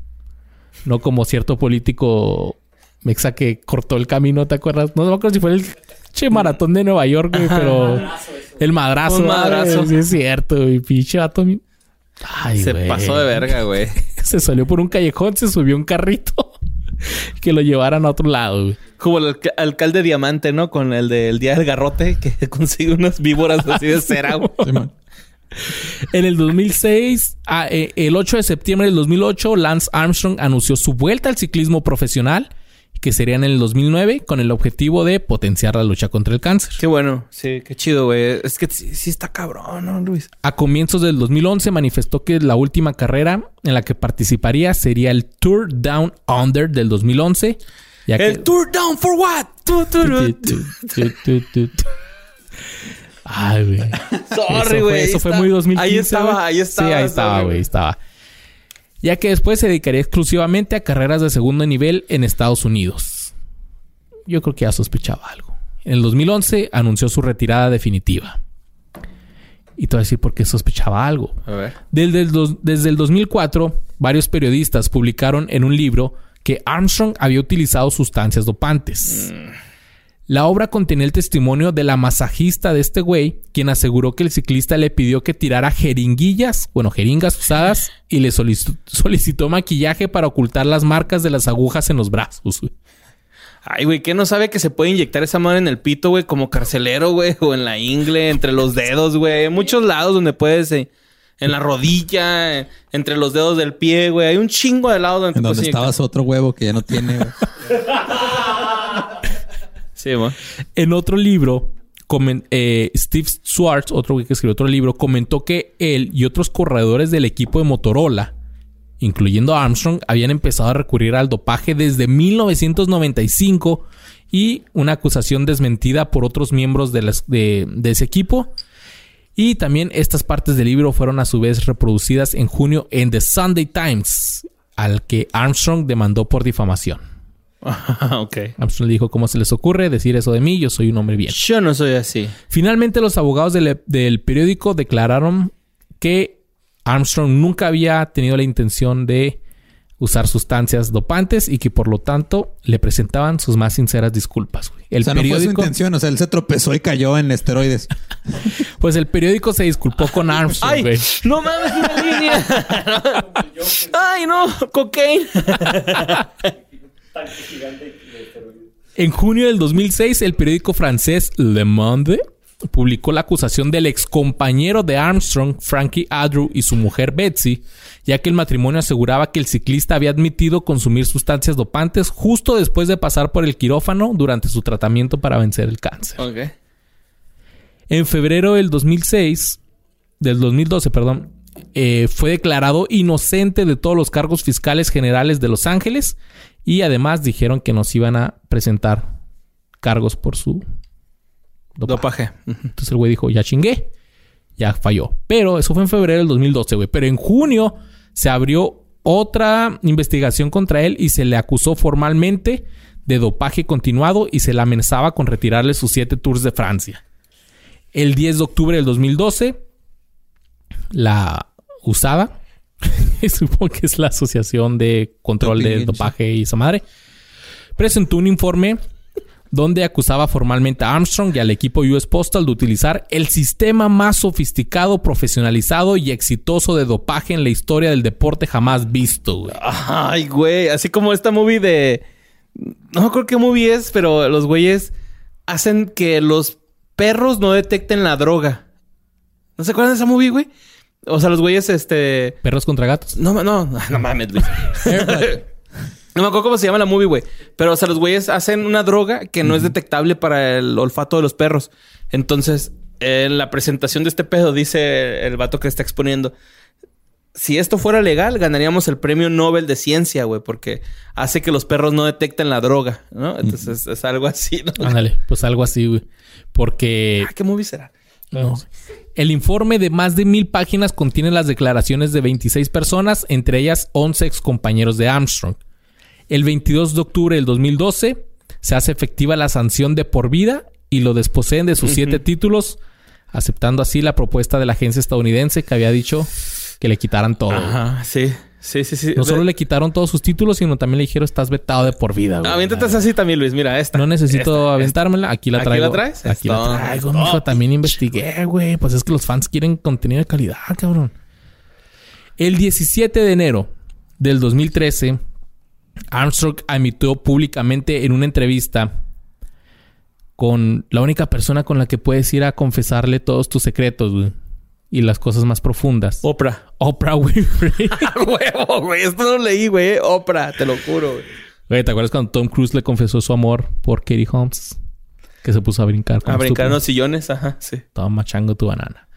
No como cierto político mexa que cortó el camino, ¿te acuerdas? No me acuerdo si fue el che maratón de Nueva York, güey, pero el madrazo. Güey, madrazo. Sí, es cierto, güey. Pinche vato. Ay, Se güey. pasó de verga, güey. Se salió por un callejón, se subió un carrito que lo llevaran a otro lado, güey. Como el alca- alcalde diamante, ¿no? Con el del día del garrote que consigue unas víboras así de cera, güey. Simón. En el 2006, ah, eh, el 8 de septiembre del 2008, Lance Armstrong anunció su vuelta al ciclismo profesional, que sería en el 2009, con el objetivo de potenciar la lucha contra el cáncer. Qué bueno. Sí, qué chido, güey. Es que sí, sí está cabrón, ¿no, Luis? A comienzos del 2011 manifestó que la última carrera en la que participaría sería el Tour Down Under del 2011. Ya que... El Tour Down for what? Tu, tu. Ay, güey. Sorry, Eso fue- güey. Eso fue muy 2015. Ahí estaba, ahí estaba. Sí, ahí estaba, güey, estaba. Ya que después se dedicaría exclusivamente a carreras de segundo nivel en Estados Unidos. Yo creo que ya sospechaba algo. En el 2011 anunció su retirada definitiva. Y te voy a decir por qué sospechaba algo. A ver. Desde el, desde el 2004, varios periodistas publicaron en un libro que Armstrong había utilizado sustancias dopantes. La obra contenía el testimonio de la masajista de este güey, quien aseguró que el ciclista le pidió que tirara jeringuillas, bueno, jeringas usadas, y le solic- solicitó maquillaje para ocultar las marcas de las agujas en los brazos. Ay, güey, ¿qué no sabe que se puede inyectar esa madre en el pito, güey? Como carcelero, güey. O en la ingle, entre los dedos, güey. Muchos lados donde puedes... eh, en la rodilla, entre los dedos del pie, güey. Hay un chingo de lados donde En te donde estabas otro huevo que ya no tiene. güey. Sí, güey. En otro libro, comen- eh, Steve Swartz, otro güey que escribió otro libro, comentó que él y otros corredores del equipo de Motorola, incluyendo Armstrong, habían empezado a recurrir al dopaje desde 1995 y una acusación desmentida por otros miembros de, las- de- de ese equipo. Y también estas partes del libro fueron a su vez reproducidas en junio en The Sunday Times, al que Armstrong demandó por difamación. ok. Armstrong le dijo, ¿cómo se les ocurre decir eso de mí? Yo soy un hombre bien. Yo no soy así. Finalmente, los abogados del, del periódico declararon que Armstrong nunca había tenido la intención de usar sustancias dopantes y que por lo tanto le presentaban sus más sinceras disculpas. güey. El o sea, no fue su periódico, intención. O sea, él se tropezó y cayó en esteroides. pues el periódico se disculpó con Armstrong. ¡Ay! güey. ¡No mames, una línea! ¡Ay, no! ¡Cocaine! Tanque gigante de esteroides. En junio del 2006, el periódico francés Le Monde publicó la acusación del excompañero de Armstrong, Frankie Andrew, y su mujer Betsy, ya que el matrimonio aseguraba que el ciclista había admitido consumir sustancias dopantes justo después de pasar por el quirófano durante su tratamiento para vencer el cáncer. En febrero del 2006, del 2012, perdón, eh, fue declarado inocente de todos los cargos fiscales generales de Los Ángeles y además dijeron que nos iban a presentar cargos por su dopaje. Dopaje. Entonces el güey dijo, ya chingué, ya falló. Pero eso fue en febrero del 2012, güey. Pero en junio se abrió otra investigación contra él y se le acusó formalmente de dopaje continuado y se le amenazaba con retirarle sus siete tours de Francia. El 10 de octubre del 2012, la USADA, supongo que es la Asociación de Control Doping de. Dopaje y esa madre, presentó un informe donde acusaba formalmente a Armstrong y al equipo US Postal de utilizar el sistema más sofisticado, profesionalizado y exitoso de dopaje en la historia del deporte jamás visto. güey. Ay, güey. Así como esta movie de... No me acuerdo qué movie es, pero los güeyes hacen que los perros no detecten la droga. ¿No se acuerdan de esa movie, güey? O sea, los güeyes, este... Perros contra gatos. No, ma- no, no mames, Luis. No me acuerdo cómo se llama la movie, güey. Pero, o sea, los güeyes hacen una droga que no es detectable para el olfato de los perros. Entonces, en la presentación de este pedo, dice el vato que está exponiendo. Si esto fuera legal, ganaríamos el premio Nobel de Ciencia, güey, porque hace que los perros no detecten la droga, ¿no? Entonces es algo así, ¿no? Ándale, pues algo así, güey. Porque Ah, ¿Qué movie será? No. El informe de más de mil páginas contiene las declaraciones de 26 personas, entre ellas 11 ex compañeros de Armstrong. El 22 de octubre del 2012 se hace efectiva la sanción de por vida y lo desposeen de sus siete títulos, aceptando así la propuesta de la agencia estadounidense que había dicho que le quitaran todo. Ajá, sí. Sí, sí, sí. No solo le quitaron todos sus títulos, sino también le dijeron estás vetado de por vida. güey". Aviéntate así también, Luis. Mira, esta. No necesito Esta, aventármela. Aquí la ¿Aquí traigo. la traes? Aquí la traigo, mijo. También investigué, güey. Pues es que los fans quieren contenido de calidad, cabrón. El 17 de enero del 2013, Armstrong admitió públicamente en una entrevista con la única persona con la que puedes ir a confesarle todos tus secretos, güey. Y las cosas más profundas. Oprah. Oprah Winfrey. huevo, güey. Esto no lo leí, güey. Oprah, te lo juro, güey. Güey, ¿te acuerdas cuando Tom Cruise le confesó su amor por Katie Holmes? Que se puso a brincar. como A brincar en los sillones, ajá, sí. Toma chango tu banana.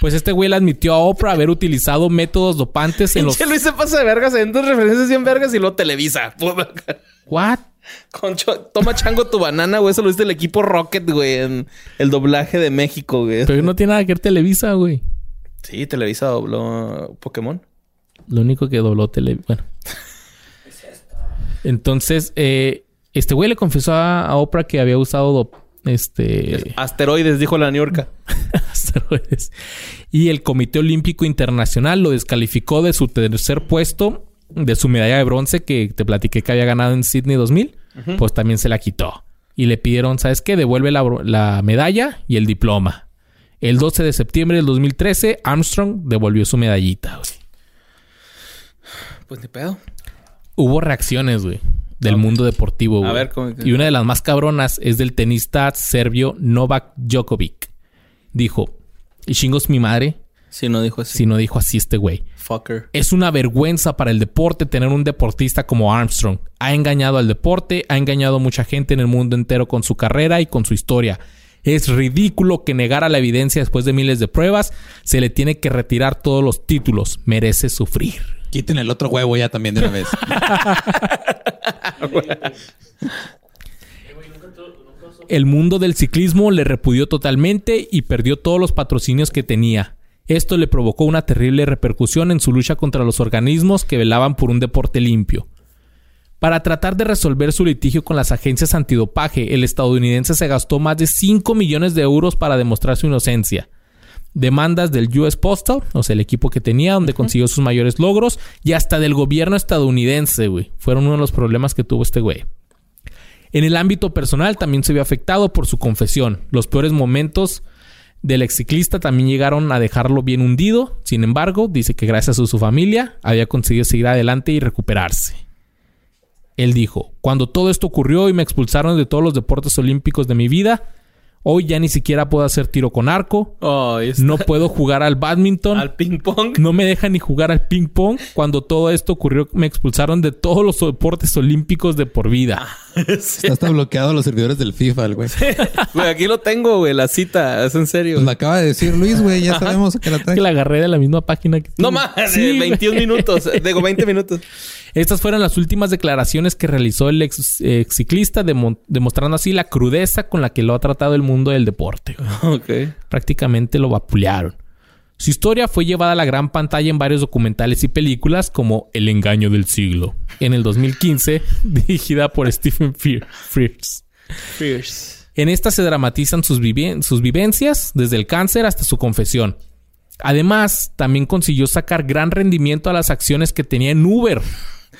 Pues este güey le admitió a Oprah haber utilizado métodos dopantes en los... Pinche Luis se pasa de vergas en dos referencias bien vergas y luego Televisa. ¿What? Concho, toma chango tu banana, güey. Eso lo viste el equipo Rocket, güey, en el doblaje de México, güey. Pero no tiene nada que ver Televisa, güey. Sí, Televisa dobló Pokémon. Lo único que dobló tele... Bueno. Entonces, eh, este güey le confesó a, Oprah que había usado do- Este. Asteroides, dijo la New York. asteroides. Y el Comité Olímpico Internacional lo descalificó de su tercer puesto de su medalla de bronce que te platiqué que había ganado en Sydney 2000. Pues también se la quitó. Y le pidieron, ¿sabes qué? Devuelve la, la medalla y el diploma. El 12 de septiembre del 2013, Armstrong devolvió su medallita, güey. Pues ni pedo. Hubo reacciones, güey, del mundo deportivo, güey. A ver, ¿cómo Y una de las más cabronas es del tenista serbio Novak Djokovic. Dijo, y chingos mi madre Si no dijo así. si no dijo así este güey. Fucker. Es una vergüenza para el deporte tener un deportista como Armstrong. Ha engañado al deporte, ha engañado a mucha gente en el mundo entero con su carrera y con su historia. Es ridículo que negara la evidencia después de miles de pruebas. Se le tiene que retirar todos los títulos. Merece sufrir. Quiten el otro huevo ya también de una vez. El mundo del ciclismo le repudió totalmente y perdió todos los patrocinios que tenía. Esto le provocó una terrible repercusión en su lucha contra los organismos que velaban por un deporte limpio. Para tratar de resolver su litigio con las agencias antidopaje, el estadounidense se gastó más de 5 millones de euros para demostrar su inocencia. Demandas del US Postal, o sea, el equipo que tenía, donde consiguió sus mayores logros, y hasta del gobierno estadounidense, güey. Fueron uno de los problemas que tuvo este güey. En el ámbito personal también se vio afectado por su confesión. Los peores momentos del exciclista también llegaron a dejarlo bien hundido. Sin embargo, dice que gracias a su familia había conseguido seguir adelante y recuperarse. Él dijo, cuando todo esto ocurrió y me expulsaron de todos los deportes olímpicos de mi vida, hoy ya ni siquiera puedo hacer tiro con arco, Oh, no puedo jugar al badminton, Al ping pong. no me dejan ni jugar al ping pong. Cuando todo esto ocurrió, me expulsaron de todos los deportes olímpicos de por vida. Está hasta bloqueado los servidores del FIFA, el güey. Güey, aquí lo tengo, güey, la cita. Es en serio. Pues lo acaba de decir Luis, güey. Ya sabemos que la trae. que la agarré de la misma página que No tú. más, Sí, de güey. 21 minutos. Digo, 20 minutos. Estas fueron las últimas declaraciones que realizó el ex, ex ciclista, demo- demostrando así la crudeza con la que lo ha tratado el mundo del deporte. Prácticamente lo vapulearon. Su historia fue llevada a la gran pantalla en varios documentales y películas como El engaño del siglo, en el 2015, dirigida por Stephen Fear- Frears. Fierce. En esta se dramatizan sus, sus vivencias, desde el cáncer hasta su confesión. Además, también consiguió sacar gran rendimiento a las acciones que tenía en Uber,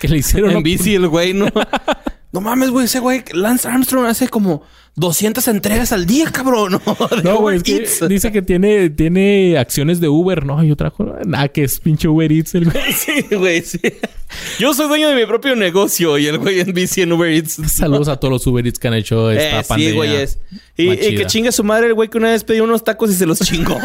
que le hicieron En bici el güey, ¿no? No mames, güey. Ese güey, Lance Armstrong hace como 200 entregas al día, cabrón. No, güey, es que dice que tiene, tiene acciones de Uber. No, yo trajo nada que es pinche Uber Eats el güey. Sí, güey, sí. Yo soy dueño de mi propio negocio y el güey en bici en Uber Eats. Saludos a todos los Uber Eats que han hecho esta Eh, sí, pandemia. güey, es. Y, y que chingue su madre el güey que una vez pidió unos tacos y se los chingó.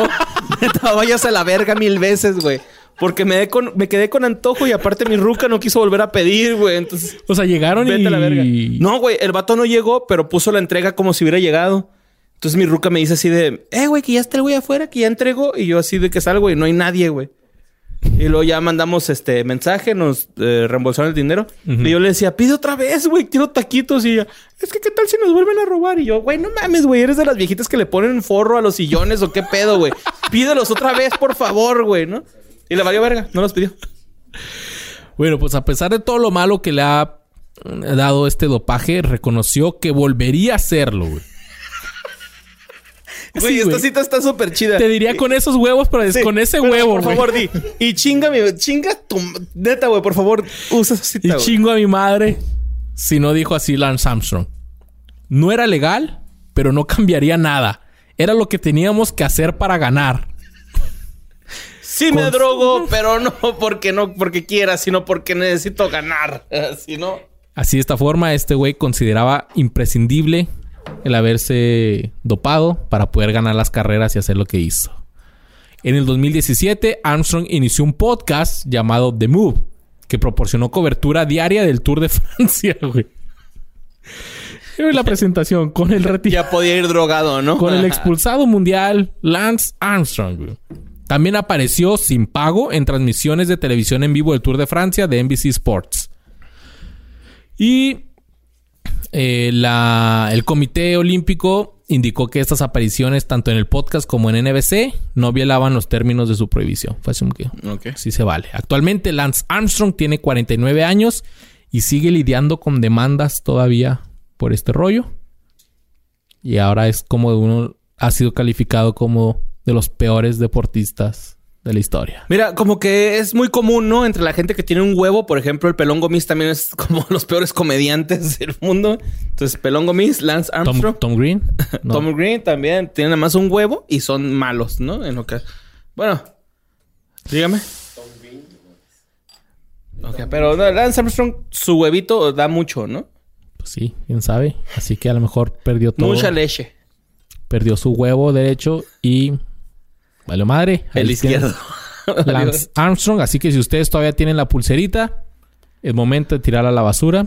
Neta, vayas a la verga mil veces, güey. Porque me, de con- me quedé con antojo y aparte mi ruca no quiso volver a pedir, güey. Entonces, O sea, llegaron vete y... a la verga. No, güey, el vato no llegó, pero puso la entrega como si hubiera llegado. Entonces mi ruca me dice así de, eh, güey, que ya está el güey afuera, que ya entregó. Y yo así de que salgo y no hay nadie, güey. Y luego ya mandamos este mensaje, nos eh, reembolsaron el dinero. Y yo le decía, pide otra vez, güey, quiero taquitos. Y ella, es que qué tal si nos vuelven a robar. Y yo, güey, no mames, güey, eres de las viejitas que le ponen forro a los sillones o qué pedo, güey. Pídelos otra vez, por favor, güey, ¿no? Y le valió verga, no los pidió. Bueno, pues a pesar de todo lo malo que le ha dado este dopaje, reconoció que volvería a hacerlo, güey. Güey, Sí, esta güey. cita está súper chida. Te diría con esos huevos, pero Sí, con ese pero, huevo, Por güey. favor, di. Y chinga mi... Chinga tu... Neta, güey, por favor, usa esa cita, Y güey. chingo a mi madre si no dijo así Lance Armstrong. No era legal, pero no cambiaría nada. Era lo que teníamos que hacer para ganar. Sí me drogo, pero no porque no porque quiera, sino porque necesito ganar. Si no... Así de esta forma, este güey consideraba imprescindible el haberse dopado para poder ganar las carreras y hacer lo que hizo. En el 2017, Armstrong inició un podcast llamado The Move, que proporcionó cobertura diaria del Tour de Francia, güey. La presentación con el retirado. Ya podía ir drogado, ¿no? Con el expulsado mundial Lance Armstrong. güey. También apareció sin pago en transmisiones de televisión en vivo del Tour de Francia de NBC Sports. Y eh, la- el Comité Olímpico indicó que estas apariciones, tanto en el podcast como en NBC, no violaban los términos de su prohibición. Fue así que sí se vale. Actualmente Lance Armstrong tiene 49 años y sigue lidiando con demandas todavía por este rollo. Y ahora es como uno ha sido calificado como de los peores deportistas de la historia. Mira, como que es muy común, ¿no? Entre la gente que tiene un huevo, por ejemplo, el Pelón Gomis también es como los peores comediantes del mundo. Entonces, Pelón Gomis, Lance Tom, Armstrong, Tom Green. No. Tom Green también tienen nada más un huevo y son malos, ¿no? En lo que... Bueno, dígame. Ok, pero no, Lance Armstrong, su huevito da mucho, ¿no? Pues sí, quién sabe. Así que a lo mejor perdió todo. Mucha leche. Perdió su huevo derecho y... Vale madre. El izquierdo. Lance Armstrong. Así que si ustedes todavía tienen la pulserita, es momento de tirarla a la basura.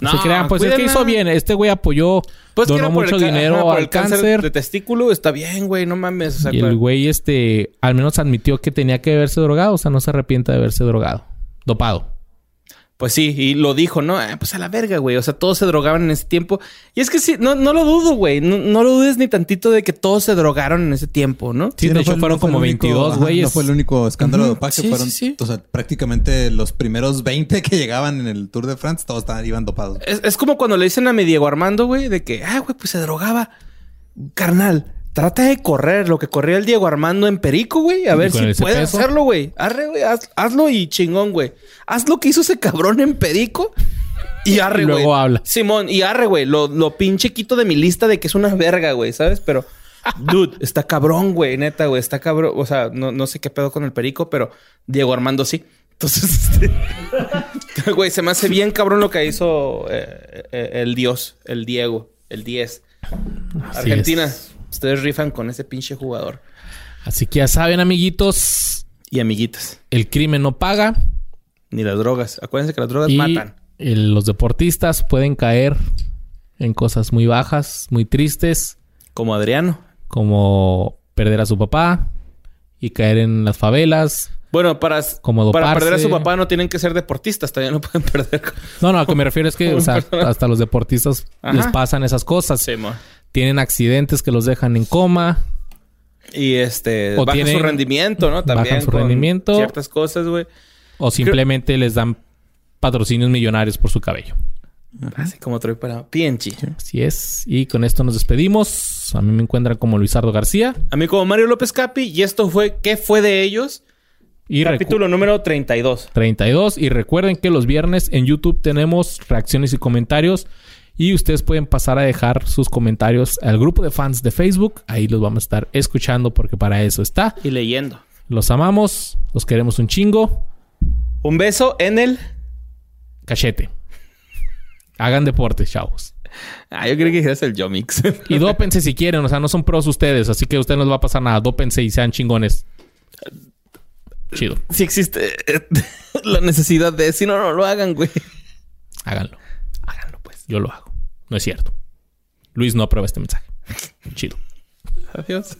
No, se crean, pues es que hizo bien. Este güey apoyó, Pues donó mucho dinero ajá, por al el cáncer, cáncer. de testículo. Está bien, güey. No mames. O sea, y el güey, este, al menos admitió que tenía que haberse drogado. O sea, no se arrepiente de haberse drogado. Dopado. Pues sí, y lo dijo, ¿no? Ah, pues a la verga, güey. O sea, todos se drogaban en ese tiempo. Y es que sí, no, no lo dudo, güey. No, no lo dudes ni tantito de que todos se drogaron en ese tiempo, ¿no? Sí, de no hecho fue fueron fue como único- 22 ajá, güeyes. No fue el único escándalo de dopaje. Sí, fueron, sí, sí. o sea, prácticamente los primeros 20 que llegaban en el Tour de France, todos estaban, iban dopados. Es, es como cuando le dicen a mi Diego Armando, güey, de que, ah, güey, pues se drogaba. Carnal, trata de correr lo que corría el Diego Armando en Perico, güey. A ver si puede peso. hacerlo, güey. Arre, güey, haz- hazlo y chingón, güey. Haz lo que hizo ese cabrón en Perico. Y arre, Y güey. luego habla. Simón, y arre, güey. Lo, lo pinche quito de mi lista de que es una verga, güey, ¿sabes? Pero, dude, está cabrón, güey, neta, güey. Está cabrón. O sea, no, no sé qué pedo con el Perico, pero Diego Armando sí. Entonces, este, güey, se me hace bien cabrón lo que hizo eh, eh, el Dios, el Diego, el 10. Así Argentina, es. Ustedes rifan con ese pinche jugador. Así que ya saben, amiguitos, Y amiguitas, el crimen no paga. ni las drogas. Acuérdense que las drogas Y matan. el- los deportistas pueden caer en cosas muy bajas, muy tristes, Como Adriano. como perder a su papá y caer en las favelas. Bueno, para, Como para perder a su papá no tienen que ser deportistas, todavía no pueden perder. No, no, a lo que me refiero es que o sea, hasta los deportistas Ajá. les pasan esas cosas. Sí, mo. Tienen accidentes que los dejan en coma. Y este, O baja tienen- su rendimiento, ¿no? También bajan su con rendimiento. Ciertas cosas, güey. O simplemente les dan patrocinios millonarios por su cabello. Así como Troy para Pienchi. Así es. Y con esto nos despedimos. A mí me encuentran como Luisardo García. A mí como Mario López Capi. Y esto fue ¿Qué fue de ellos? Y Capítulo número 32. 32. Y recuerden que los viernes en YouTube tenemos reacciones y comentarios. Y ustedes pueden pasar a dejar sus comentarios al grupo de fans de Facebook. Ahí los vamos a estar escuchando porque para eso está. Y leyendo. Los amamos. Los queremos un chingo. Un beso en el... Cachete. Hagan deporte, chavos. Ah, yo creí que dijeras el Yomix. Y dópense si quieren. O sea, no son pros ustedes. Así que a ustedes no les va a pasar nada. Dópense y sean chingones. Chido. si existe eh, la necesidad de... Si no, no lo hagan, güey. Háganlo. Háganlo, pues. Yo lo hago. No es cierto. Luis no aprueba este mensaje. Chido. Adiós.